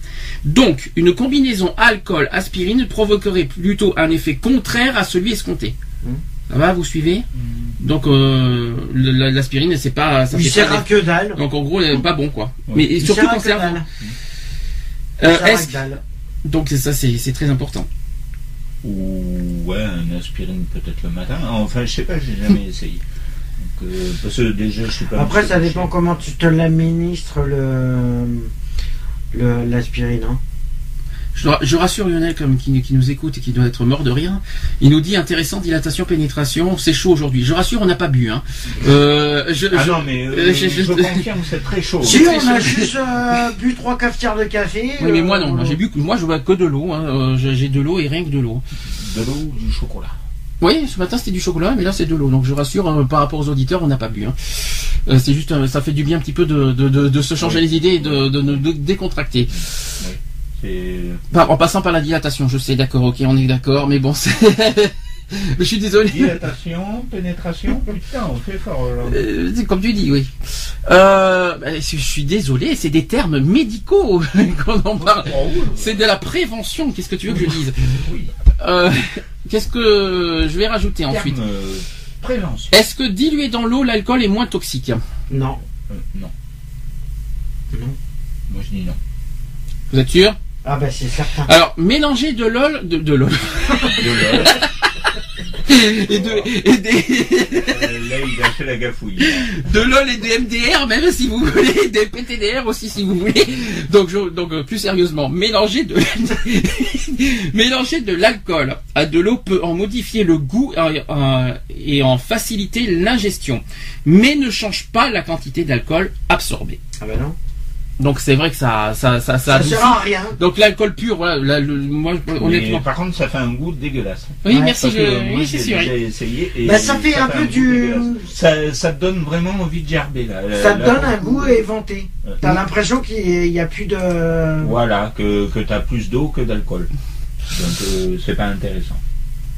Donc, une combinaison alcool-aspirine provoquerait plutôt un effet contraire à celui escompté. Hmm. Ça va, vous suivez Donc, euh, l'aspirine, c'est pas, ça Il fait sert pas à que dalle. donc en gros, pas bon quoi. Ouais. Mais Il surtout avant. dalle. Euh, Il sert à est-ce- que dalle. Donc c'est ça, c'est très important. Ou ouais, un aspirine peut-être le matin. Enfin, je sais pas, j'ai jamais (laughs) essayé. Donc, euh, parce que déjà, je suis pas. Après, ça dépend comment tu te l'administres le- l'aspirine. Hein. Je, je rassure Lionel comme qui, qui nous écoute et qui doit être mort de rire. Il nous dit intéressant dilatation pénétration. C'est chaud aujourd'hui. Je rassure, on n'a pas bu. Hein. Euh, je, Ah je- non, mais euh, euh, je- je, je- confirme, c'est très chaud. Si très on a juste euh, bu trois cafetières de café. Oui, mais moi non. Moi j'ai bu, moi je bois que de l'eau. Hein. J'ai j'ai de l'eau et rien que de l'eau. De l'eau ou du chocolat. Oui, ce matin c'était du chocolat, mais là c'est de l'eau. Donc je rassure, euh, par rapport aux auditeurs, on n'a pas bu. Hein. Euh, c'est juste, euh, ça fait du bien un petit peu de, de, de, de se changer Oui. les idées et de, décontracter. Par- en passant par la dilatation, je sais, d'accord, ok, on est d'accord, mais bon, (laughs) c'est. mais je suis désolé. Dilatation, pénétration, putain, on fait fort. alors. Euh, c'est comme tu dis, oui. Euh, bah, je suis désolé, c'est des termes médicaux (laughs) qu'on en parle. Oh, oui. C'est de la prévention. Qu'est-ce que tu veux que je dise? Oui. Euh, Qu'est-ce que je vais rajouter ensuite? euh, prévention. Est-ce que diluer dans l'eau, l'alcool est moins toxique? Non. Euh, non. Non. Moi je dis non. Vous êtes sûr? Ah ben c'est certain. Alors, mélanger de l'ol, de, de l'ol, De l'ol. (laughs) (laughs) et de, et des, là il a fait la gafouille. de LOL et de MDR, même si vous voulez, (laughs) des PTDR aussi si vous voulez. Donc, je- donc euh, plus sérieusement, mélanger de (laughs) mélanger de l'alcool à de l'eau peut en modifier le goût euh, euh, et en faciliter l'ingestion, mais ne change pas la quantité d'alcool absorbée. Ah ben non. Donc c'est vrai que ça ça ça ça, Ça sert à rien. Donc l'alcool pur, voilà, là, le- moi honnêtement. Mais par contre, ça fait un goût dégueulasse. Oui, Ouais, merci, je, oui, c'est sûr. déjà essayé. Et Bah, ça fait un peu du-. Ça, ça te donne vraiment envie de gerber là. Ça te Là, donne un goût éventé. euh, T'as l'impression qu'il n'y a plus de. Voilà, que, que tu as plus d'eau que d'alcool. Donc euh, c'est pas intéressant.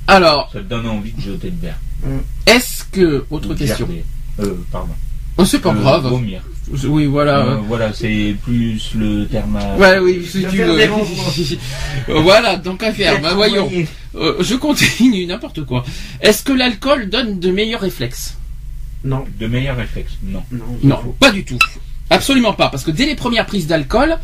Alors, Ça te donne envie de jeter le verre. est-ce que autre Ou question gerber. Euh, pardon. Oh, c'est pas Euh, grave. Vomir. Oui, voilà. Euh, voilà, c'est plus le terme. à- Ouais, oui, si tu veux. (laughs) Euh, voilà, donc à faire. Bah, voyons. Euh, je continue, n'importe quoi. Est-ce que l'alcool donne de meilleurs réflexes? Non. De meilleurs réflexes. Non. Non. Non, pas du tout. Absolument pas, parce que dès les premières prises d'alcool,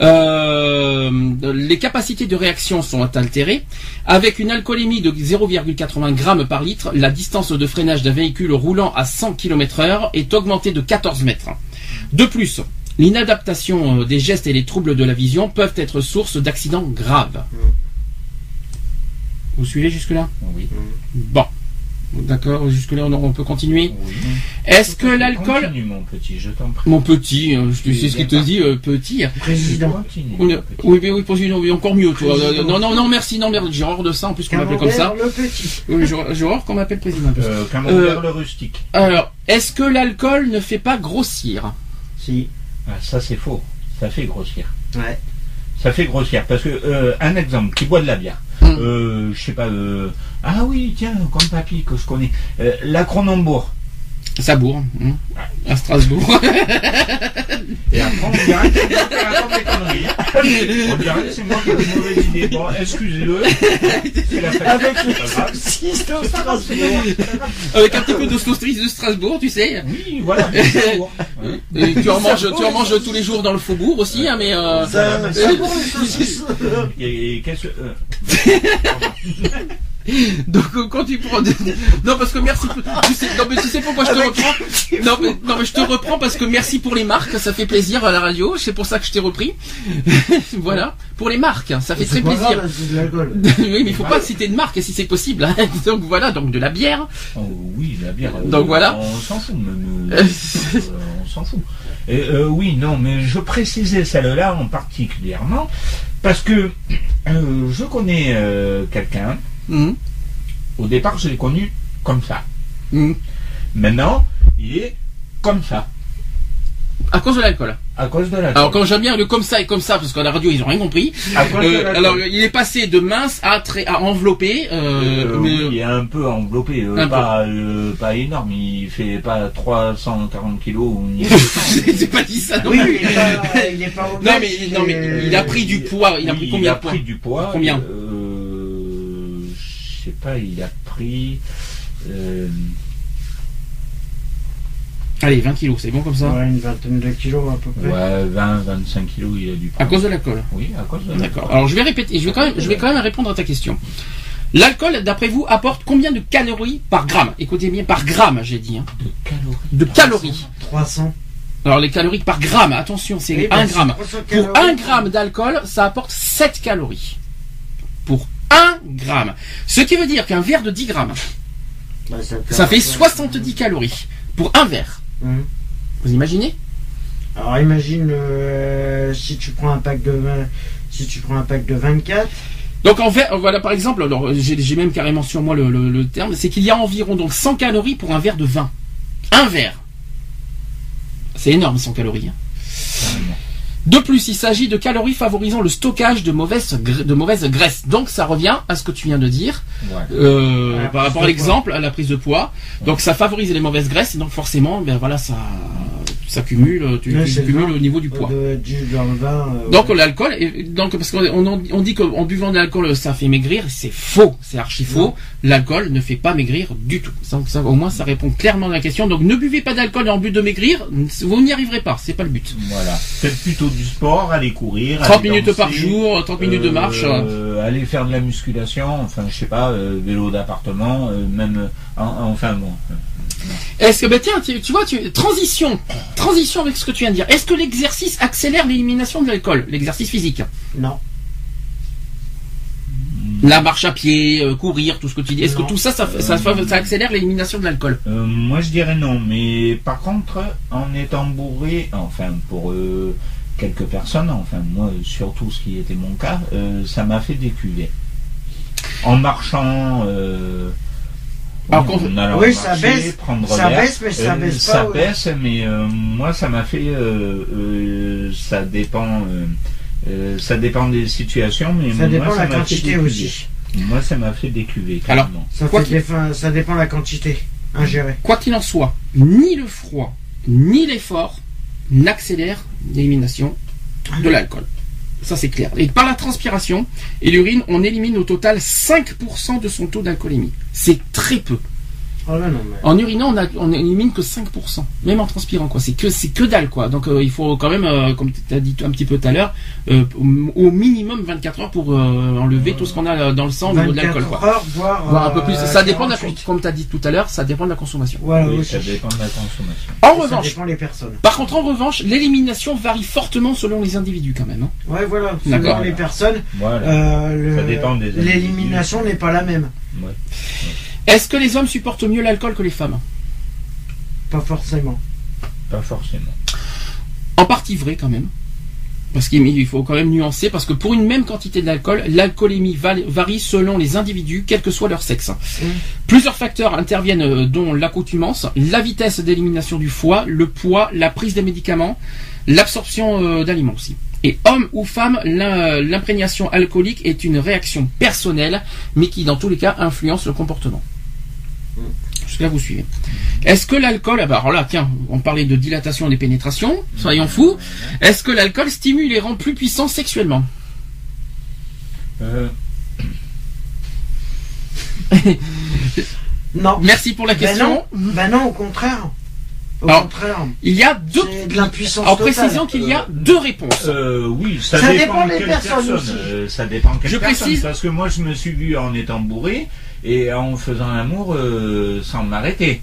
euh, les capacités de réaction sont altérées. Avec une alcoolémie de 0,80 grammes par litre, la distance de freinage d'un véhicule roulant à 100 km heure est augmentée de 14 mètres. De plus, l'inadaptation euh, des gestes et les troubles de la vision peuvent être source d'accidents graves. Vous suivez jusque-là? Oui. Bon. D'accord, jusque-là on on peut continuer. Oui. Est-ce que l'alcool, Continue, mon petit, je t'en prie. mon petit, je sais ce qu'il te dit, euh, petit. Président. Continue, Oui, petit. oui, encore mieux, toi. Président. Euh, Non, non, non, merci, non, merde, j'ai horreur de ça, en plus qu'on m'appelle comme ça. Le petit. Oui, j'ai horreur qu'on m'appelle président. Euh, Camembert Euh, le rustique. Alors, est-ce que l'alcool ne fait pas grossir? Si. Ah, ça c'est faux. Ça fait grossir. Ouais. Ça fait grossir parce que euh, un exemple qui boit de la bière. Euh, je sais pas. euh, ah oui, tiens, comme papy que je connais. Euh, la Cronenbourg. Ça bourre, hein, à Strasbourg. Et après on dirait que c'est moi qui raconte des conneries. On dirait que c'est moi qui ai une mauvaise idée. Bon, excusez-le. C'est la fête. Avec le saucisse de Strasbourg. Avec un petit peu de saucisse de Strasbourg, tu sais. Oui, voilà. Et tu en manges, tu en manges tous les jours dans le faubourg aussi, hein, mais euh, Ça, ça saucisses. Et, et qu'est-ce que. (laughs) (laughs) donc euh, quand tu prends, des- non parce que merci, pour- tu sais, non mais tu sais pourquoi je te reprends, (laughs) non mais, non mais je te reprends parce que merci pour les marques, ça fait plaisir à la radio, c'est pour ça que je t'ai repris, (laughs) voilà, pour les marques, ça fait très plaisir. grave, de oui mais il faut pas citer de marque si c'est possible, hein. donc voilà, donc de la bière, Oh, oui, la bière. euh, Donc voilà. On s'en fout, même. euh, on s'en fout. Et, euh, oui, non, mais je précisais celle-là en particulièrement parce que euh, je connais euh, quelqu'un. Mhm. Au départ, je l'ai connu comme ça. Mhm. Maintenant, il est comme ça à cause de l'alcool. à cause de la. Alors quand j'aime bien le comme ça et comme ça parce qu'à la radio ils ont rien compris. à cause de Euh, l'alcool. alors il est passé de mince à très à enveloppé. Euh, Euh, mais, oui, il est un peu enveloppé, euh, Un peu. pas, euh, pas énorme, il fait pas 340 kilos. ou ni- (laughs) J'ai pas dit ça non Oui, plus. il est pas, il est pas (laughs) obèse, Non mais, non mais il a pris du poids. Il a Oui, pris combien il a de poids pris du poids. Combien euh, sais pas, il a pris. euh, Allez, 20 kilos, c'est bon comme ça? Ouais, une vingtaine de kilos à peu près. ouais, 20, 25 kilos, il a du À cause de l'alcool? Oui, à cause de D'accord. Alors je vais répéter, je vais quand même, je vais quand même répondre à ta question. L'alcool, d'après vous, apporte combien de calories par gramme? Écoutez bien, par gramme, j'ai dit. hein. De calories. De calories. 300. Alors les calories par gramme, attention, c'est Oui, 1 c'est gramme. 300 Pour calories. 1 gramme d'alcool, ça apporte 7 calories. Pour 1 gramme. Ce qui veut dire qu'un verre de 10 grammes, Bah, ça fait 70 calories. Pour un verre. Hum. Vous imaginez? Alors imagine euh, si tu prends un pack de 20, si tu prends un pack de 24, Donc en fait, voilà par exemple, alors j'ai j'ai même carrément sur moi le, le- le terme, c'est qu'il y a environ donc 100 calories pour un verre de vin. Un verre. C'est énorme 100 calories. hein. De plus, il s'agit de calories favorisant le stockage de mauvaises, gra- de mauvaises graisses. Donc ça revient à ce que tu viens de dire Ouais. euh, par rapport à l'exemple, à la prise de poids. Donc ça favorise les mauvaises graisses et donc forcément, ben voilà, ça, ça cumule, tu, cumules vin. au niveau du poids. de, du, dans le vin. euh, Donc ouais. l'alcool, et- donc parce qu'on on, on dit qu'en buvant de l'alcool ça fait maigrir, c'est faux, c'est archi faux. L'alcool ne fait pas maigrir du tout. Ça, au moins ça répond clairement à la question. Donc ne buvez pas d'alcool en but de maigrir, vous n'y arriverez pas, c'est pas le but. Voilà. Faites plutôt du sport, allez courir. 30 allez minutes danser, par jour, 30 minutes de marche. euh, allez faire de la musculation, enfin je sais pas, euh, vélo d'appartement, euh, même, euh, en- enfin bon. Euh, Est-ce que ben tiens, tu, tu vois, tu, transition, transition avec ce que tu viens de dire. Est-ce que l'exercice accélère l'élimination de l'alcool, l'exercice physique, Non. la marche à pied, euh, courir, tout ce que tu dis. Est-ce que tout ça, ça, fait- ça, ça accélère l'élimination de l'alcool? Euh, moi je dirais non, mais par contre, en étant bourré, enfin pour euh, quelques personnes, enfin moi surtout ce qui était mon cas, euh, ça m'a fait décuver. En marchant, euh, Alors, en allant Oui, ça baisse, prendre ça l'air, baisse, mais ça euh, baisse ça pas, ouais. baisse, mais euh, moi ça m'a fait, euh, euh, ça dépend, euh, euh, ça dépend des situations, mais Ça moi, dépend de ça la m'a fait quantité décuver. aussi. Moi ça m'a fait décuver. Alors. Ça, Quoi fait défa- ça dépend de la quantité ingérée. Quoi qu'il en soit, ni le froid, ni l'effort n'accélèrent l'élimination de l'alcool. Ça c'est clair. Et par la transpiration et l'urine, on élimine au total 5% de son taux d'alcoolémie. C'est très peu. Oh là non, mais... En urinant, on, a- on élimine que 5%, même en transpirant quoi. C'est que c'est que dalle quoi. Donc euh, il faut quand même, euh, comme tu as dit un petit peu tout à l'heure, euh, au minimum 24 heures pour euh, enlever tout ce qu'on a dans le sang au niveau de 24 l'alcool quoi. heures, voire, Voire un peu euh, plus. Ça dépend de la, 48. comme tu as dit tout à l'heure, ça dépend de la consommation. Voilà, Oui, aussi. ça dépend de la consommation. En Ça revanche, dépend des personnes. Par contre, en revanche, l'élimination varie fortement selon les individus quand même. hein. Ouais, voilà. D'accord. Selon les personnes, Voilà. euh, le- Ça dépend des individus. l'élimination n'est pas la même. Ouais. Est-ce que les hommes supportent mieux l'alcool que les femmes? Pas forcément. Pas forcément. En partie vrai quand même. Parce qu'il il faut quand même nuancer, parce que pour une même quantité d'alcool, l'alcoolémie varie selon les individus, quel que soit leur sexe. Plusieurs facteurs interviennent, euh, dont l'accoutumance, la vitesse d'élimination du foie, le poids, la prise des médicaments, l'absorption euh, d'aliments aussi. Et homme ou femme, l'im- l'imprégnation alcoolique est une réaction personnelle, mais qui dans tous les cas influence le comportement. Jusque-là, vous suivez. Est-ce que l'alcool, ah bah, alors là, tiens, on parlait de dilatation des pénétrations, soyons fous. Est-ce que l'alcool stimule et rend plus puissant sexuellement? Euh, (laughs) Non. Merci pour la Ben question. non, ben non, au contraire. Au Alors, contraire. Il y a deux. De l'impuissance En totale. précisant qu'il y a deux réponses. euh, oui, ça, Ça dépend, dépend de des personnes personne. aussi. euh, ça dépend de quelle Je personne, précise- Parce que moi, je me suis vu en étant bourré et en faisant l'amour euh, sans m'arrêter.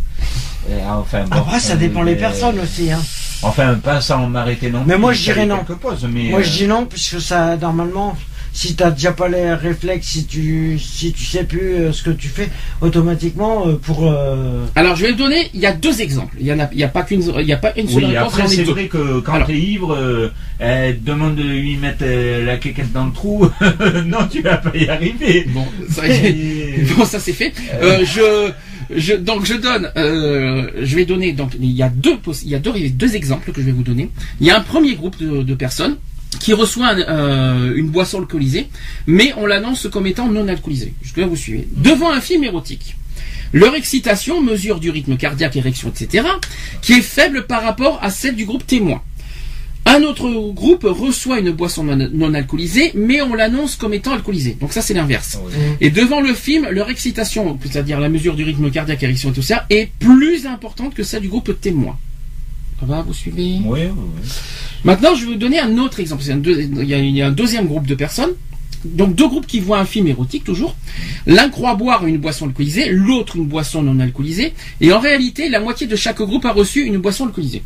Et Enfin, bon, Après, ça dépend euh, les personnes aussi. Hein. Enfin, pas sans m'arrêter non Mais plus. moi, je dirais non. pauses, mais, Moi, euh, je dis non, puisque ça, normalement, si t'as déjà pas les réflexes, si tu, si tu sais plus euh, ce que tu fais, automatiquement, euh, pour. euh, Alors, je vais donner. Il y a deux exemples. Il y en a, il y a pas qu'une, il y a pas une seule Oui, réponse. après c'est vrai que quand t'es ivre, euh, elle te demande de lui mettre euh, la quéquette dans le trou. (laughs) non, tu vas pas y arriver. Bon, ça, y est. Et- (laughs) Bon, ça c'est fait. Euh, je, donc je donne, euh, je vais donner donc il y a deux, il y a deux, exemples que je vais vous donner. Il y a un premier groupe de, personnes qui reçoit euh, une boisson alcoolisée, mais on l'annonce comme étant non alcoolisée. Jusque là vous suivez. Devant un film érotique. Leur excitation mesure du rythme cardiaque, érection, etc., qui est faible par rapport à celle du groupe témoin. Un autre groupe reçoit une boisson non, non alcoolisée, mais on l'annonce comme étant alcoolisée. Donc ça c'est l'inverse. Oui. Et devant le film, leur excitation, c'est-à-dire la mesure du rythme cardiaque, érection et tout ça, est plus importante que celle du groupe témoin. Ça va, vous suivez? Oui. Maintenant, je vais vous donner un autre exemple. C'est un deux- il, y a, il y a un deuxième groupe de personnes. Donc deux groupes qui voient un film érotique toujours. L'un croit boire une boisson alcoolisée, l'autre une boisson non alcoolisée. Et en réalité, la moitié de chaque groupe a reçu une boisson alcoolisée.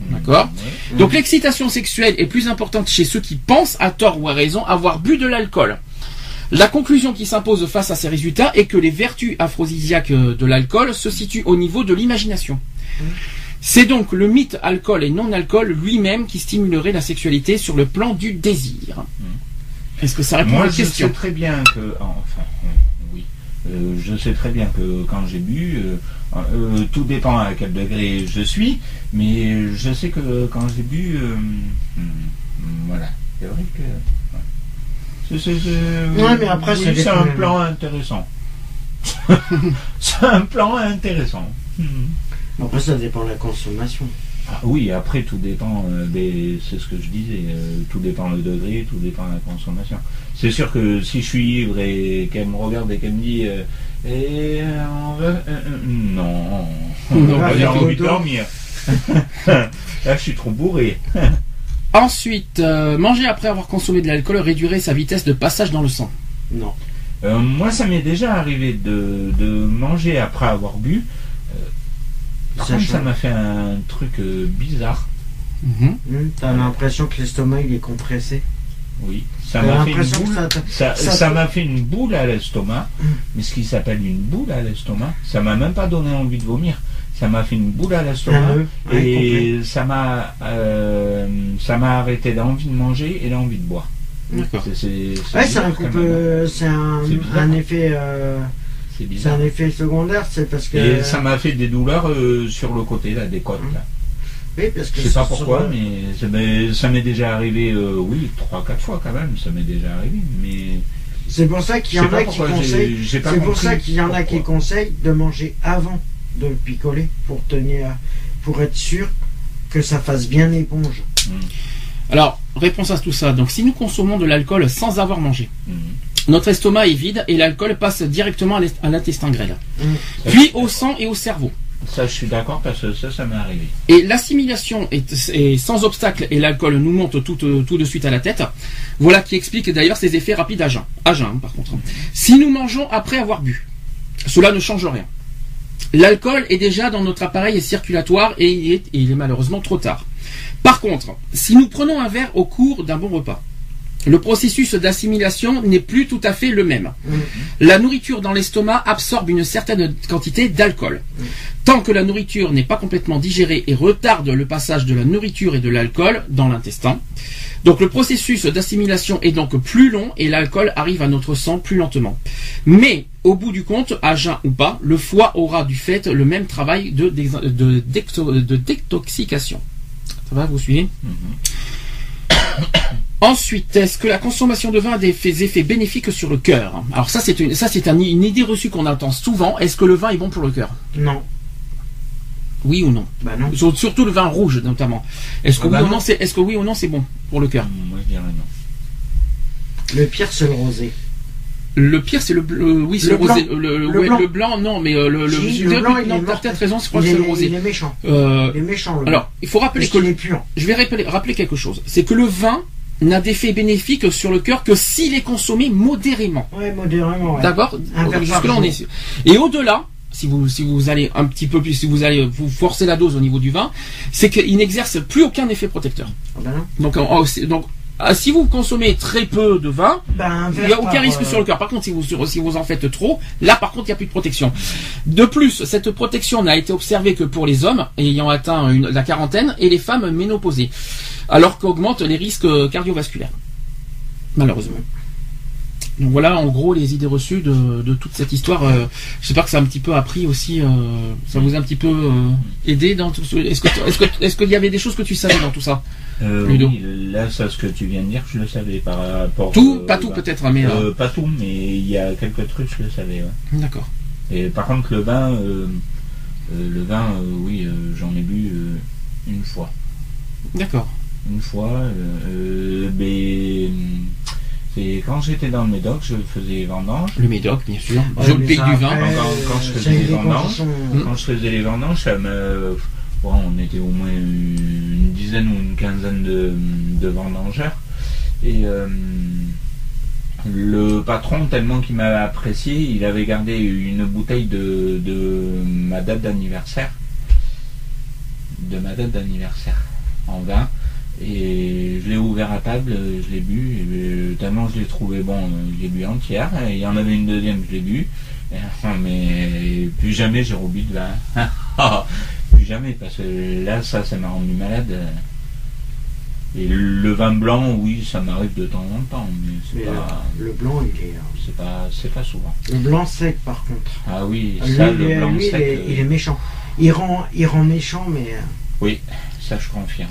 D'accord Oui. donc l'excitation sexuelle est plus importante chez ceux qui pensent, à tort ou à raison, avoir bu de l'alcool. La conclusion qui s'impose face à ces résultats est que les vertus aphrodisiaques euh, de l'alcool se situent au niveau de l'imagination. C'est donc le mythe alcool et non-alcool lui-même qui stimulerait la sexualité sur le plan du désir. Est-ce que ça répond à Moi, votre je question? sais très bien que, enfin, euh, oui, Euh, je sais très bien que quand j'ai bu, euh, euh, tout dépend à quel degré je suis, mais je sais que quand j'ai bu, euh, hmm, voilà, c'est vrai que. ouais. C'est, c'est- c'est- Ouais, mais après, oui, c'est un plan intéressant. (laughs) c'est un plan intéressant. Après, ça dépend de la consommation. Ah oui, après tout dépend euh, des. C'est ce que je disais, euh, tout dépend le degré, tout dépend de la consommation. C'est sûr que si je suis ivre et qu'elle me regarde et qu'elle me dit euh, et euh, on va. euh, euh, non, Non, Moi, pas j'ai du envie de dormir. (laughs) Là, je suis trop bourré. (laughs) Ensuite, euh, manger après avoir consommé de l'alcool réduirait sa vitesse de passage dans le sang. Non. Euh, moi, ça m'est déjà arrivé de, de manger après avoir bu. Euh, par Ça contre, ça change. m'a fait un truc euh, bizarre. Mhm. Hum, T'as l'impression que l'estomac il est compressé. Oui, ça m'a fait ça. Ça Ça fait une boule à l'estomac, mais ce qui s'appelle une boule à l'estomac, ça m'a même pas donné envie de vomir. Ça m'a fait une boule à l'estomac complet. et ça m'a euh, ça m'a arrêté l'envie de manger et l'envie de boire. D'accord. C'est Ouais, un même. c'est un, un effet, euh, C'est un effet secondaire, c'est parce que. Et ça m'a fait des douleurs euh, sur le côté là des côtes là. Oui, parce que Je sais pas pourquoi, sur- mais ça m'est- ça m'est déjà arrivé, euh, oui, trois quatre fois quand même, ça m'est déjà arrivé, mais C'est pour ça qu'il y en a qui conseillent. C'est pour ça qu'il y en a qui conseillent de manger avant de le picoler pour tenir, pour être sûr que ça fasse bien éponge. Alors, réponse à tout ça. Donc, si nous consommons de l'alcool sans avoir mangé, Mhm. notre estomac est vide et l'alcool passe directement à l'intestin grêle, Mhm. puis au sang et au cerveau. Ça, je suis d'accord parce que ça, ça m'est arrivé. Et l'assimilation est, sans obstacle et l'alcool nous monte tout, euh, tout de suite à la tête. Voilà qui explique d'ailleurs ses effets rapides à jeun. À jeun, hein, par contre. Si nous mangeons après avoir bu, cela ne change rien. L'alcool est déjà dans notre appareil circulatoire et il est malheureusement trop tard. Par contre, si nous prenons un verre au cours d'un bon repas, Le processus d'assimilation n'est plus tout à fait le même. La nourriture dans l'estomac absorbe une certaine quantité d'alcool. Tant que la nourriture n'est pas complètement digérée et retarde le passage de la nourriture et de l'alcool dans l'intestin. Donc le processus d'assimilation est donc plus long et l'alcool arrive à notre sang plus lentement. Mais au bout du compte, à jeun ou pas, le foie aura du fait le même travail de, de détoxication. Ça va, vous suivez? Ensuite, est-ce que la consommation de vin a des effets bénéfiques sur le cœur? Alors ça, c'est une, ça, c'est un- une idée reçue qu'on entend souvent. Est-ce que le vin est bon pour le cœur? Non. Oui ou non? Bah non. Sur- Surtout le vin rouge, notamment. Est-ce que, Ah bah oui ou non. non, c'est, est-ce que oui ou non, c'est bon pour le cœur? Moi, je dirais non. Le pire, c'est le rosé. Le pire, c'est le, bleu- oui, c'est le, Le rosé. blanc. Le, Le ouais, blanc. le blanc, non, mais euh, le, le, Si, blanc, non, est t'as mort. peut-être raison, je crois il que c'est le est- rosé. Il est méchant. Euh, Il est méchant, le alors, il faut rappeler Parce que qu'il est je vais rappeler, rappeler quelque chose. C'est que le vin n'a d'effet bénéfique sur le cœur que s'il est consommé modérément. Ouais, modérément, ouais. D'accord Jusque-là, on est. Et au-delà, si vous, si vous allez un petit peu plus, si vous allez vous forcer la dose au niveau du vin, c'est qu'il n'exerce plus aucun effet protecteur. Ah non. Donc, donc, ah, si vous consommez très peu de vin, un il n'y a aucun risque euh, sur le cœur. Par contre, si vous, si vous en faites trop, là, par contre, il n'y a plus de protection. De plus, cette protection n'a été observée que pour les hommes ayant atteint une- la quarantaine et les femmes ménopausées, alors qu'augmentent les risques cardiovasculaires. Malheureusement. Donc voilà, en gros, les idées reçues de, de toute cette histoire. Euh, J'espère que ça a un petit peu appris aussi. euh, ça vous a un petit peu euh, aidé dans tout ce. Est-ce que est-ce est-ce qu'il y avait des choses que tu savais dans tout ça Euh, Ludo. oui, là, ça, ce que tu viens de dire, je le savais par rapport. Tout, pas tout bah, peut-être, hein, mais pas tout, mais il y a quelques trucs, je le savais. ouais. d'accord. Et par contre, le vin, le vin, oui, j'en ai bu une fois. D'accord. Une fois, mais quand j'étais dans le Médoc, je faisais les vendanges. Le Médoc, bien sûr. pays ça, du vin. après, Quand- quand je faisais les vendanges. Quand je faisais les vendanges, ça me, bon, on était au moins une dizaine ou une quinzaine de, de vendangeurs. Et euh, le patron, tellement qu'il m'avait apprécié, il avait gardé une bouteille de, de ma date d'anniversaire. De ma date d'anniversaire en vin. Et je l'ai ouvert à table, je l'ai bu, et euh, tellement je l'ai trouvé bon, je l'ai bu entière. Et il y en avait une deuxième, je l'ai bu. Ah, Mais plus jamais j'ai rebu de vin. (laughs) plus jamais, parce que là, ça, ça m'a rendu malade. Et le vin blanc, oui, ça m'arrive de temps en temps, mais c'est pas, le blanc, il est. euh, c'est pas, c'est pas souvent. Le blanc sec, par contre. Ah oui, Lui, ça, le blanc lui, il sec, est, euh, il est méchant. Il rend, il rend méchant, mais. euh, oui, ça je confirme.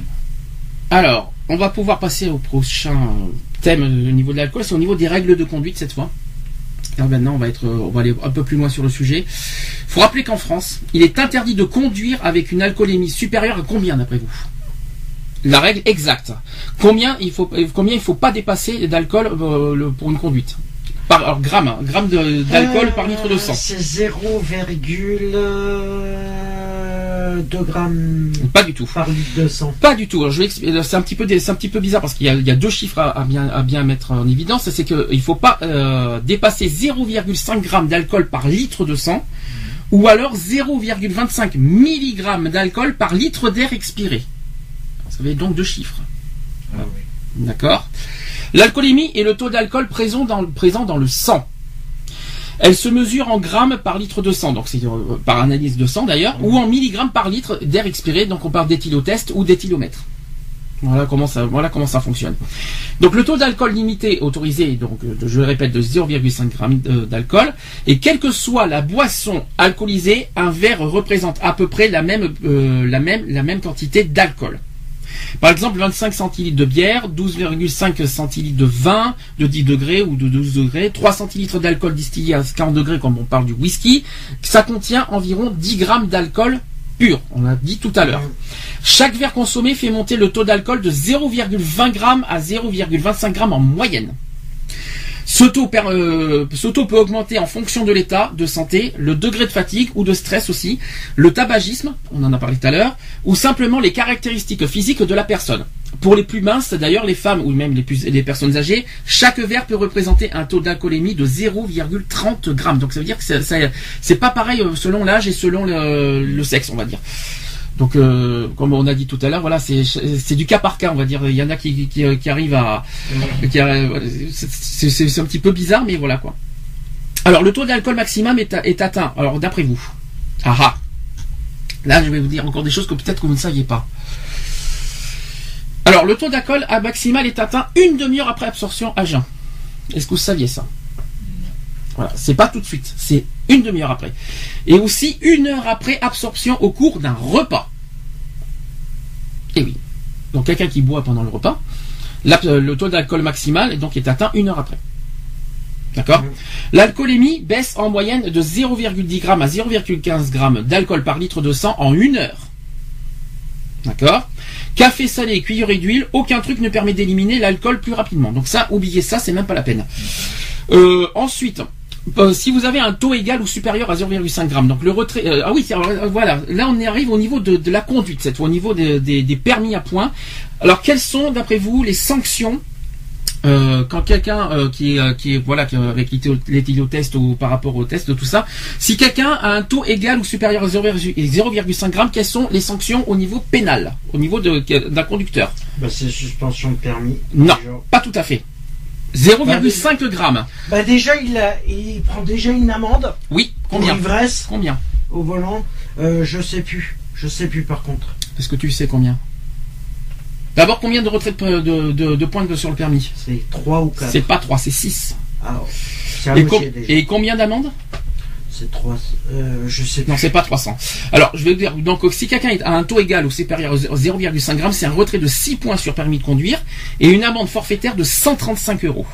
Alors, on va pouvoir passer au prochain thème euh, au niveau de l'alcool, c'est au niveau des règles de conduite cette fois. Alors maintenant, on va être, euh, on va aller un peu plus loin sur le sujet. Faut rappeler qu'en France, il est interdit de conduire avec une alcoolémie supérieure à combien d'après vous? La règle exacte. Combien il faut, euh, combien il faut pas dépasser d'alcool euh, pour une conduite? Par alors, gramme, hein, gramme d'alcool par litre de sang. C'est 0,2 grammes Pas du tout. par litre de sang. Pas du tout. Alors, je vais expli- c'est un petit peu, dé- c'est un petit peu bizarre parce qu'il y a, il y a deux chiffres à, à bien, à bien mettre en évidence. C'est que il faut pas euh, dépasser 0,5 g d'alcool par litre de sang, ou alors 0,25 mg d'alcool par litre d'air expiré. Ça fait donc deux chiffres. Ah oui. D'accord. L'alcoolémie est le taux d'alcool présent dans, le- présent dans le sang. Elle se mesure en grammes par litre de sang, donc c'est euh, par analyse de sang d'ailleurs, ou en milligrammes par litre d'air expiré, donc on parle d'éthylotest ou d'éthylomètre. Voilà comment ça, voilà comment ça fonctionne. Donc le taux d'alcool limité autorisé, donc euh, je le répète, de 0,5 g euh, d'alcool, et quelle que soit la boisson alcoolisée, un verre représente à peu près la même, la même, la même quantité d'alcool. Par exemple, 25 centilitres de bière, 12,5 centilitres de vin de 10 degrés ou de 12 degrés, 3 centilitres d'alcool distillé à 40 degrés comme on parle du whisky, ça contient environ 10 grammes d'alcool pur, on l'a dit tout à l'heure. Chaque verre consommé fait monter le taux d'alcool de 0,20 grammes à 0,25 grammes en moyenne. Ce taux, euh, peut augmenter en fonction de l'état de santé, le degré de fatigue ou de stress aussi, le tabagisme, on en a parlé tout à l'heure, ou simplement les caractéristiques physiques de la personne. Pour les plus minces, d'ailleurs, les femmes ou même les, plus, les personnes âgées, chaque verre peut représenter un taux d'alcoolémie de 0,30 grammes. Donc ça veut dire que c'est pas pareil euh, selon l'âge et selon le, le sexe, on va dire. Donc, euh, comme on a dit tout à l'heure, voilà, c'est du cas par cas, on va dire. Il y en a qui, qui, qui arrivent à, qui c'est un petit peu bizarre, mais voilà quoi. Alors, le taux d'alcool maximum est, est atteint. Alors, d'après vous, ah ah. Là, je vais vous dire encore des choses que peut-être que vous ne saviez pas. Alors, le taux d'alcool à maximal est atteint une demi-heure après absorption à jeun. Est-ce que vous saviez ça? Voilà, c'est pas tout de suite, c'est une demi-heure après. Et aussi une heure après absorption au cours d'un repas. Et oui. Donc quelqu'un qui boit pendant le repas, la- le taux d'alcool maximal est donc est atteint une heure après. D'accord L'alcoolémie baisse en moyenne de 0,10 g à 0,15 g d'alcool par litre de sang en une heure. D'accord Café salé, cuillerée d'huile, aucun truc ne permet d'éliminer l'alcool plus rapidement. Donc ça, oubliez ça, c'est même pas la peine. Euh, ensuite, euh, si vous avez un taux égal ou supérieur à 0,5 g, donc le retrait. euh, ah oui, euh, voilà. Là, on y arrive au niveau de, de la conduite, cette fois, au niveau des- des- des permis à points. Alors, quelles sont, d'après vous, les sanctions euh, quand quelqu'un euh, qui est euh, qui voilà qui, avec l'éthylotest ou par rapport au test de tout ça, si quelqu'un a un taux égal ou supérieur à 0,5 g, quelles sont les sanctions au niveau pénal, au niveau d'un conducteur? Bah, c'est suspension de permis. Non, pas tout à fait. 0,5 g. Bah, déjà, il, a, il prend déjà une amende Oui, pour combien ivresse Combien au volant. Euh, je sais plus. Je sais plus par contre. Est-ce que tu sais combien D'abord, combien de retraits de, de, de- de points sur le permis C'est 3 ou 4. C'est pas 3, c'est 6. Alors, c'est à Et, moitié com- déjà. et combien d'amendes C'est 3. Euh, je sais plus. Non, c'est pas 300. Alors, je vais vous dire, donc si quelqu'un a un taux égal ou supérieur à 0,5 g, c'est un retrait de 6 points sur permis de conduire et une amende forfaitaire de 135 euros.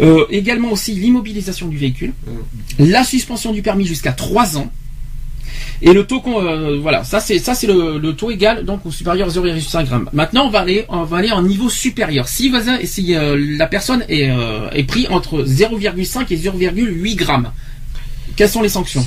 Euh, également aussi l'immobilisation du véhicule, la suspension du permis jusqu'à 3 ans. Et le taux qu'on euh, voilà, ça c'est ça c'est le, le taux égal donc au supérieur à 0,5 g. Maintenant on va aller on va aller en niveau supérieur. Si, vas- si euh, la personne est, est pris entre 0,5 et 0,8 g, quelles sont les sanctions?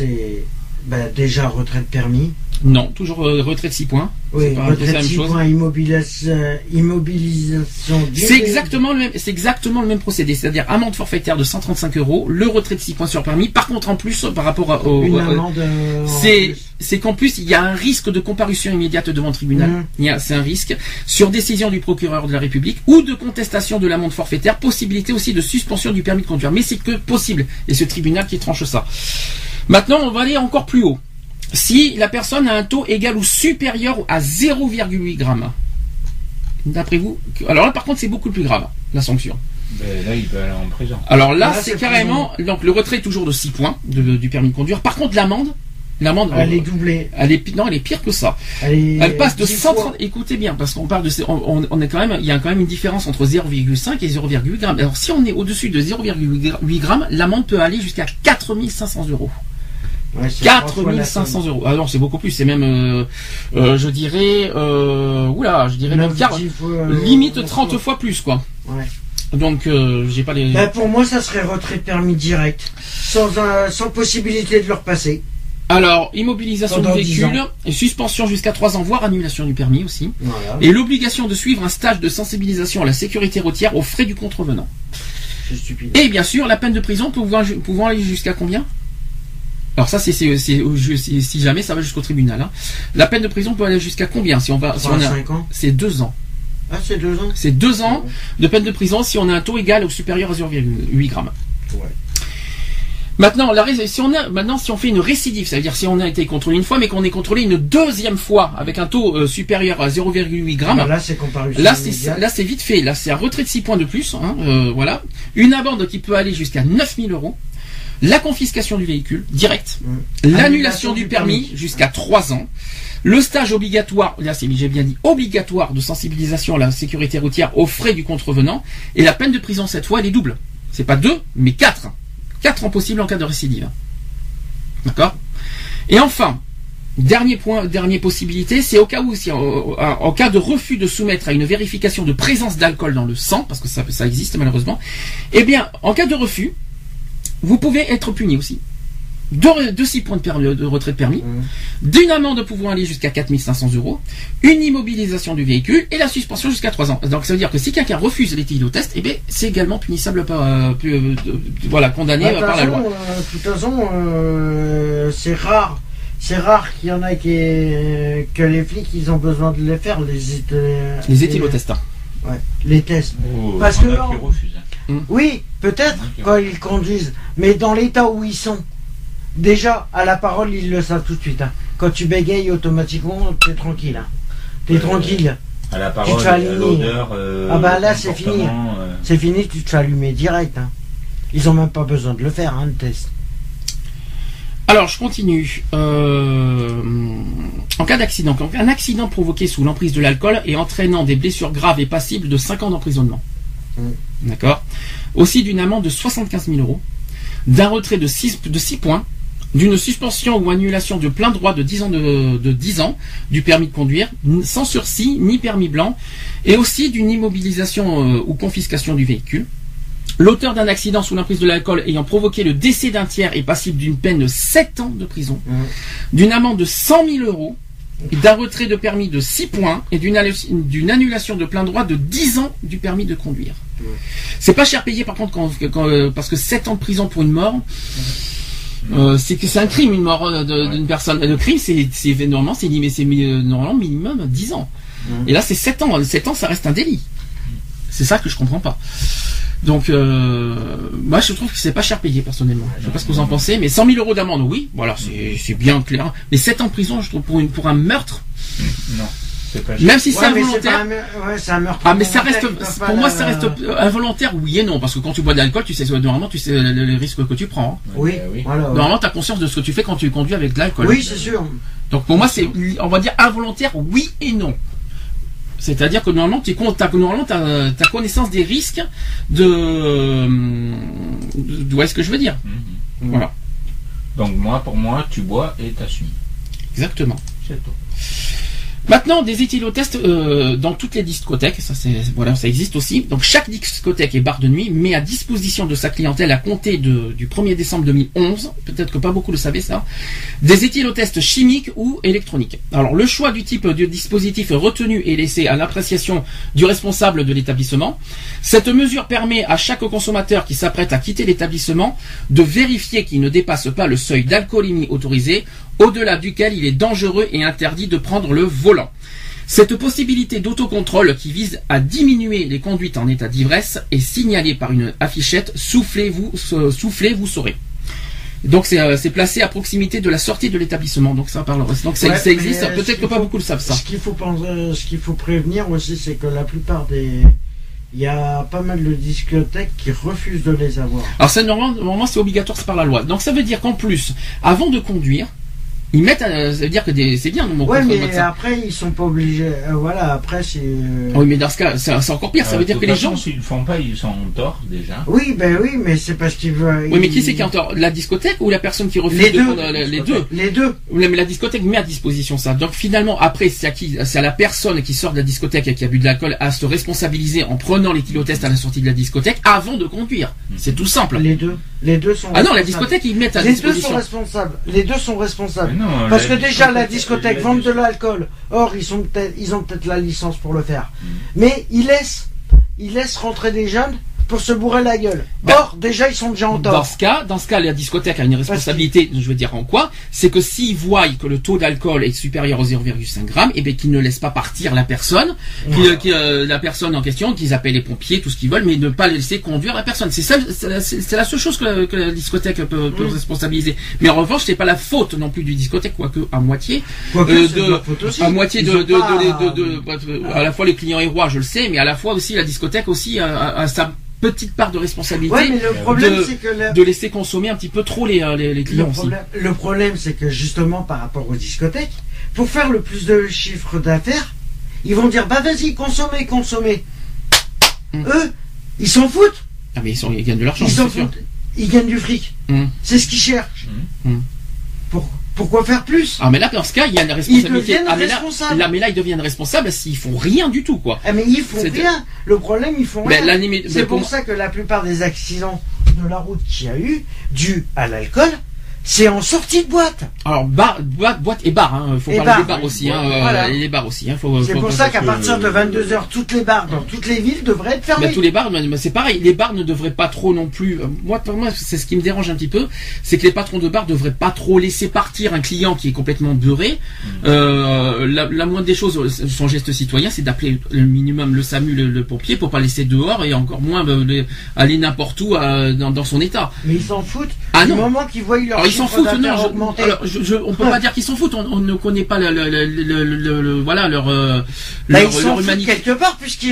Bah, déjà retrait de permis. Non, toujours euh, retrait de 6 points. Oui, pas- retrait de même 6 chose. points, immobilis- immobilisation. C'est exactement le même, exactement le même procédé, c'est-à-dire amende forfaitaire de 135 euros, le retrait de 6 points sur permis. Par contre, en plus, par rapport à- au, Une amende. euh, en c'est c'est qu'en plus il y a un risque de comparution immédiate devant le tribunal. A- C'est un risque sur décision du procureur de la République ou de contestation de l'amende forfaitaire, possibilité aussi de suspension du permis de conduire. Mais c'est que possible et ce tribunal qui tranche ça. Maintenant, on va aller encore plus haut. Si la personne a un taux égal ou supérieur à 0,8 grammes, d'après vous, alors là par contre c'est beaucoup plus grave la sanction. Ben, là, il peut aller en prison. Alors là, Là, c'est carrément donc le retrait est toujours de 6 points de- du permis de conduire. Par contre, l'amende, l'amende, Elle euh, est doublée. elle est non, elle est pire que ça. Elle, est Elle passe de 10 130. fois. Écoutez bien, parce qu'on parle de, on, on- on est quand même, il y a quand même une différence entre 0,5 et 0,8 grammes. Alors si on est au-dessus de 0,8 grammes, l'amende peut aller jusqu'à 4500 euros. Ouais, c'est trois fois la 4500 somme. euros. Ah non, c'est beaucoup plus. C'est même, euh, euh, je dirais, euh, oula, je dirais même Neuf, 40, dix fois, limite neuf 30 fois. plus, quoi. Ouais. Donc, j'ai pas les. Bah, pour moi, ça serait retrait de permis direct. Sans, sans possibilité de le repasser. Alors, immobilisation Pendant du 10 véhicule, et suspension jusqu'à 3 ans, voire annulation du permis aussi. Voilà. Et l'obligation de suivre un stage de sensibilisation à la sécurité routière aux frais du contrevenant. C'est stupide. Et bien sûr, la peine de prison pouvant, pouvant aller jusqu'à combien? Alors ça, c'est si jamais ça va jusqu'au tribunal. hein. La peine de prison peut aller jusqu'à combien si on va si on a 5 ans. C'est deux ans. Ah, c'est 2 ans C'est deux ans de peine de prison si on a un taux égal ou supérieur à 0,8 grammes. Ouais. Maintenant, la, si on a, maintenant, si on fait une récidive, ça veut dire si on a été contrôlé une fois, mais qu'on est contrôlé une deuxième fois avec un taux euh, supérieur à 0,8 grammes, c'est là, c'est vite fait. Là, c'est un retrait de 6 points de plus. hein, euh, voilà. Une amende qui peut aller jusqu'à 9000 euros. La confiscation du véhicule, direct. Mm. L'annulation du permis, jusqu'à 3 ans. Le stage obligatoire, là, c'est, j'ai bien dit, obligatoire de sensibilisation à la sécurité routière aux frais du contrevenant. Et la peine de prison, cette fois, elle est double. C'est pas deux, mais quatre. Quatre ans possibles en cas de récidive. D'accord? Et enfin, Dernier point, dernière possibilité, c'est au cas où, si, en, en- en cas de refus de soumettre à une vérification de présence d'alcool dans le sang, parce que ça, ça existe malheureusement, eh bien, en cas de refus, vous pouvez être puni aussi. De, de 6 points de, permis- de retrait de permis, Mmh. d'une amende pouvant aller jusqu'à 4500 euros, une immobilisation du véhicule et la suspension jusqu'à 3 ans. Donc ça veut dire que si quelqu'un refuse l'éthylotest, eh bien, c'est également punissable par, euh, plus, euh, de- de- voilà, condamné Bah, euh, par la loi. euh, de toute façon, euh, c'est rare c'est rare qu'il y en a qui que les flics ils ont besoin de les faire les éth- Les éthylotests. hein. Ouais, les tests. Oh, Parce que- a qui refusent. hein. Oui, peut-être Ok. quand ils conduisent, mais dans l'état où ils sont, déjà à la parole ils le savent tout de suite. hein. Quand tu bégayes automatiquement, t'es tranquille. hein. T'es Euh, tranquille. À la te parole, fais à aligner. l'odeur. euh, Ah bah là, c'est fini. euh, C'est fini, tu te fais allumer direct. hein. Ils ont même pas besoin de le faire, hein, le test. Alors, je continue. Euh, en cas d'accident, un accident provoqué sous l'emprise de l'alcool et entraînant des blessures graves est passible de 5 ans d'emprisonnement. Mm. D'accord? Aussi d'une amende de 75 000 euros, d'un retrait de 6, de 6 points, d'une suspension ou annulation de plein droit de 10 ans, de, de 10 ans du permis de conduire, sans sursis ni permis blanc, et aussi d'une immobilisation euh, ou confiscation du véhicule. L'auteur d'un accident sous l'emprise de l'alcool ayant provoqué le décès d'un tiers est passible d'une peine de 7 ans de prison, Mhm. d'une amende de 100 000 euros, d'un retrait de permis de 6 points et d'une annulation de plein droit de 10 ans du permis de conduire. C'est pas cher payé par contre quand, quand, euh, parce que 7 ans de prison pour une mort, euh, c'est que c'est un crime une mort euh, d'une personne. Le crime c'est c'est normalement c'est normalement minimum 10 ans. Et là c'est 7 ans. 7 ans ça reste un délit. C'est ça que je comprends pas. Donc, euh, moi, je trouve que c'est pas cher payé personnellement. Je sais pas ce que vous en pensez, mais 100 000 euros d'amende, oui, voilà, c'est c'est bien clair. Mais 7 ans de prison, je trouve pour une pour un meurtre, Non, c'est pas même si c'est Ouais, involontaire. un me- ouais, c'est un meurtre. Ah, mais ça reste, pour moi, la- ça reste involontaire, oui et non, parce que quand tu bois de l'alcool, tu sais normalement, tu sais le- le- les risques que tu prends. hein. Oui, oui. voilà. Normalement, tu as conscience de ce que tu fais quand tu conduis avec de l'alcool. Oui, c'est sûr. Donc pour moi, c'est, on va dire involontaire, oui et non. C'est-à-dire que normalement, tu as, normalement, t'as connaissance des risques de, euh, de, de- ouais, ce que je veux dire. Mhm. Voilà, Donc moi, pour moi, tu bois et t'assumes. exactement. C'est tout. Maintenant, des éthylotests euh, dans toutes les discothèques, ça voilà, ça existe aussi. Donc chaque discothèque et bar de nuit met à disposition de sa clientèle à compter du 1er décembre 2011, peut-être que pas beaucoup le savaient ça, des éthylotests chimiques ou électroniques. Alors le choix du type de dispositif retenu est laissé à l'appréciation du responsable de l'établissement. Cette mesure permet à chaque consommateur qui s'apprête à quitter l'établissement de vérifier qu'il ne dépasse pas le seuil d'alcoolémie autorisé, au-delà duquel il est dangereux et interdit de prendre le volant. Cette possibilité d'autocontrôle qui vise à diminuer les conduites en état d'ivresse est signalée par une affichette Soufflez-vous, euh, soufflez, vous saurez. Donc c'est euh, c'est placé à proximité de la sortie de l'établissement. Donc ça parle. Donc ça, Ouais, ça existe. euh, Peut-être que pas faut- beaucoup le savent ça. Ce qu'il faut penser, ce qu'il faut prévenir aussi, c'est que la plupart des, il y a pas mal de discothèques qui refusent de les avoir. Alors ça normalement, normalement, c'est obligatoire, c'est par la loi. Donc ça veut dire qu'en plus, avant de conduire, ils mettent. euh, ça veut dire que c'est bien. mon Ouais, mais après ils sont pas obligés. euh, voilà, après c'est. euh, Oui, mais dans ce cas, c'est encore pire. Ça Euh, veut dire que les gens. S'ils le font pas, ils sont en tort déjà. Oui, ben oui, mais c'est parce qu'ils veulent. Oui, mais qui ils- c'est qui est en tort? La discothèque ou la personne qui refuse Les de deux. prendre, les deux? Les deux. Oui, mais la discothèque met à disposition ça. Donc finalement, après, c'est à qui C'est à la personne qui sort de la discothèque et qui a bu de l'alcool à se responsabiliser en prenant les kilotestes à la sortie de la discothèque avant de conduire. C'est tout simple. Les deux. Les deux sont. Ah non, la responsables. discothèque, ils mettent à Les deux sont disposition. responsables. Les deux sont responsables. Non, Parce que déjà la discothèque- vend de l'alcool. Or ils sont peut-être, ils ont peut-être la licence pour le faire. Mm. Mais ils laissent, ils laissent rentrer des jeunes pour se bourrer la gueule. Ben, Or déjà ils sont déjà en Dans tort. ce cas, dans ce cas, la discothèque a une responsabilité. Je veux dire en quoi C'est que s'ils voient que le taux d'alcool est supérieur aux 0,5 grammes, et bien qu'ils ne laissent pas partir la personne, euh, qui, euh, la personne en question, qu'ils appellent les pompiers, tout ce qu'ils veulent, mais ne pas laisser conduire la personne. C'est ça, c'est la, seule chose que la, que la discothèque peut, peut Mm. responsabiliser. Mais en revanche, c'est pas la faute non plus du discothèque, quoique à moitié. Quoique, Euh, de aussi. à moitié de, pas- à la fois les clients et rois, je le sais, mais à la fois aussi la discothèque aussi a, a- a sa petite part de responsabilité Ouais, mais le problème de- c'est que la- de laisser consommer un petit peu trop les, euh, les, les le clients aussi. le problème c'est que justement par rapport aux discothèques, pour faire le plus de chiffre d'affaires, ils vont dire bah vas-y consommez, consommez. Mm. Eux, ils s'en foutent. Ah mais ils, sont, ils gagnent de l'argent, Ils s'en sûr. foutent. Ils gagnent du fric. Mm. C'est ce qu'ils cherchent. Mm. Pour- pourquoi faire plus? Ah mais là dans ce cas il y a une responsabilité. deviennent ah, mais là, responsables. là mais là ils deviennent responsables s'ils font rien du tout quoi. Ah mais ils font rien. Le problème ils font Mais rien. C'est pour pour ça que la plupart des accidents de la route qu'il y a eu, dus à l'alcool, C'est en sortie de boîte. Alors bar, boîte, boîte et bar, hein. faut Et parler bar, des bars oui. aussi, hein. Voilà. euh, et les bars aussi, hein. C'est pour faut- ça qu'à que- partir de 22h, toutes les bars dans toutes les villes devraient être Bah, fermées. tous les bars, c'est pareil. Les bars ne devraient pas trop non plus. euh, Moi, pour moi, c'est ce qui me dérange un petit peu, c'est que les patrons de bars devraient pas trop laisser partir un client qui est complètement beurré. Euh, la, la moindre des choses, son geste citoyen, c'est d'appeler le minimum le SAMU, le, le pompier, pour pas laisser dehors et encore moins les- aller n'importe où dans, dans son état. Mais ils s'en foutent. Ah du non. moment qu'ils voient leur Alors s'en chiffre foutent, d'affaires non je- augmenter. alors, je- je- on peut pas dire qu'ils s'en foutent. On, on ne connaît pas le, le- le- le- le- le- voilà leur euh, Bah, leur, ils s'en leur foutent humanité. quelque part puisqu'ils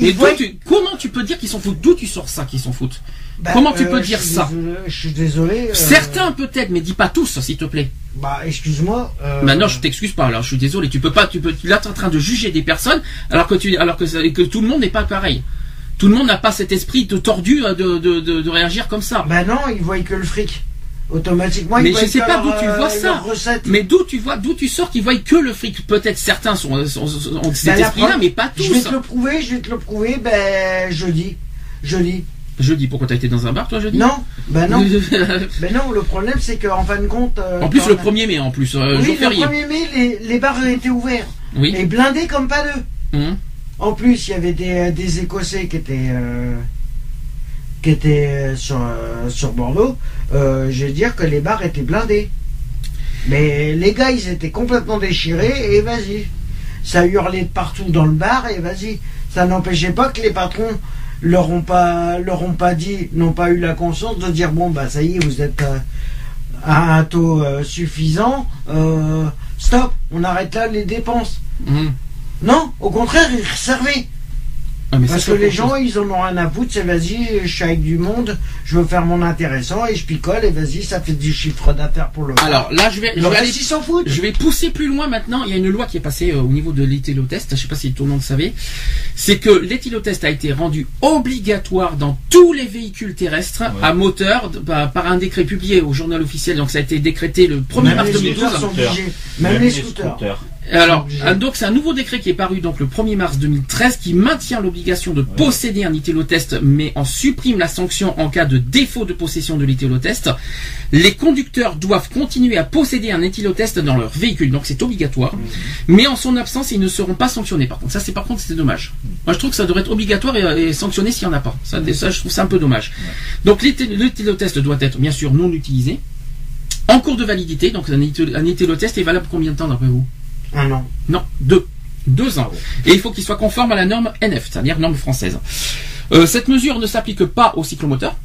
Mais ils d'où voient. tu- comment tu peux dire qu'ils s'en foutent? D'où tu sors ça qu'ils s'en foutent? Bah, comment tu euh, peux dire ça? désolé- Je suis désolé. euh, Certains peut-être, mais dis pas tous, s'il te plaît. Bah, excuse-moi. euh, Maintenant, je t'excuse pas. Alors, je suis désolé. Tu peux pas. Tu peux. Là, t'es en train de juger des personnes, alors que tu, alors que, tout le monde n'est pas pareil. Tout le monde n'a pas cet esprit de tordu euh, de, de, de, de réagir comme ça. Bah non, ils voient que le fric. Automatiquement, Mais ils je sais pas d'où tu euh, vois ça. Mais d'où tu vois, d'où tu sors qu'ils voient que le fric? Peut-être certains sont, sont, sont- ont cet la esprit-là, preuve, mais pas tous. Je vais te le prouver, je vais te le prouver, ben, jeudi. Jeudi. Jeudi, pourquoi t'as été dans un bar, toi, jeudi? Non, ben non. (laughs) ben non, le problème c'est qu'en fin de compte. euh, en plus, le on a- 1er mai, en plus, euh, Oui, le férié. 1er mai, les, les bars étaient ouverts. Oui. Et blindés comme pas deux. Hum. En plus, il y avait des, des Écossais qui étaient, euh, qui étaient euh, sur, euh, sur Bordeaux. Euh, je vais dire que les bars étaient blindés. Mais les gars, ils étaient complètement déchirés et vas-y. Ça hurlait de partout dans le bar et vas-y. Ça n'empêchait pas que les patrons leur ont pas, leur ont pas dit, n'ont pas eu la conscience de dire bon bah ça y est, vous êtes à un taux euh, suffisant. euh, stop, on arrête là les dépenses. Hum. Non, au contraire, ils servaient. Ah, mais Parce que les gens, ils en ont rien à foutre, c'est vas-y, je suis avec du monde, je veux faire mon intéressant et je picole et vas-y, ça fait du chiffre d'affaires pour le. Alors là, je vais, je le vais aller s'en foutent. Je vais pousser plus loin maintenant. Il y a une loi qui est passée euh, au niveau de l'éthylotest. Je ne sais pas si tout le monde le savait. C'est que l'éthylotest a été rendu obligatoire dans tous les véhicules terrestres Ouais. à moteur de- par, un décret publié au journal officiel. Donc ça a été décrété le 1er Même mars les 2012. scooters sont Scooter. obligés. Même, les scooters. Alors, donc c'est un nouveau décret qui est paru donc le 1er mars 2013 qui maintient l'obligation de posséder un éthylotest mais en supprime la sanction en cas de défaut de possession de l'éthylotest. Les conducteurs doivent continuer à posséder un éthylotest dans leur véhicule, donc c'est obligatoire. Mais en son absence, ils ne seront pas sanctionnés. Par contre, ça c'est par contre c'est dommage. Moi je trouve que ça devrait être obligatoire et, et sanctionné s'il n'y en a pas. Ça, ça, je trouve ça un peu dommage. Donc l'éthylotest doit être bien sûr non utilisé. En cours de validité, donc un éthylotest est valable combien de temps d'après vous? Un an. non, deux. Deux ans. Et il faut qu'il soit conforme à la norme NF, c'est-à-dire norme française. Euh, cette mesure ne s'applique pas aux cyclomoteurs,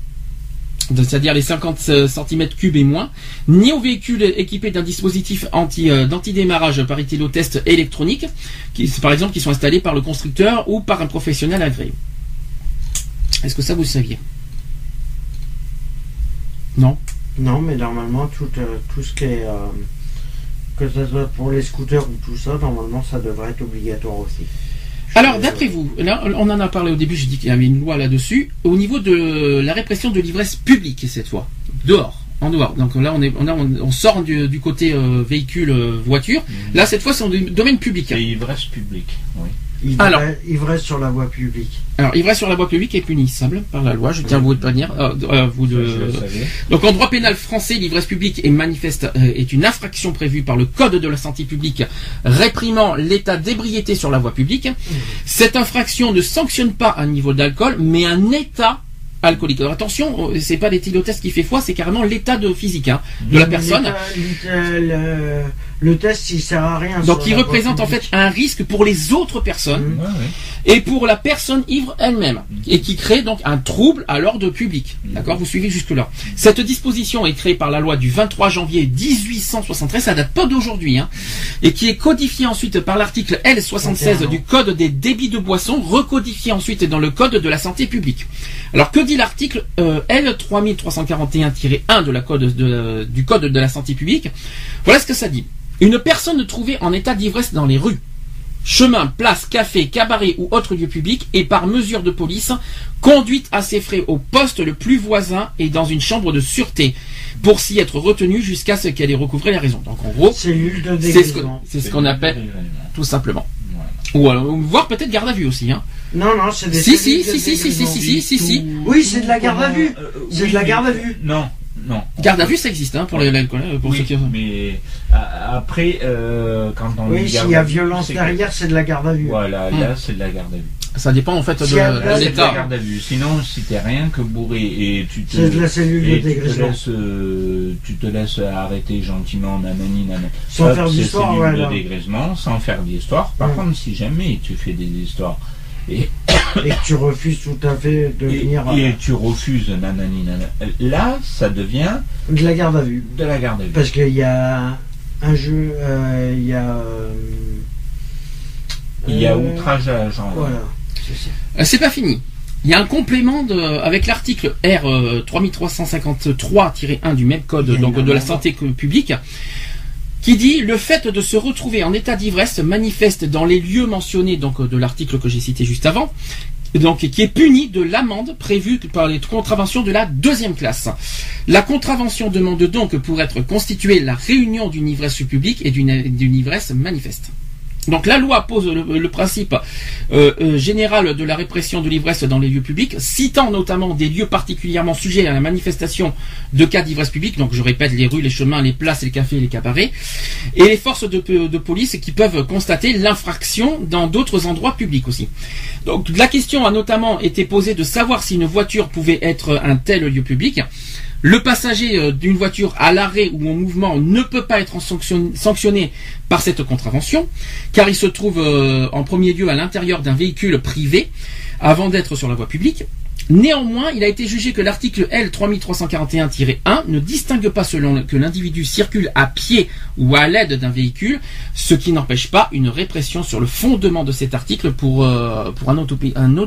c'est-à-dire les 50 cm3 et moins, ni aux véhicules équipés d'un dispositif anti, euh, d'antidémarrage par éthylotest électronique, qui, par exemple qui sont installés par le constructeur ou par un professionnel agréé. Est-ce que ça vous le saviez? Non? Non, mais normalement, tout, euh, tout ce qui est. que ce soit pour les scooters ou tout ça, normalement, ça devrait être obligatoire aussi. Alors, d'après vous, là, on en a parlé au début, j'ai dit qu'il y avait une loi là-dessus, au niveau de la répression de l'ivresse publique, cette fois, dehors, en dehors. Donc là, on, est, on, a- on, on sort du, du côté euh, véhicule, euh, voiture. Là, cette fois, c'est en domaine public. C'est ivresse publique, oui. Ivresse, Alors. ivresse sur la voie publique. Alors, ivresse sur la voie publique est punissable par la loi, je tiens à vous le prévenir. euh, euh, vous de-. Donc en droit pénal français, l'ivresse publique est manifeste euh, est une infraction prévue par le Code de la santé publique réprimant l'état d'ébriété sur la voie publique. Cette infraction ne sanctionne pas un niveau d'alcool, mais un état alcoolique. Alors attention, euh, c'est pas l'éthylotest qui fait foi, c'est carrément l'état de physique hein, de la personne. L'état- Le, le test, il sert à rien. Donc il représente en fait un risque pour les autres personnes. Ouais, ouais. Et pour la personne ivre elle-même et qui crée donc un trouble à l'ordre public. D'accord Vous suivez jusque là. Cette disposition est créée par la loi du 23 janvier 1873, ça date pas d'aujourd'hui hein, et qui est codifiée ensuite par l'article L76 du code des débits de boissons, recodifié ensuite dans le code de la santé publique. Alors que dit l'article euh, L3341-1 de la code de- du code de la santé publique? Voilà ce que ça dit. Une personne trouvée en état d'ivresse dans les rues chemin, place, café, cabaret ou autre lieu public et par mesure de police, conduite à ses frais au poste le plus voisin et dans une chambre de sûreté pour s'y être retenue jusqu'à ce qu'elle ait recouvré la raison. Donc en gros, c'est ce c'est qu'on appelle tout simplement. Voilà. Ou alors, voire peut-être garde à vue aussi. Hein. Non, non, c'est des Si, si, de si, si, si, si, si, si, si, si. Oui, c'est de la garde à vue. Euh, C'est oui, de la garde à vue. Non, Non. Garde à vue, ça existe hein, pour les- Pour Oui, ceux qui... mais après, euh, quand on Oui, s'il y a violence derrière, c'est de la garde à vue. Voilà, Hmm. là, c'est de la garde à vue. Ça dépend en fait de, Si de là, C'est de la l'état. garde à vue. Sinon, si t'es rien que bourré et tu te, de la cellule de et tu te dégrisement. laisses, euh, tu te laisses arrêter gentiment, nanani, nanani. Sans Hop, faire d'histoire, ouais, de là. dégrisement, sans faire d'histoire. Par Mm. contre, si jamais tu fais des histoires et, (coughs) Et que tu refuses tout à fait de et, venir et euh, tu refuses, nanani, nanani, là, ça devient de la garde à vue. de la garde à vue. Parce qu'il y a un jeu, euh, il y a. euh, Il y a outrage à la genre. Voilà, c'est ça. C'est pas fini. Il y a un complément de, avec l'article R euh, 3353-1 du même code donc de la santé que- publique qui dit le fait de se retrouver en état d'ivresse manifeste dans les lieux mentionnés donc de l'article que j'ai cité juste avant donc qui est puni de l'amende prévue par les contraventions de la deuxième classe. La contravention demande donc pour être constituée la réunion d'une ivresse publique et d'une d'une ivresse manifeste. Donc la loi pose le, principe euh, euh, général de la répression de l'ivresse dans les lieux publics, citant notamment des lieux particulièrement sujets à la manifestation de cas d'ivresse publique, donc je répète les rues, les chemins, les places, les cafés, les cabarets, et les forces de, de police qui peuvent constater l'infraction dans d'autres endroits publics aussi. Donc la question a notamment été posée de savoir si une voiture pouvait être un tel lieu public. Le passager euh, d'une voiture à l'arrêt ou en mouvement ne peut pas être sanctionné, par cette contravention, car il se trouve euh, en premier lieu à l'intérieur d'un véhicule privé avant d'être sur la voie publique. Néanmoins, il a été jugé que l'article L 3341-1 ne distingue pas selon que l'individu circule à pied ou à l'aide d'un véhicule, ce qui n'empêche pas une répression sur le fondement de cet article pour, euh, un,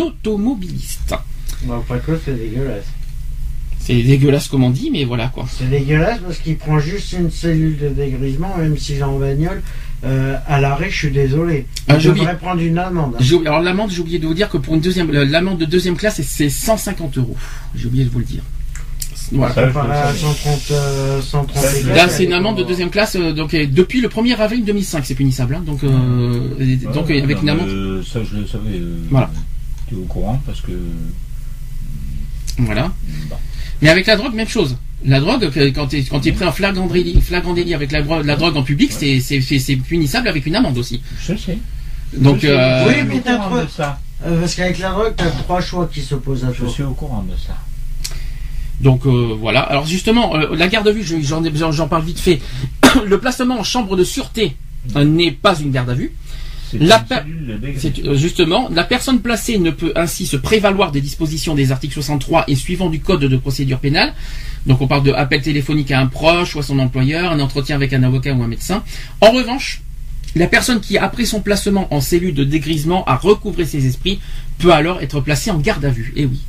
automobiliste. C'est dégueulasse. C'est dégueulasse comme on dit, mais voilà quoi. C'est dégueulasse parce qu'il prend juste une cellule de dégrisement, même si j'ai en bagnole. euh, à l'arrêt, je suis désolé. Ah, Il devrait oublié. prendre une amende. Oublié- Alors l'amende, j'ai oublié de vous dire que pour une deuxième, euh, l'amende de deuxième classe, c'est- c'est 150 euros. J'ai oublié de vous le dire. Voilà. Ça, je Comparé le à savais. 130, euh, 130 Ça, je- écarts, Là, c'est est une amende de deuxième classe, euh, donc euh, depuis le 1er avril 2005, c'est punissable. hein, donc, euh, donc Ouais, euh, avec non, une amende. Ça, je le savais. euh, Voilà. Tu es au courant parce que. Voilà. bon. Mais avec la drogue, même chose. La drogue, que- quand tu quand es pris en flagrant délit, flagrant délit avec la, dro- la drogue en public, c'est- punissable avec une amende aussi. Je sais. Donc, Je sais. euh, Je Oui, mais t'as ça. Euh, parce qu'avec la drogue, t'as trois choix qui s'opposent à Je toi. suis au courant de ça. donc euh, voilà. Alors justement, euh, la garde à vue, je- j'en parle vite fait. (coughs) le placement en chambre de sûreté euh, n'est pas une garde à vue. La euh, justement, la personne placée ne peut ainsi se prévaloir des dispositions des articles 63 et suivant du code de procédure pénale. Donc on parle de appel téléphonique à un proche ou à son employeur, un entretien avec un avocat ou un médecin. En revanche, la personne qui, après son placement en cellule de dégrisement, a recouvré ses esprits, peut alors être placée en garde à vue. Et oui.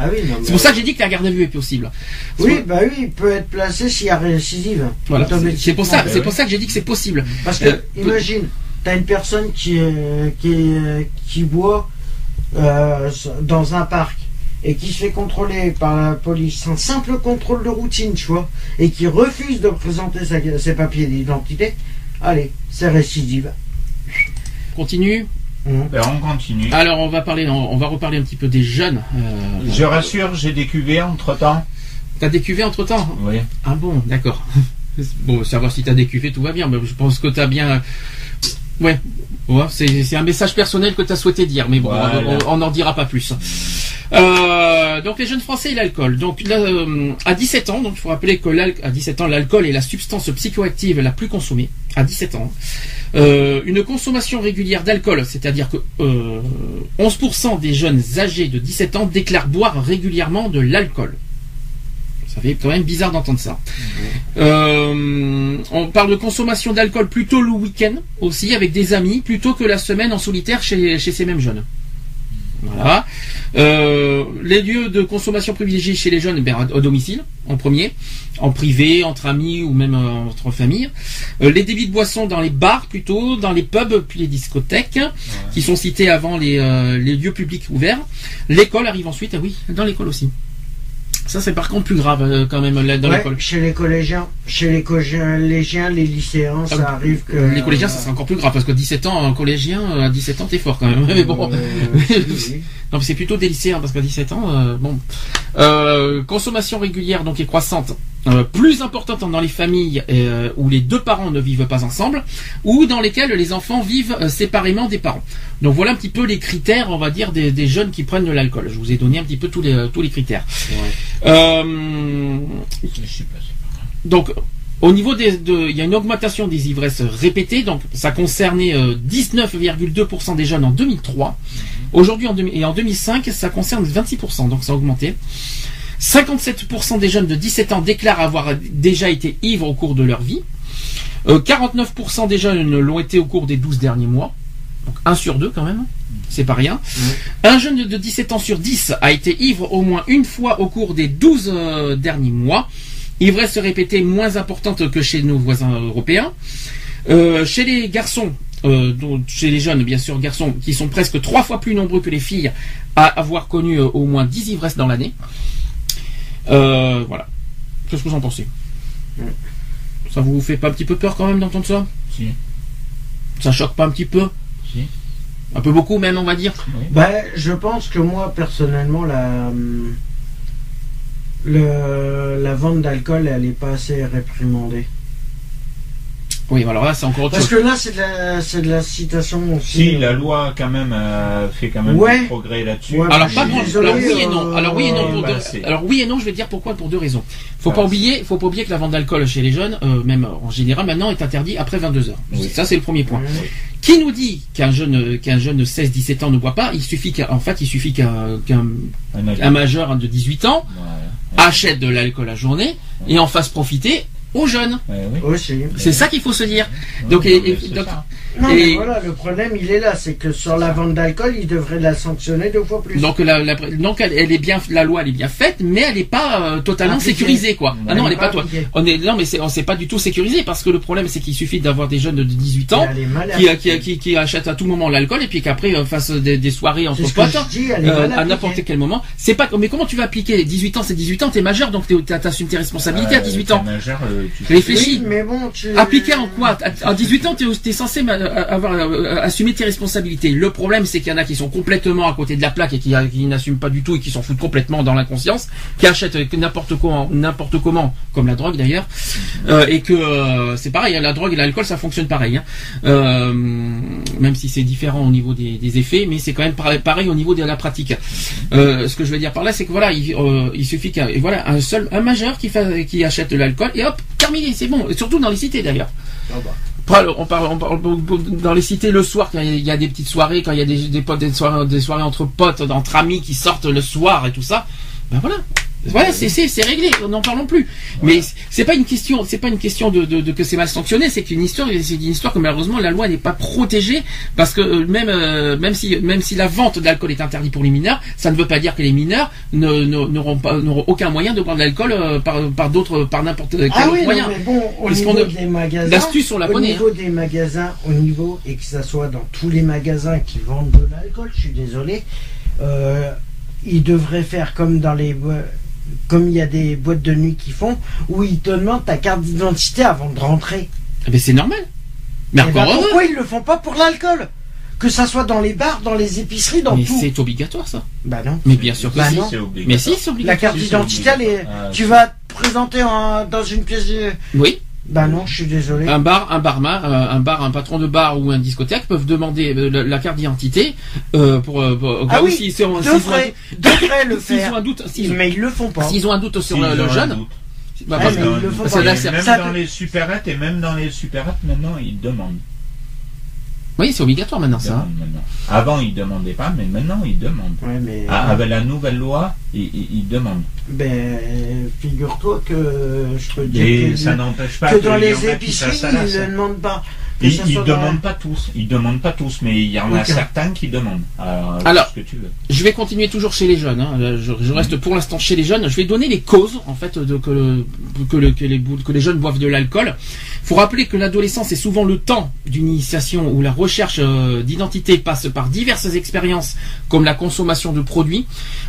Ah oui, C'est pour ça que j'ai dit que la garde à vue est possible. Oui, bah oui, il peut être placé s'il y a récidive. Voilà. C'est- pour ça, c'est oui. pour ça que j'ai dit que c'est possible. Parce que, Euh, imagine, t'as une personne qui, euh, qui, euh, qui boit euh, dans un parc et qui se fait contrôler par la police, un simple contrôle de routine, tu vois, et qui refuse de présenter sa- ses papiers d'identité, allez, c'est récidive. Continue. Mhm. Ben, on continue. Alors on va parler, on, on va reparler un petit peu des jeunes. Euh, Je rassure, j'ai des cuvées entre temps. T'as décuvé entre temps Oui. Ah bon, d'accord. (laughs) Bon, savoir si t'as décuvé, tout va bien, mais je pense que t'as bien. Ouais, ouais c'est un message personnel que t'as souhaité dire, mais bon, Voilà. on- n'en dira pas plus. Euh, donc les jeunes Français et l'alcool. Donc là, euh, à 17 ans, donc il faut rappeler que à 17 ans, l'alcool est la substance psychoactive la plus consommée. À 17 ans. Euh, une consommation régulière d'alcool, c'est-à-dire que euh, 11% des jeunes âgés de 17 ans déclarent boire régulièrement de l'alcool. Ça fait quand même bizarre d'entendre ça. Euh, on parle de consommation d'alcool plutôt le week-end aussi avec des amis plutôt que la semaine en solitaire chez, chez ces mêmes jeunes. Voilà. Euh, les lieux de consommation privilégiés chez les jeunes, ben, au domicile, en premier, en privé, entre amis ou même euh, entre familles. Euh, les débits de boissons dans les bars plutôt, dans les pubs puis les discothèques, qui sont cités avant les, les lieux publics ouverts. L'école arrive ensuite, ah oui, dans l'école aussi. Ça, c'est par contre plus grave euh, quand même là, dans Ouais, l'école. chez les collégiens, chez les collégiens, les lycéens, ça Ah, arrive que. Les collégiens, ça c'est encore plus grave parce que 17 ans, un collégien, euh, à 17 ans, t'es fort quand même. (laughs) Mais bon. Euh, (laughs) oui. Non, mais c'est plutôt des lycéens parce qu'à 17 ans, bon. Consommation régulière donc est croissante, euh, plus importante dans les familles euh, où les deux parents ne vivent pas ensemble, ou dans lesquelles les enfants vivent euh, séparément des parents. Donc voilà un petit peu les critères, on va dire, des, des jeunes qui prennent de l'alcool. Je vous ai donné un petit peu tous les tous les critères. Donc, au niveau des, de, il y a une augmentation des ivresses répétées. Donc, ça concernait euh, 19,2% des jeunes en 2003. Aujourd'hui, en, demi- et en 2005, ça concerne 26%. Donc, ça a augmenté. 57% des jeunes de 17 ans déclarent avoir déjà été ivres au cours de leur vie. Euh, 49% des jeunes l'ont été au cours des 12 derniers mois. Donc, 1 sur 2 quand même. C'est pas rien. Un jeune de 17 ans sur 10 a été ivre au moins une fois au cours des 12 euh, derniers mois. Ivresse répétée moins importante que chez nos voisins européens. Euh, chez les garçons, euh, donc chez les jeunes, bien sûr, garçons, qui sont presque trois fois plus nombreux que les filles à avoir connu euh, au moins 10 ivresses dans l'année. Euh, voilà. Qu'est-ce que vous en pensez Ça vous fait pas un petit peu peur quand même d'entendre ça Si. Ça choque pas un petit peu Si. Un peu beaucoup même, on va dire Bah, je pense que moi, personnellement, la, le, la vente d'alcool, elle n'est pas assez réprimandée. Oui, alors là, c'est encore autre Parce chose. que là, c'est de la, c'est de la citation aussi. Si la loi quand même euh, fait quand même Ouais. du progrès là-dessus. Ouais, Alors pas grand- désolé, alors oui et non. euh, Alors oui et non pour bah, deux. Alors oui et non, je vais te dire pourquoi pour deux raisons. Faut Ah, pas c'est- oublier, faut pas oublier que la vente d'alcool chez les jeunes, euh, même en général maintenant, est interdit après 22 heures. Oui. Ça c'est le premier point. Oui. Qui nous dit qu'un jeune euh, qu'un jeune de 16-17 ans ne boit pas Il suffit qu'en fait, il suffit qu'un qu'un Un avis. un majeur de 18 ans achète de l'alcool à journée et en fasse profiter aux jeunes. Ouais, oui. Aussi. C'est ça qu'il faut se dire. Donc, non, et- mais et- c'est donc-. Non, Et- mais voilà, le problème, il est là. C'est que sur la vente d'alcool, il devrait la sanctionner deux fois plus. Donc, la, la- donc elle, elle est bien, la loi elle est bien faite, mais elle n'est pas euh, totalement Appliquée. sécurisée quoi. Ah non, elle est pas toi. appliquée. On est non mais c'est on s'est pas du tout sécurisé parce que le problème c'est qu'il suffit d'avoir des jeunes de 18 ans qui, qui, qui, qui achètent à tout moment l'alcool et puis qu'après euh, fassent des, des soirées entre potes dis, euh, à n'importe quel moment. C'est pas mais comment tu vas appliquer 18 ans? C'est 18 ans, t'es majeur donc t'es- t'as- t'assumes tes responsabilités à Euh, 18 t'es ans. majeur, tu Réfléchis. Oui, mais bon, tu... Appliqué en quoi À à 18 ans, tu es, censé ma- avoir euh, assumer tes responsabilités. Le problème, c'est qu'il y en a qui sont complètement à côté de la plaque et qui, qui n'assument pas du tout et qui s'en foutent complètement dans l'inconscience, qui achètent euh, n'importe comment, n'importe comment, comme la drogue d'ailleurs, euh, et que euh, c'est pareil. hein, La drogue et l'alcool, ça fonctionne pareil. hein. Euh, même si c'est différent au niveau des, des effets, mais c'est quand même pareil, pareil au niveau de la pratique. Euh, ce que je veux dire par là, c'est que voilà, il, euh, il suffit qu'un voilà un seul un majeur qui fait, qui achète de l'alcool et hop, terminé, c'est bon. Et surtout dans les cités d'ailleurs. Ah bah. On parle, on parle dans les cités le soir quand il y a- il y a des petites soirées, quand il y a des, des potes, des soirées, des soirées entre potes, entre amis qui sortent le soir et tout ça. Ben voilà. Voilà, c'est c'est c'est réglé, n'en parlons plus. Mais c'est pas une question, c'est pas une question de, de, de que c'est mal sanctionné, c'est qu'une histoire, c'est une histoire que malheureusement la loi n'est pas protégée parce que euh, même euh, même si même si la vente d'alcool est interdite pour les mineurs, ça ne veut pas dire que les mineurs ne- ne- n'auront pas n'auront aucun moyen de boire de l'alcool euh, par par d'autres par n'importe quel Ah autre oui, non, moyen. mais bon, au Parce niveau des magasins, L'astuce, on la au connaît. hein. niveau des magasins, au niveau, et que ça soit dans tous les magasins qui vendent de l'alcool, je suis désolé, euh, ils devraient faire comme dans les comme il y a des boîtes de nuit qui font, où ils te demandent ta carte d'identité avant de rentrer. Eh ben, c'est normal. Mais Eh ben, encore heureux. pourquoi ils le font pas pour l'alcool? Que ça soit dans les bars, dans les épiceries, dans Mais tout. c'est obligatoire ça. Bah non. Mais bien sûr que Bah si. non. C'est obligatoire. Mais si, c'est La obligatoire. carte Si, c'est d'identité, est-. Ah, tu vas te présenter en- dans une pièce. de- Oui. Bah non, je suis désolé. Un bar, un barman, euh, un bar, un patron de bar ou un discothèque peuvent demander euh, la, la carte d'identité euh, pour, pour- au cas Ah où oui, s'ils (laughs) ont devraient le doute- s'ils ont faire. un doute, ont, Mais ils le font pas. s'ils ont un doute sur le, jeune, bah, Ah, parce que- ils le font parce pas. que là, même ça dans les supérettes et même dans les supérettes maintenant ils demandent. Oui, c'est obligatoire maintenant ça. hein. maintenant. Avant ils demandaient pas, mais maintenant ils demandent. Ouais, mais Ah, avec la nouvelle loi, ils, ils- ils demandent. ben, figure-toi que je peux te dire Et que, ça n'empêche pas que dans qu'il y les épiceries, ils ne demandent pas. Ils, dans- demandent pas tous, ils demandent pas tous, mais il y en a certains qui demandent. Alors, Alors, ce que tu veux. Je vais continuer toujours chez les jeunes. hein. Euh, Je, je reste pour l'instant chez les jeunes. Je vais donner les causes en fait de que, le- que, le- que les, que les jeunes boivent de l'alcool. faut rappeler que l'adolescence est souvent le temps d'une initiation où la recherche euh, d'identité passe par diverses expériences comme la consommation de produits.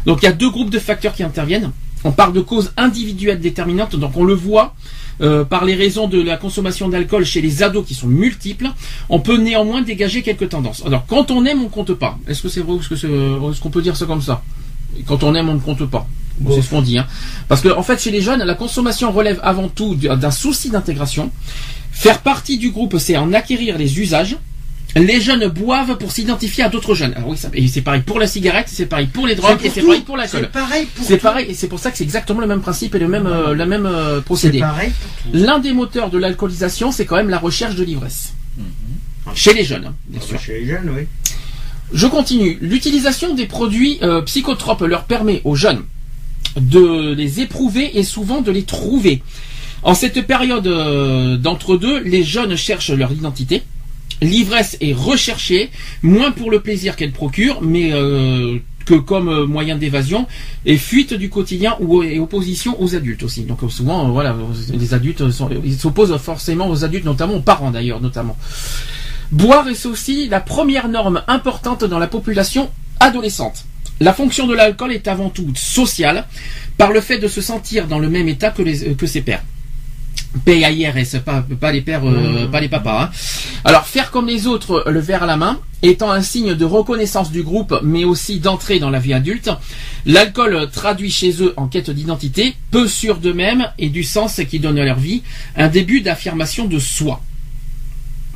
Donc il y a deux groupes de facteurs qui interviennent. On parle de causes individuelles déterminantes, donc on le voit euh, par les raisons de la consommation d'alcool chez les ados qui sont multiples. On peut néanmoins dégager quelques tendances. Alors quand on aime, on compte pas. Est-ce que c'est vrai ou est-ce est-ce qu'on peut dire ça comme ça? Quand on aime, on ne compte pas. Bon, c'est ce qu'on dit. Hein. Parce que en fait, chez les jeunes, la consommation relève avant tout d'un souci d'intégration. Faire partie du groupe, c'est en acquérir les usages. Les jeunes boivent pour s'identifier à d'autres jeunes. Alors oui, ça- et c'est pareil pour la cigarette, c'est pareil pour les drogues, et c'est pareil pour C'est l'alcool. pareil pour C'est pareil, et c'est pour ça que c'est exactement le même principe et le même, euh, le même euh, C'est procédé. L'un des moteurs de l'alcoolisation, c'est quand même la recherche de l'ivresse. Mhm. Chez les jeunes, hein, bien sûr. Chez les jeunes, oui. Je continue. L'utilisation des produits euh, psychotropes leur permet aux jeunes de les éprouver et souvent de les trouver. En cette période d'entre-deux, les jeunes cherchent leur identité. L'ivresse est recherchée, moins pour le plaisir qu'elle procure, mais euh, que comme euh, moyen d'évasion et fuite du quotidien ou et opposition aux adultes aussi. Donc euh, souvent, voilà, les adultes s'opposent forcément aux adultes, notamment aux parents d'ailleurs, notamment. Boire est aussi la première norme importante dans la population adolescente. La fonction de l'alcool est avant tout sociale, par le fait de se sentir dans le même état que, que ses pères. PAIRS, pas, pas les pères, euh, pas les papas. hein. Alors faire comme les autres, le verre à la main, étant un signe de reconnaissance du groupe, mais aussi d'entrée dans la vie adulte, l'alcool traduit chez eux en quête d'identité, peu sûr d'eux-mêmes et du sens qui donne à leur vie, un début d'affirmation de soi.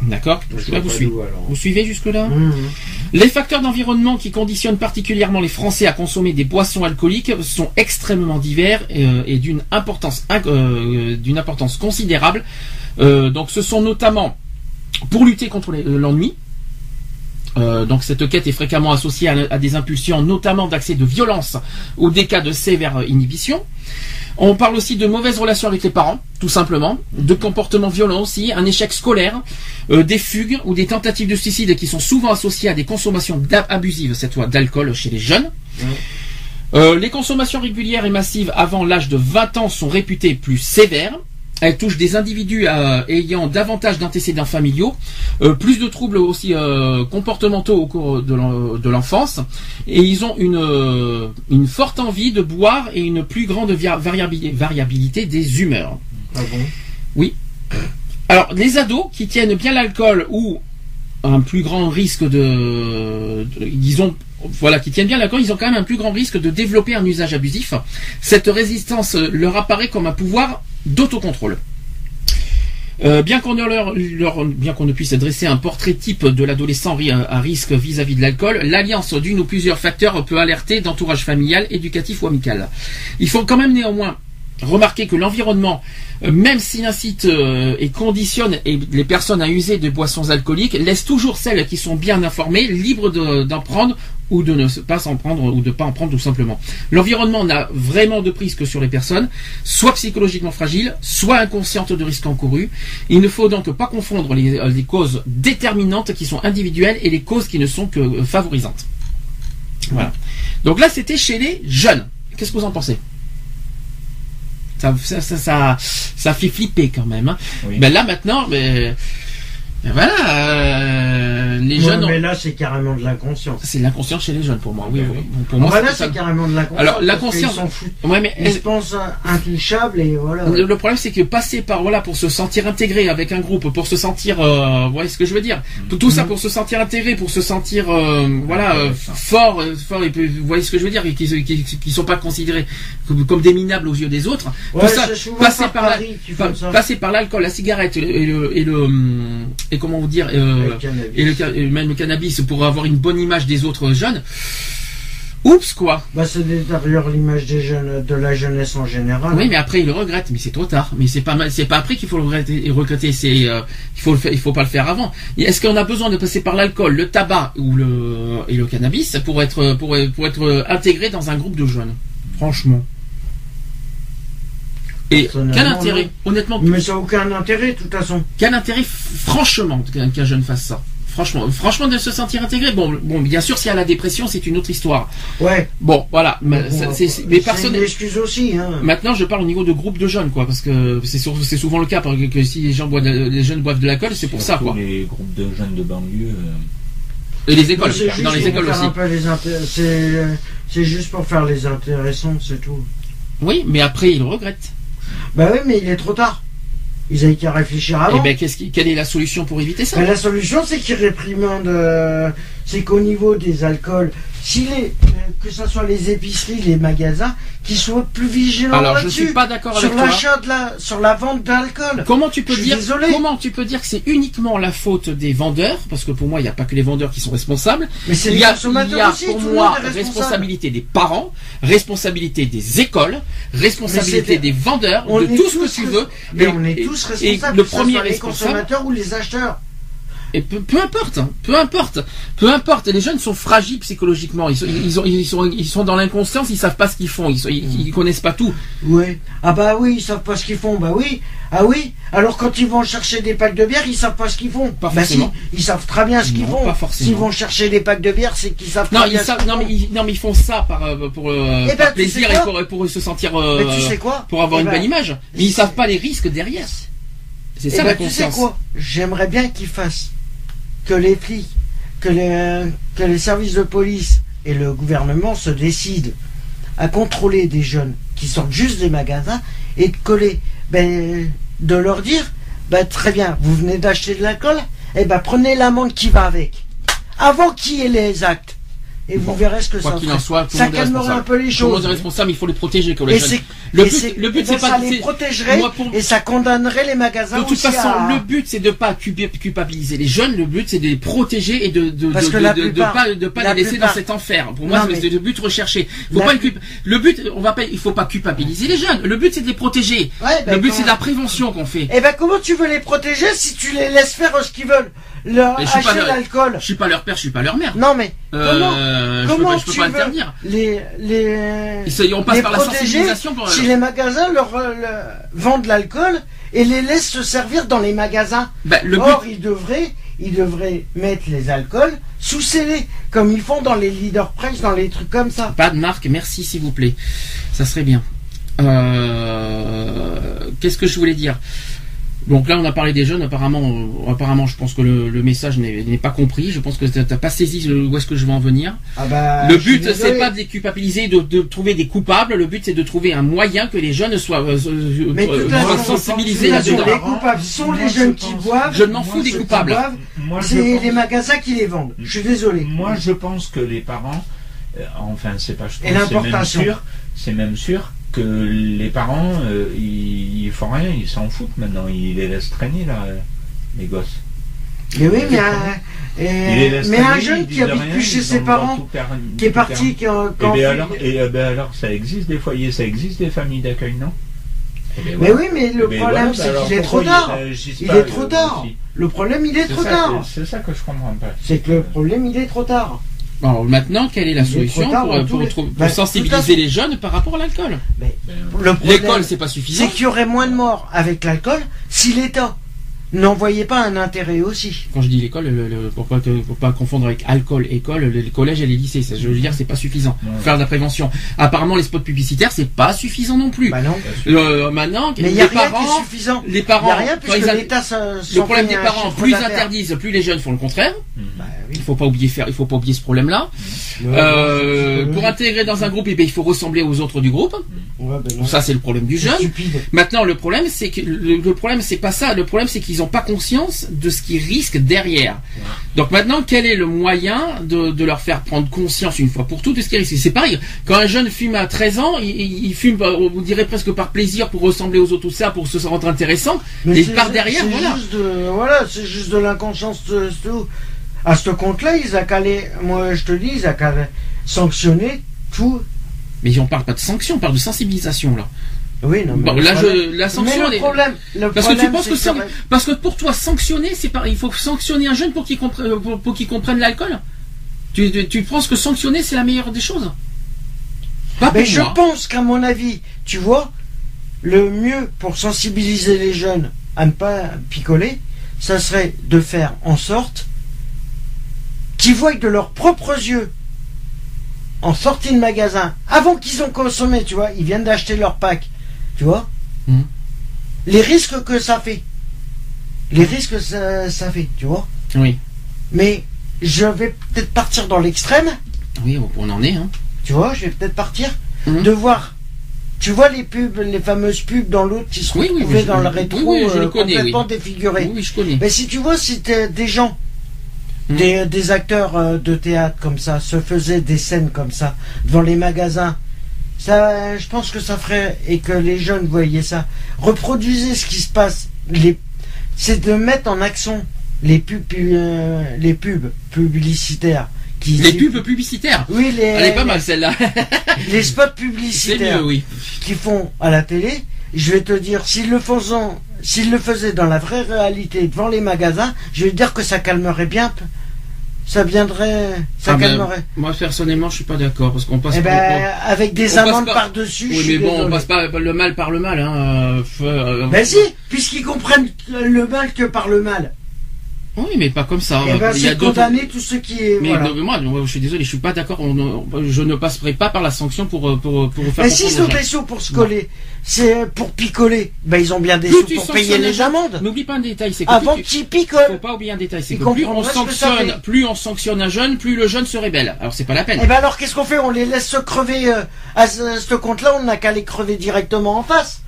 D'accord vous, suivez. vous suivez jusque-là Mhm. les facteurs d'environnement qui conditionnent particulièrement les Français à consommer des boissons alcooliques sont extrêmement divers euh, et d'une importance, euh, d'une importance considérable. Euh, donc, ce sont notamment pour lutter contre euh, l'ennui. Euh, donc cette quête est fréquemment associée à, à des impulsions, notamment d'accès de violence ou des cas de sévère inhibition. On parle aussi de mauvaises relations avec les parents, tout simplement, de comportements violents aussi, un échec scolaire, euh, des fugues ou des tentatives de suicide qui sont souvent associées à des consommations abusives, cette fois d'alcool chez les jeunes. Euh, les consommations régulières et massives avant l'âge de 20 ans sont réputées plus sévères. Elles touchent des individus euh, ayant davantage d'antécédents familiaux, euh, plus de troubles aussi euh, comportementaux au cours de l'en- de l'enfance, et ils ont une, une forte envie de boire et une plus grande variabilité des humeurs. Ah bon? Alors, les ados qui tiennent bien l'alcool ou un plus grand risque de, de- disons, voilà, qui tiennent bien l'alcool, ils ont quand même un plus grand risque de développer un usage abusif. Cette résistance leur apparaît comme un pouvoir d'autocontrôle. Euh, bien qu'on ne puisse dresser un portrait type de l'adolescent à risque vis-à-vis de l'alcool, l'alliance d'une ou plusieurs facteurs peut alerter d'entourage familial, éducatif ou amical. Il faut quand même néanmoins remarquer que l'environnement, euh, même s'il incite euh, et conditionne les personnes à user de boissons alcooliques, laisse toujours celles qui sont bien informées libres de- d'en prendre ou de ne pas s'en prendre ou de pas en prendre tout simplement. L'environnement n'a vraiment de prise que sur les personnes, soit psychologiquement fragiles, soit inconscientes de risques encourus. Il ne faut donc pas confondre les, euh, les causes déterminantes qui sont individuelles et les causes qui ne sont que euh, favorisantes. Voilà. Donc là, c'était chez les jeunes. Qu'est-ce que vous en pensez? Ça, ça, ça, ça, ça fait flipper quand même. hein. Oui. Ben là maintenant, ben, ben voilà, euh, les Ouais, jeunes. mais là, c'est carrément de l'inconscience. C'est l'inconscient chez les jeunes pour moi. Oui, Ah oui. oui. Pour moi, là, c'est carrément de l'inconscience. Alors, la parce qu'ils conscience- s'en foutent. Ouais, mais Ils se pensent intouchables et voilà. Le le problème, c'est que passer par voilà pour se sentir intégré avec un groupe, pour se sentir, euh, vous voyez ce que je veux dire, tout, tout ça pour se sentir intégré, pour se sentir, euh, voilà, euh, fort, euh, fort. Et puis, vous voyez ce que je veux dire, qui, qui, qui sont pas considérés comme, comme des minables aux yeux des autres. Ouais, tout ça, passer par par, par l'alcool, la cigarette et le, et le, et, le, hum, et comment vous dire, Le cannabis. et, le, et même le cannabis pour avoir une bonne image des autres jeunes. Oups quoi. Bah, ça détériore l'image des jeunes, de la jeunesse en général. Oui, mais après il le regrette, mais c'est trop tard. Mais c'est pas mal- c'est pas après qu'il faut le regretter. regretter, c'est euh, il faut le faire, il faut pas le faire avant. Est-ce qu'on a besoin de passer par l'alcool, le tabac ou le et le cannabis pour être pour, pour être intégré dans un groupe de jeunes? Franchement. Et quel intérêt, honnêtement, Mais ça n'a aucun intérêt, de toute façon. quel intérêt, franchement, qu'un jeune fasse ça? Franchement, franchement, de se sentir intégré. Bon, bon, bien sûr, s'il y a la dépression, c'est une autre histoire. Ouais. Bon, voilà. Mais, Bon, ça- c'est- c'est- mais c'est personne. une excuse aussi, hein. Maintenant, je parle au niveau de groupe de jeunes, quoi, parce que c'est sur- c'est souvent le cas, parce que, que si les gens boivent, de- les jeunes boivent de l'alcool, c'est pour ça, quoi. Les groupes de jeunes de banlieue. euh, Et les écoles, dans les écoles aussi. C'est c'est juste pour faire les intéressants, c'est tout. Oui, mais après ils le regrettent. Bah oui, mais il est trop tard. Ils avaient qu'à réfléchir Et avant. ben qu'est-ce qui, quelle est la solution pour éviter ça Ben, la solution, c'est qu'ils réprimandent. euh, c'est qu'au niveau des alcools, si les, euh, que ce soit les épiceries, les magasins, qu'ils soient plus vigilants Alors je là-dessus. suis pas d'accord avec Sur l'achat de la, sur la vente d'alcool. Comment tu peux Je suis dire désolé. comment tu peux dire que c'est uniquement la faute des vendeurs? Parce que pour moi il n'y a pas que les vendeurs qui sont responsables. Mais c'est Il les y a, consommateurs il y a aussi. pour le moi responsable. responsabilité des parents, responsabilité des écoles, responsabilité des vendeurs, On de tout ce que tu veux. Mais Et- on est et- tous et responsables. le que ce premier soit les responsable, consommateurs ou les acheteurs. Et peu, peu importe, hein, peu importe, peu importe. Les jeunes sont fragiles psychologiquement. Ils sont, ils, ont- ils sont, ils sont dans l'inconscience. Ils savent pas ce qu'ils font. Ils, sont, ils, ils connaissent pas tout. Oui. Ah bah oui, ils savent pas ce qu'ils font. Bah oui. Ah oui. Alors quand ils vont chercher des packs de bière, ils savent pas ce qu'ils font. Pas bah si, forcément. ils savent très bien ce qu'ils font. pas forcément. S'ils vont chercher des packs de bière, c'est qu'ils savent Non, très ils bien ce savent, qu'ils non, mais font. ils, non, mais ils font ça par, euh, pour, euh, Eh ben, par plaisir et pour, pour se sentir, euh, Mais tu sais quoi pour avoir Eh une ben, bonne image. Mais ils savent pas les risques derrière. C'est Eh ça ben, la tu sais conscience. quoi? J'aimerais bien qu'ils fassent que les flics, que les, services de police et le gouvernement se décident à contrôler des jeunes qui sortent juste des magasins et de coller, ben, de leur dire, ben, très bien, vous venez d'acheter de l'alcool, eh ben, prenez l'amende qui va avec. Avant qu'il y ait les actes. Et vous Bon, verrez ce que Quoi ça qu'il en soit, tout le Ça responsable. un peu les Tout le monde choses. est responsable, il faut les protéger comme les Et jeunes. c'est, Le but- le but, c'est pas- ça les protégerait pour- et ça condamnerait les magasins De toute aussi façon, à- le but c'est de pas culp- culpabiliser les jeunes. Le but c'est de les protéger et de de Parce de, que de- la de- de plupart- pas de pas la les laisser plupart- dans cet enfer. Pour moi, c'est mais- le but recherché. Faut La pas le, culp- le but, on va pas, il faut pas culpabiliser les jeunes. Le but c'est de les protéger. Ouais, ben, le but comment- c'est de la prévention qu'on fait. Eh ben comment tu veux les protéger si tu les laisses faire ce qu'ils veulent? Leur Mais acheter l'alcool Je suis pas leur père, je suis pas leur mère. Non mais Euh, je peux comment, comment je peux tu pas veux interdire. les les Ils on passe les par la sensibilisation pour. si les magasins leur euh, vendent l'alcool et les laissent se servir dans les magasins le but, Or ils devraient ils devraient mettre les alcools sous scellés comme ils font dans les leader price dans les trucs comme ça. Pas de marque, merci s'il vous plaît. Ça serait bien. Euh, Qu'est-ce que je voulais dire? Donc là, on a parlé des jeunes. Apparemment, euh, apparemment, je pense que le, le message n'est pas compris. Je pense que t'as t'as pas saisi le- où est-ce que je veux en venir. Ah bah, le but, c'est pas de les culpabiliser, de, de trouver des coupables. Le but, c'est de trouver un moyen que les jeunes soient, euh, euh, Mais euh, façon, sensibilisés là-dedans. les coupables sont Moi, les je jeunes qui boivent. Je m'en fous des coupables. C'est les magasins qui les vendent. Je suis désolé. Moi, je pense que les parents, euh, enfin, c'est pas je pense, c'est même sûr, c'est même sûr que les parents, euh, ils, ils font rien, ils s'en foutent maintenant, ils les laissent traîner là, euh, les gosses. Mais oui, mais, un, mais traîner, jeune qui habite plus chez ses parents, qui est parti, qui en- Et qui en bien fait- alors, et, euh, ben alors, ça existe des foyers, ça existe des familles d'accueil, non? Eh ben Mais oui, mais le Eh ben problème, voilà, ben c'est alors qu'il est trop ils tard. Il est trop tard. Le problème, il est trop ça, tard. c'est ça que je comprends pas. C'est que le problème, il est trop tard. Alors maintenant, quelle est la solution tard pour, tout à sensibiliser les jeunes par rapport à l'alcool? Ben, Le problème, L'école, c'est pas suffisant. c'est qu'il y aurait moins de morts avec l'alcool si l'État n'en voyait pas un intérêt aussi. Quand je dis l'école, le, le- pour, pas, que- pour pas confondre avec alcool, école, le, le collège et les lycées, ça, je veux dire, c'est pas suffisant. Ouais. Faire de la prévention. Apparemment, les spots publicitaires, c'est pas suffisant non plus. Bah non. Euh, maintenant, Mais il les n'y a rien qui parents, est suffisant. les Il parents, n'y a rien puisque ils l'État le problème des parents, plus ils interdisent, plus les jeunes font le contraire. Bah oui. Il faut pas oublier faire, il faut pas oublier ce problème-là. Ouais, Euh, pour intégrer dans un groupe, eh ben, il faut ressembler aux autres du groupe. Ouais, ben. Ça, c'est le problème du jeune. stupide. Maintenant, le problème, c'est que le, le problème, c'est pas ça. Le problème, c'est qu'ils n'ont pas conscience de ce qu'ils risquent derrière. Donc maintenant, quel est le moyen de, de leur faire prendre conscience une fois pour toutes de ce qu'ils risquent? C'est pareil. Quand un jeune fume à 13 ans, il, fume, euh, on dirait presque par plaisir, pour ressembler aux autres, tout ça, pour se rendre intéressant. Mais il part derrière, voilà. Juste de, voilà, c'est juste de l'inconscience. de- c'est tout. À ce compte-là, ils a calé, moi je te dis, ils a calé sanctionner tout. Mais on parle pas de sanction, on parle de sensibilisation là. Oui, non, mais Bon, le là, problème- je, la sanction, mais le problème, le Parce que tu penses que parce que pour toi sanctionner, c'est pas, il faut sanctionner un jeune pour qu'il comprenne, pour, pour qu'il comprenne l'alcool. Tu, tu, tu penses que sanctionner c'est la meilleure des choses? Pas Mais je moi. pense qu'à mon avis, tu vois, le mieux pour sensibiliser les jeunes à ne pas picoler, ça serait de faire en sorte qu'ils voient de leurs propres yeux, en sortie de magasin, avant qu'ils ont consommé, tu vois, ils viennent d'acheter leur pack, tu vois, Mhm. les risques que ça fait. Les risques que ça, ça fait, tu vois. Oui, Mais je vais peut-être partir dans l'extrême, oui, on en est. Hein. tu vois, je vais peut-être partir Mhm. de voir Tu vois les pubs, les fameuses pubs dans l'autre qui se Oui, oui, retrouvaient oui, dans je- le rétro oui, je le euh, connais, complètement oui. défigurés. Oui, je connais. Mais si tu vois, si t'es- des gens, Mhm. des, des acteurs euh, de théâtre comme ça, se faisaient des scènes comme ça, devant les magasins, ça, je pense que ça ferait, et que les jeunes voyaient ça, reproduisez ce qui se passe. Les, c'est de mettre en action les pubs, euh, les pubs publicitaires. Qui, Les pubs publicitaires. Oui, les, Elle est pas mal celle-là. (laughs) les spots publicitaires mieux, oui. qu'ils font à la télé, je vais te dire, s'ils le faisaient, s'ils le faisaient dans la vraie réalité devant les magasins, je vais te dire que ça calmerait bien. Ça viendrait, ça Ah ben, calmerait. Moi personnellement, je suis pas d'accord parce qu'on passe. Eh on- ben, avec des on amendes pas- par-dessus, Oui, mais bon, on désolé. passe pas le mal par le mal. Hein. euh, euh, Ben si, puisqu'ils comprennent le mal que par le mal. Oui, mais pas comme ça. Eh ben, Il y a condamner tout ce qui est. Mais voilà. non, mais moi, je suis désolé, je suis pas d'accord. Je ne passerai pas par la sanction pour euh, pour pour faire. Mais s'ils sont gens. des sous pour se coller, c'est pour picoler. Ben ils ont bien des Plus sous pour payer les amendes. N'oublie pas un détail, c'est que Avant qu'ils picolent. faut pas oublier un détail, c'est que plus on sanctionne, plus on sanctionne un jeune, plus le jeune se rébelle. Alors c'est pas la peine. Eh ben alors qu'est-ce qu'on fait? On les laisse se crever euh, à ce, à ce compte-là, on n'a qu'à les crever directement en face,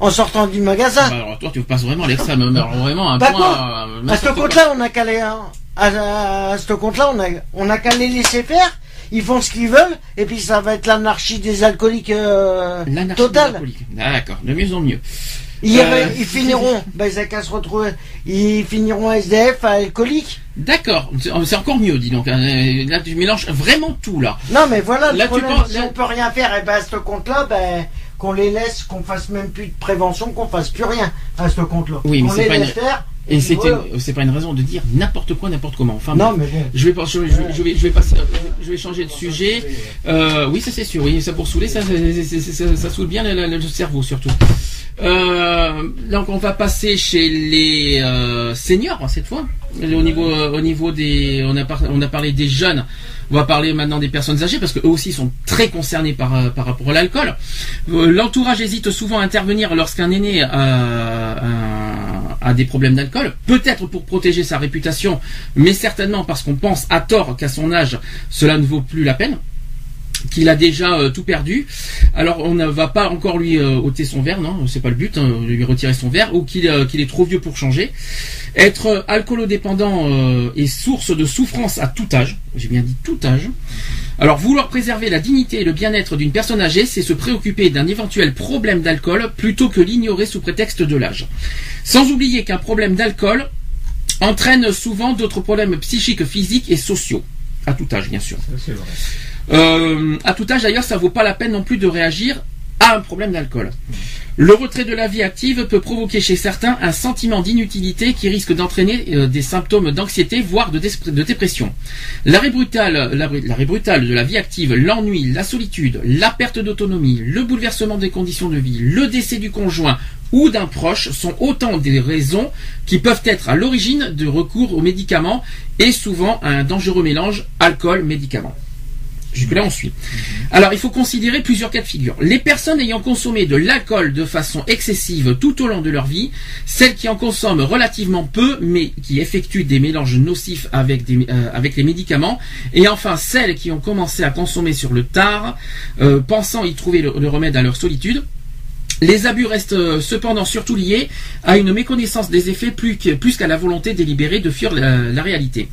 en sortant du magasin. Bah, alors toi, tu passes vraiment à l'extrême, mais alors vraiment un Bah point. euh, à ce compte-là, on n'a qu'à les, à, à- à ce compte-là, on a, on a qu'à les laisser faire. Ils font ce qu'ils veulent, et puis ça va être l'anarchie des alcooliques euh, totale. alcoolique. D'accord, de mieux en mieux. Ils, Euh, ils finiront, (laughs) ben ils qu'à se retrouver, ils finiront SDF, alcooliques. D'accord, c'est c'est encore mieux, dis donc. hein. Là, tu mélanges vraiment tout là. Non mais voilà, le Là, tu problème, penses- si on peut rien faire, et ben à ce compte-là, ben qu'on les laisse, qu'on fasse même plus de prévention, qu'on fasse plus rien à ce compte-là. Oui, mais c'est pas une- faire. Et voilà. c'est pas une raison de dire n'importe quoi, n'importe comment. Enfin, Non bon. mais bon. Je vais, pas- je, vais- je vais, je vais, je vais passer, je vais changer de sujet. Euh, oui, ça c'est sûr. Oui, ça pour saouler, ça, c'est- ça, ça saoule bien le, le- le cerveau surtout. Euh, donc on va passer chez les euh, seniors cette fois. Au niveau, euh, au niveau des, on a, par- on a parlé des jeunes. On va parler maintenant des personnes âgées parce que eux aussi sont très concernés par, euh, par rapport à l'alcool. Euh, L'entourage hésite souvent à intervenir lorsqu'un aîné a, a- a des problèmes d'alcool, peut-être pour protéger sa réputation, mais certainement parce qu'on pense à tort qu'à son âge, cela ne vaut plus la peine qu'il a déjà euh, tout perdu. Alors on ne va pas encore lui euh, ôter son verre, non, c'est pas le but, hein, lui retirer son verre, ou qu'il euh, qu'il est trop vieux pour changer. Être alcoolodépendant est source de souffrance à tout âge. J'ai bien dit tout âge. Alors vouloir préserver la dignité et le bien-être d'une personne âgée, c'est se préoccuper d'un éventuel problème d'alcool plutôt que l'ignorer sous prétexte de l'âge. Sans oublier qu'un problème d'alcool entraîne souvent d'autres problèmes psychiques, physiques et sociaux. À tout âge, bien sûr. Euh, à tout âge d'ailleurs, ça vaut pas la peine non plus de réagir à un problème d'alcool. Le retrait de la vie active peut provoquer chez certains un sentiment d'inutilité qui risque d'entraîner euh, des symptômes d'anxiété, voire de, dépression. L'arrêt brutal, l'arrêt brutal de la vie active, l'ennui, la solitude, la perte d'autonomie, le bouleversement des conditions de vie, le décès du conjoint ou d'un proche sont autant des raisons qui peuvent être à l'origine de recours aux médicaments et souvent un dangereux mélange alcool-médicaments. Jusque-là, on suit. Alors, il faut considérer plusieurs cas de figure. Les personnes ayant consommé de l'alcool de façon excessive tout au long de leur vie, celles qui en consomment relativement peu, mais qui effectuent des mélanges nocifs avec, euh, les médicaments, et enfin celles qui ont commencé à consommer sur le tard, euh, pensant y trouver le, remède à leur solitude. Les abus restent euh, cependant surtout liés à une méconnaissance des effets plus qu'à la volonté délibérée de fuir la réalité.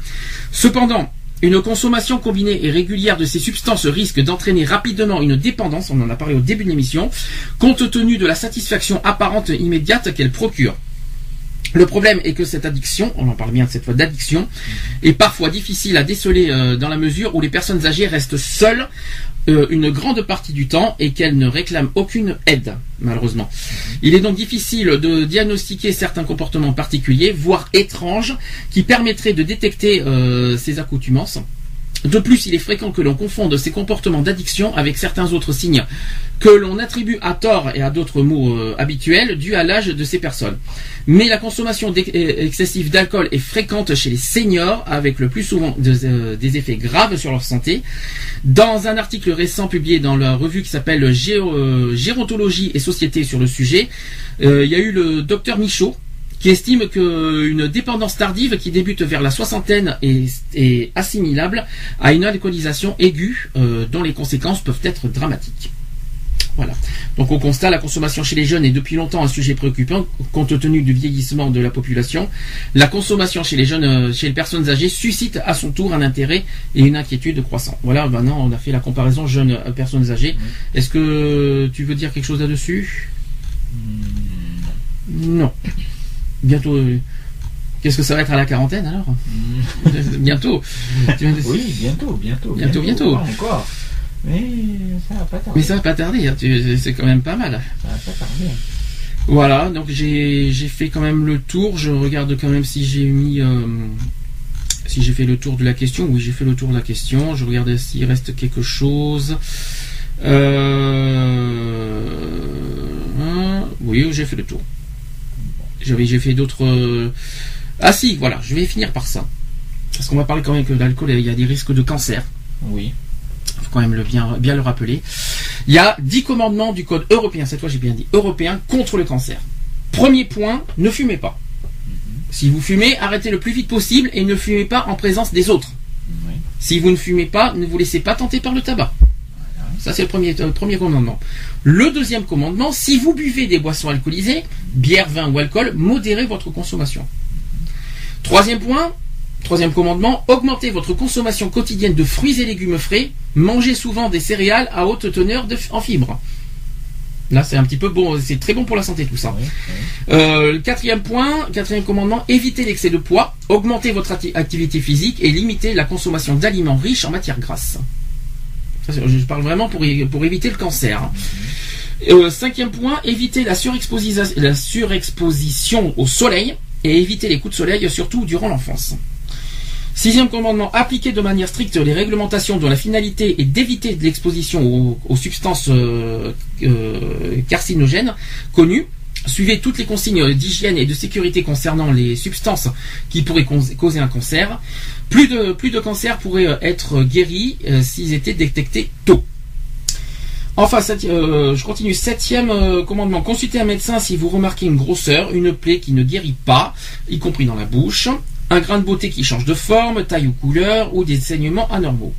Cependant, une consommation combinée et régulière de ces substances risque d'entraîner rapidement une dépendance, on en a parlé au début de l'émission, compte tenu de la satisfaction apparente immédiate qu'elle procure. Le problème est que cette addiction, on en parle bien cette fois d'addiction, est parfois difficile à déceler euh, dans la mesure où les personnes âgées restent seules euh, une grande partie du temps et qu'elles ne réclament aucune aide, malheureusement. Il est donc difficile de diagnostiquer certains comportements particuliers, voire étranges, qui permettraient de détecter euh, ces accoutumances. De plus, il est fréquent que l'on confonde ces comportements d'addiction avec certains autres signes que l'on attribue à tort et à d'autres mots euh, habituels dus à l'âge de ces personnes. Mais la consommation euh, excessive d'alcool est fréquente chez les seniors avec le plus souvent euh, des effets graves sur leur santé. Dans un article récent publié dans la revue qui s'appelle Gérontologie et Société sur le sujet, il y a eu le docteur Michaud qui estime qu'une dépendance tardive qui débute vers la soixantaine est, est assimilable à une alcoolisation aiguë euh, dont les conséquences peuvent être dramatiques. Voilà. Donc au constat, la consommation chez les jeunes est depuis longtemps un sujet préoccupant compte tenu du vieillissement de la population. La consommation chez les jeunes, euh, chez les personnes âgées, suscite à son tour un intérêt et une inquiétude croissant. Voilà, maintenant on a fait la comparaison jeunes euh, personnes âgées. Est-ce que tu veux dire quelque chose là-dessus? Non. Bientôt. euh, Qu'est-ce que ça va être à la quarantaine alors (laughs) Bientôt. Tu vas- Oui, bientôt, bientôt. Bientôt, bientôt. Encore. Mais ça va pas tarder. Mais ça va pas tarder, hein, c'est quand même pas mal. Ça va pas tarder. Voilà, donc j'ai fait quand même le tour. Je regarde quand même si j'ai mis euh, si j'ai fait le tour de la question. Oui, j'ai fait le tour de la question. Je regarde s'il reste quelque chose. Euh, oui, j'ai fait le tour. J'avais j'ai fait d'autres. euh, Ah si, voilà, je vais finir par ça. Parce qu'on va parler quand même que l'alcool, il y a des risques de cancer. Oui. faut quand même le bien, bien le rappeler. Il y a 10 commandements du code européen, cette fois j'ai bien dit européen, contre le cancer. Premier point, ne fumez pas. Si vous fumez, arrêtez le plus vite possible et ne fumez pas en présence des autres. Oui. Si vous ne fumez pas, ne vous laissez pas tenter par le tabac. Ça, c'est le premier, euh, premier commandement. Le deuxième commandement, si vous buvez des boissons alcoolisées, bière, vin ou alcool, modérez votre consommation. Troisième point, troisième commandement, augmentez votre consommation quotidienne de fruits et légumes frais, mangez souvent des céréales à haute teneur de- en fibres. Là, c'est un petit peu bon, c'est très bon pour la santé tout ça. Oui, oui. Euh, quatrième point, quatrième commandement, évitez l'excès de poids, augmentez votre activité physique et limitez la consommation d'aliments riches en matières grasses. Je parle vraiment pour, éviter le cancer. hein. Euh, cinquième point, évitez la surexposi- la surexposition au soleil et évitez les coups de soleil, surtout durant l'enfance. Sixième commandement, appliquez de manière stricte les réglementations dont la finalité est d'éviter l'exposition aux, aux substances euh, euh, carcinogènes connues. Suivez toutes les consignes d'hygiène et de sécurité concernant les substances qui pourraient cause- causer un cancer. Plus de, plus de cancers pourraient euh, être guéris euh, s'ils étaient détectés tôt. Enfin, euh, je continue. Septième commandement. Consultez un médecin si vous remarquez une grosseur, une plaie qui ne guérit pas, y compris dans la bouche, un grain de beauté qui change de forme, taille ou couleur, ou des saignements anormaux.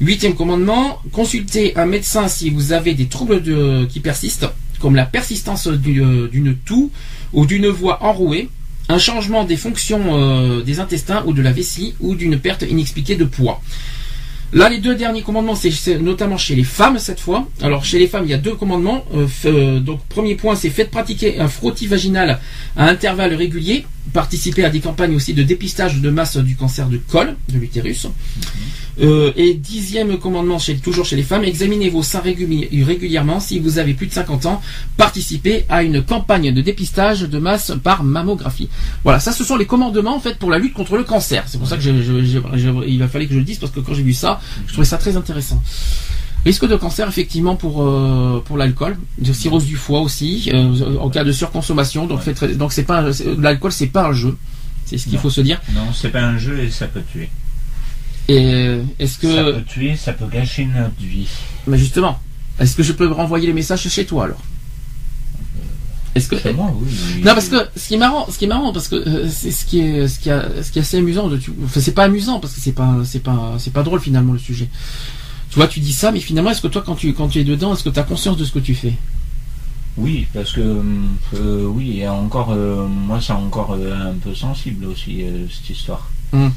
Huitième commandement. Consultez un médecin si vous avez des troubles qui persistent, comme la persistance d'une d'une toux ou d'une voix enrouée, un changement des fonctions euh, des intestins ou de la vessie, ou d'une perte inexpliquée de poids. Là, les deux derniers commandements, c'est notamment chez les femmes cette fois. Alors, chez les femmes, il y a deux commandements. Euh, euh, donc, premier point, c'est faites pratiquer un frottis vaginal à intervalles réguliers. Participez à des campagnes aussi de dépistage de masse du cancer du col, de l'utérus. Euh, et dixième commandement, chez, toujours chez les femmes, examinez vos seins réguli- régulièrement. Si vous avez plus de 50 ans, participez à une campagne de dépistage de masse par mammographie. Voilà, ça, ce sont les commandements en fait pour la lutte contre le cancer. C'est pour ça que je- je- il a fallu que je le dise parce que quand j'ai vu ça, je trouvais ça très intéressant. Risque de cancer effectivement pour euh, pour l'alcool, de cirrhose du foie aussi, euh, en cas de surconsommation. Donc très- donc c'est pas l'alcool c'est pas un jeu, c'est ce qu'il faut se dire. Non, c'est pas un jeu et ça peut tuer. Et est-ce Ça que peut tuer, ça peut gâcher notre vie. mais justement, est-ce que je peux renvoyer les messages chez toi alors? Est-ce que oui. oui. non parce que ce qui est marrant, ce qui est marrant parce que euh, c'est ce qui est ce qui a ce qui est assez amusant de tu... enfin c'est pas amusant parce que c'est pas c'est pas c'est pas drôle finalement le sujet. Tu vois, tu dis ça mais finalement est-ce que toi quand tu quand tu es dedans, est-ce que tu as conscience de ce que tu fais? Oui, parce que euh, oui, et encore, euh, moi, c'est encore euh, un peu sensible aussi euh, cette histoire. Donc,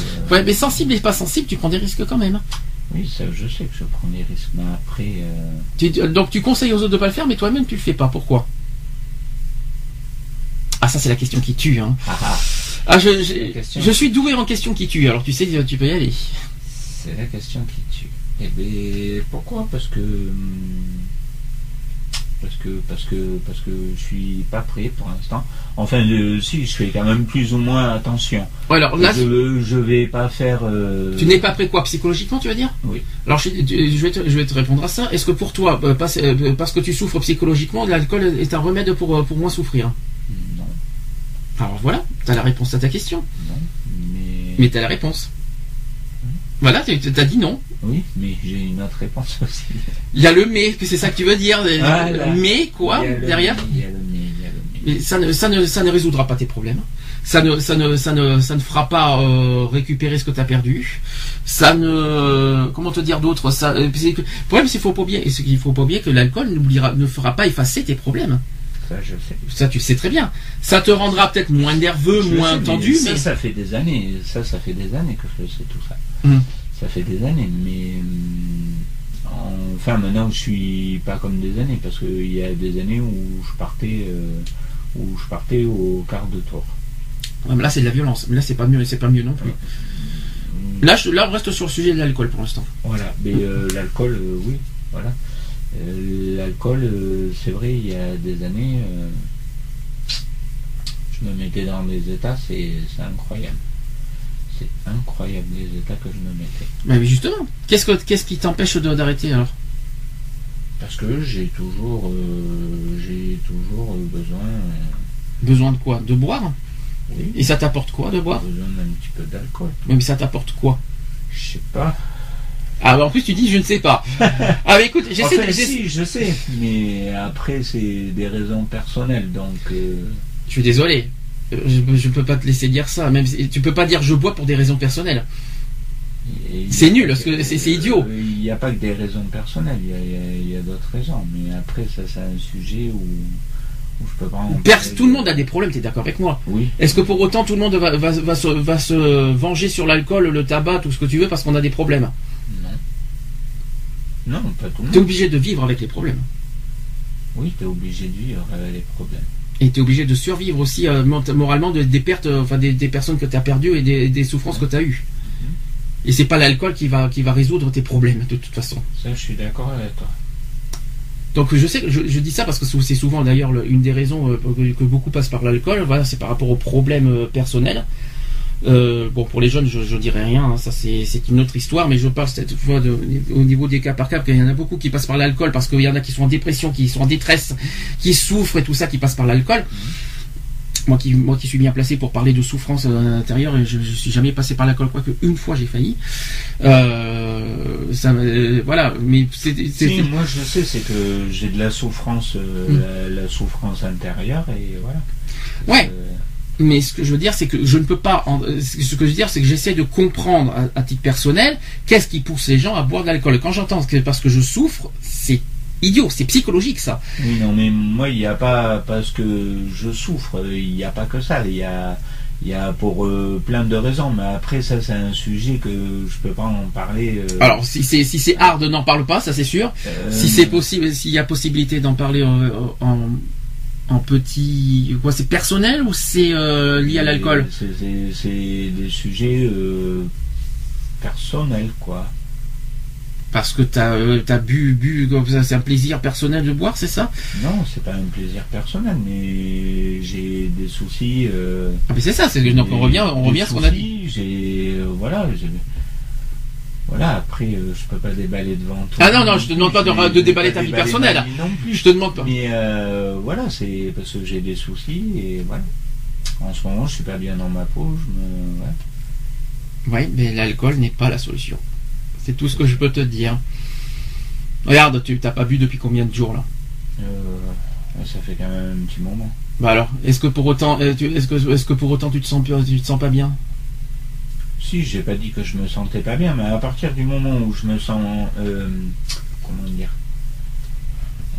euh, Ouais, mais sensible et pas sensible, tu prends des risques quand même. oui, ça, je sais que je prends des risques, mais après, Tu- donc tu conseilles aux autres de pas le faire, mais toi-même tu le fais pas. Pourquoi? Ah ça c'est la question qui tue. Hein. ah, ah, Ah je, je suis doué en question qui tue. Alors tu sais tu peux y aller. C'est la question qui tue. Et bien, pourquoi? Parce que hum, parce que parce que parce que je suis pas prêt pour l'instant. Enfin, si, je fais quand même plus ou moins attention. Ouais, alors là je je vais pas faire. euh, tu n'es pas prêt quoi? Psychologiquement tu vas dire? Oui. Alors je, vais te, je vais te répondre à ça. Est-ce que pour toi euh, parce, euh, parce que tu souffres psychologiquement, l'alcool est un remède pour pour moins souffrir? Non, Alors voilà, tu as la réponse à ta question. non, mais Mais tu as la réponse. Voilà, tu as dit non. oui, mais j'ai une autre réponse aussi. Il y a le mais, que c'est ça que tu veux dire. Mais quoi Il y a le derrière mais, Il y a le mais, il y a le mais. Mais ça ne, ça ne, ça ne résoudra pas tes problèmes. Ça ne, ça ne, ça ne, ça ne fera pas euh, récupérer ce que tu as perdu. ça ne, comment te dire d'autre, ça, euh, le problème c'est qu'il faut pas oublier, et c'est qu'il faut pas oublier que l'alcool ne fera pas effacer tes problèmes. Ça, je sais. Ça, tu sais très bien. Ça te rendra peut-être moins nerveux, Je moins sais, mais tendu, ça, mais ça fait des années. Ça, ça fait des années que je sais tout ça. Hum. Ça fait des années, mais hum, enfin maintenant je suis pas comme des années parce qu'il y a des années où je partais, euh, où je partais au quart de tour. Ouais, mais là c'est de la violence. Mais là c'est pas mieux, c'est pas mieux non plus. Là, je, là, on reste sur le sujet de l'alcool pour l'instant. Voilà, mais euh, l'alcool, euh, oui, voilà. Euh, l'alcool, euh, c'est vrai, il y a des années, euh, je me mettais dans des états, c'est incroyable. C'est incroyable les états que je me mettais. Mais justement, qu'est-ce que, qu'est-ce qui t'empêche d'arrêter alors? Parce que j'ai toujours, euh, j'ai toujours besoin, euh, Besoin de quoi? De boire? Oui, Et ça t'apporte quoi de boire? Besoin d'un petit peu d'alcool. Mais ça t'apporte quoi? Je sais pas. Ah, bah, en plus tu dis je ne sais pas. ah, bah écoute, j'essaie Enfin, de. si, je sais, mais après c'est des raisons personnelles, donc. euh, Je suis désolé. Euh, Je, je peux pas te laisser dire ça. Même si- tu peux pas dire je bois pour des raisons personnelles. C'est nul, parce que c'est- idiot. euh, Il n'y a pas que des raisons personnelles, il y a, d'autres raisons. Mais après, ça, c'est un sujet où, je peux pas tout le monde a des problèmes, t'es d'accord avec moi? Oui, Est-ce que pour autant tout le monde va, va, va se, va se venger sur l'alcool, le tabac, tout ce que tu veux parce qu'on a des problèmes? Non. Pas tout le T'es monde. obligé de vivre avec les problèmes. Oui, tu es obligé de vivre avec les problèmes. Et t'es obligé de survivre aussi euh, moralement de- des pertes, euh, enfin des, des personnes que t'as perdues et des, des souffrances que t'as eues. Et c'est pas l'alcool qui va, qui va résoudre tes problèmes de toute façon. Ça, je suis d'accord avec toi. Donc je sais, que je, je dis ça parce que c'est souvent d'ailleurs le- une des raisons euh, que, que beaucoup passent par l'alcool. Voilà, c'est par rapport aux problèmes personnels. Euh, bon, pour les jeunes, je, je dirais rien. hein, ça c'est une autre histoire, mais je parle cette fois de- au niveau des cas par cas, qu'il y en a beaucoup qui passent par l'alcool parce qu'il y en a qui sont en dépression, qui sont en détresse, qui souffrent et tout ça, qui passent par l'alcool. Moi qui, moi qui suis bien placé pour parler de souffrance euh, à l'intérieur, et je, je suis jamais passé par l'alcool, quoique une fois j'ai failli. Euh, ça, voilà, mais c'est Si, moi, je sais, c'est que j'ai de la souffrance, Mm. la, la souffrance intérieure, et voilà. Ouais. Mais ce que je veux dire, c'est que je ne peux pas. Ce que je veux dire, c'est que j'essaie de comprendre à, à titre personnel qu'est-ce qui pousse les gens à boire de l'alcool. Et quand j'entends que parce que je souffre, c'est idiot, c'est psychologique ça. Oui, non, mais moi, il n'y a pas parce que je souffre, il n'y a pas que ça. Il y a, il y a pour euh, plein de raisons, mais après, ça, c'est un sujet que je peux pas en parler. euh, Alors si c'est si c'est hard, n'en parle pas, ça c'est sûr. euh, Si c'est possible, s'il y a possibilité d'en parler en, en petit, quoi, c'est personnel ou c'est euh, lié à l'alcool? C'est- des sujets euh, personnels, quoi. Parce que t'as euh, t'as bu bu comme ça, c'est un plaisir personnel de boire, c'est ça? Non, c'est pas un plaisir personnel, mais j'ai des soucis. euh, ah, Mais c'est ça, c'est donc on revient on revient à ce qu'on a dit. J'ai, voilà, voilà. Après, euh, je peux pas déballer devant tout. Ah non, non, je te demande pas de- déballer ta vie personnelle. non plus. Je te demande pas. Mais euh, voilà, c'est parce que j'ai des soucis et voilà. En ce moment, je suis pas bien dans ma peau. Je me, ouais. Oui, mais l'alcool n'est pas la solution. C'est tout ce que je peux te dire. Regarde, tu t'as pas bu depuis combien de jours là? Euh, ça fait quand même un petit moment. Bah alors, est-ce que pour autant, euh, est-ce que, est-ce que pour autant tu te sens, tu te sens pas bien? Si, j'ai pas dit que je me sentais pas bien, mais à partir du moment où je me sens, euh, comment dire,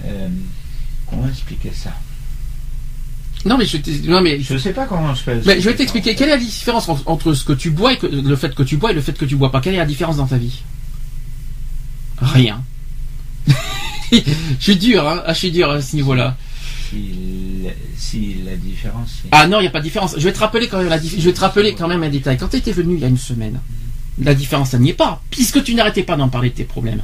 euh, comment expliquer ça? Non, mais je, non mais, Je sais pas comment je fais. mais je vais t'expliquer quelle est la différence en- entre ce que tu bois et que- le fait que tu bois et le fait que tu bois pas? Quelle est la différence dans ta vie? Rien. (laughs) je suis dur, hein. Ah, je suis dur à ce niveau-là. Ah non, il n'y a pas de différence. Je vais te rappeler quand même un détail. Quand tu étais venu il y a une semaine, la différence, ça n'y est pas, puisque tu n'arrêtais pas d'en parler de tes problèmes.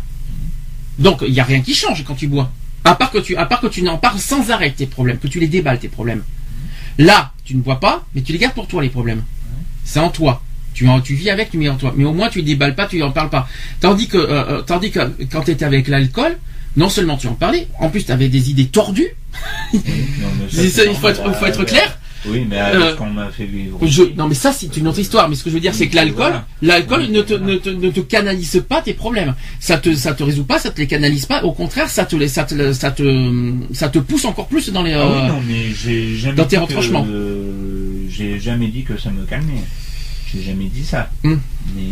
Donc, il n'y a rien qui change quand tu bois. À part que tu, n'en parles sans arrêt tes problèmes, que tu les déballes tes problèmes. Là, tu ne bois pas, mais tu les gardes pour toi les problèmes. C'est en toi. Tu vis avec, tu mets en toi. Mais au moins, tu ne déballes pas, tu n'en parles pas. Tandis que, euh, euh, tandis que quand tu étais avec l'alcool, non seulement tu en parlais, en plus tu avais des idées tordues. (laughs) Non, mais C'est ça, il faut être, faut être euh, clair. Oui, mais avec Euh, ce qu'on m'a fait vivre. Je, non mais ça c'est une autre histoire. Mais ce que je veux dire c'est que l'alcool, ne te, ne, te, ne te canalise pas tes problèmes. Ça te ça te résout pas, ça te les canalise pas. Au contraire, ça te les- ça te ça te ça te pousse encore plus dans les. Ah oui, euh, non, mais j'ai jamais dans tes dit retranchements. que- euh, j'ai jamais dit que ça me calmait. J'ai jamais dit ça. Hmm. Mais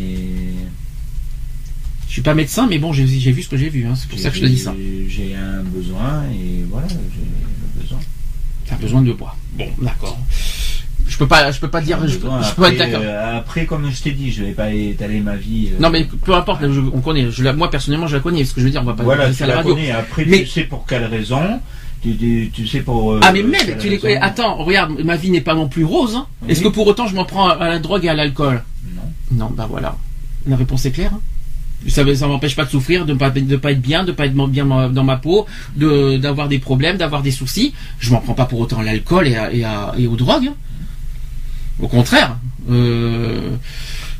suis pas médecin, mais bon, j'ai vu ce que j'ai vu. Hein. C'est pour ça que je te dis ça. J'ai- un besoin et voilà, j'ai le besoin. T'as besoin de bois. Bon, d'accord. Je peux pas, je peux pas dire. Je, peux- Besoin. je peux pas être Après, d'accord. euh, après, comme je t'ai dit, je vais pas étaler ma vie. euh, Non, mais peu importe. je- on connaît. Je, moi personnellement, je la connais. Ce que je veux dire, on va pas voilà, tu à la la radio. connais. Après, Mais- tu sais pour quelle raison. Tu, tu, tu sais pour. euh, Ah mais même, tu les raison. Attends, regarde, ma vie n'est pas non plus rose. Hein. Oui. Est-ce que pour autant je m'en prends à la drogue et à l'alcool Non. Non, bah voilà. La réponse est claire. hein. Ça ne m'empêche pas de souffrir, de ne pas, de pas être bien, de pas être bien dans ma peau, de d'avoir des problèmes, d'avoir des soucis. Je m'en prends pas pour autant à l'alcool et, à- et, à- et aux drogues. Au contraire. Euh,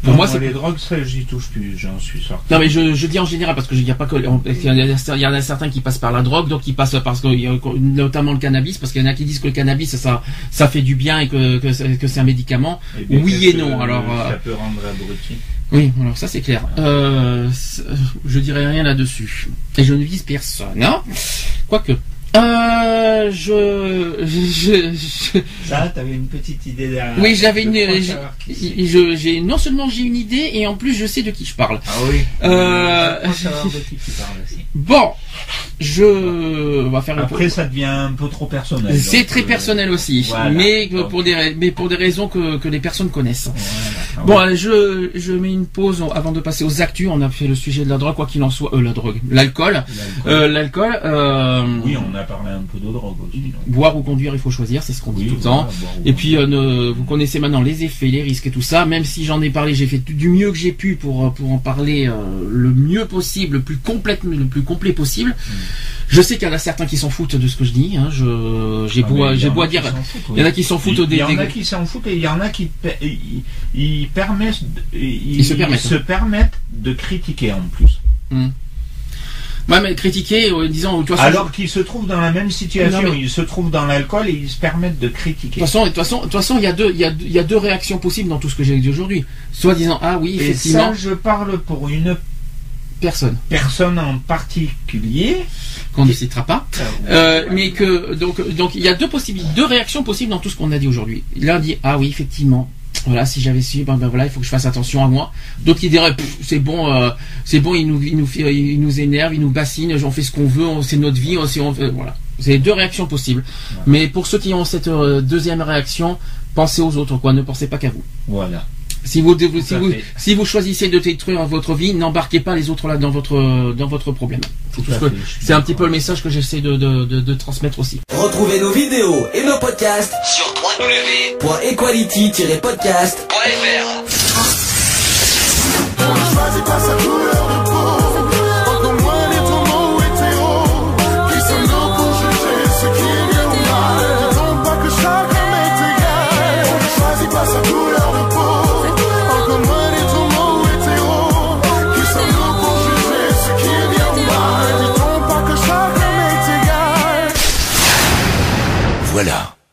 pour Non, moi, c'est les drogues, ça, j'y touche plus. J'en suis sorti. non mais je, je dis en général parce que il y a pas que il y en a, certains qui passent par la drogue, donc qui passent parce que notamment le cannabis parce qu'il y en a qui disent que le cannabis ça ça fait du bien et que que, c'est- que c'est un médicament. Eh Oui et non, alors, euh, Ça peut rendre abruti? Oui, alors ça c'est clair. Euh, c'est- je dirais rien là-dessus. Et je ne vise personne. Hein Quoique. Euh, je, je, je- Ça, t'avais une petite idée derrière. oui, j'avais une, Je j'ai- non seulement j'ai une idée et en plus je sais de qui je parle. Ah oui. Euh, Je crois savoir de qui tu parles aussi. Bon, je, on va faire un peu- Après, ça devient un peu trop personnel. C'est très euh, personnel aussi, voilà. mais Donc, pour des mais pour des raisons que, que les personnes connaissent. voilà. Bon, allez, je je mets une pause avant de passer aux actus. On a fait le sujet de la drogue, quoi qu'il en soit, euh, la drogue, l'alcool, L'alcool. euh, l'alcool. euh, Oui, on a parlé un peu de drogue aussi. donc. Boire ou conduire, il faut choisir, c'est ce qu'on dit tout le voilà, temps. Et puis, euh, ne- vous connaissez maintenant les effets, les risques et tout ça. Même si j'en ai parlé, j'ai fait du mieux que j'ai pu pour euh, pour en parler euh, le mieux possible, le plus complet, le plus complet possible. Mm. Je sais qu'il y en a certains qui s'en foutent de ce que je dis. Hein. Je j'ai Ah, beau il j'ai beau a dire. Il y en a qui s'en foutent Il des, y en a qui s'en foutent et il y en a qui ils, permettent, ils, se permettent. de critiquer en plus. Ouais, critiquer, euh, disant, de toute façon, Alors qu'ils se trouvent dans la même situation, Non, mais- ils se trouvent dans l'alcool et ils se permettent de De critiquer. toute façon, de toute façon, de toute façon, il y a deux, il y a, il y a deux réactions possibles dans tout ce que j'ai dit aujourd'hui. Soit disant, ah oui, Et effectivement, ça, je parle pour une personne personne en particulier. qu'on ne citera pas. Euh, Euh, mais que donc donc il y a deux possibilités, deux réactions possibles dans tout ce qu'on a dit aujourd'hui. L'un dit ah oui effectivement. Voilà, si j'avais su, ben, ben voilà, il faut que je fasse attention à moi. D'autres qui diraient, c'est bon, euh, c'est bon, il nous, il nous, fait- il nous énerve, il nous bassine, on fait ce qu'on veut, c'est notre vie, on, c'est- on fait- voilà. C'est deux réactions possibles. Mais pour ceux qui ont cette euh, deuxième réaction, pensez aux autres, quoi. Ne pensez pas qu'à vous. Voilà. Si vous, si vous, si vous choisissez de détruire votre vie, n'embarquez pas les autres là dans votre, dans votre problème. C'est un petit peu le message que j'essaie de, de, de, de transmettre aussi. Retrouvez nos vidéos et nos podcasts sur www.equality-podcast.fr.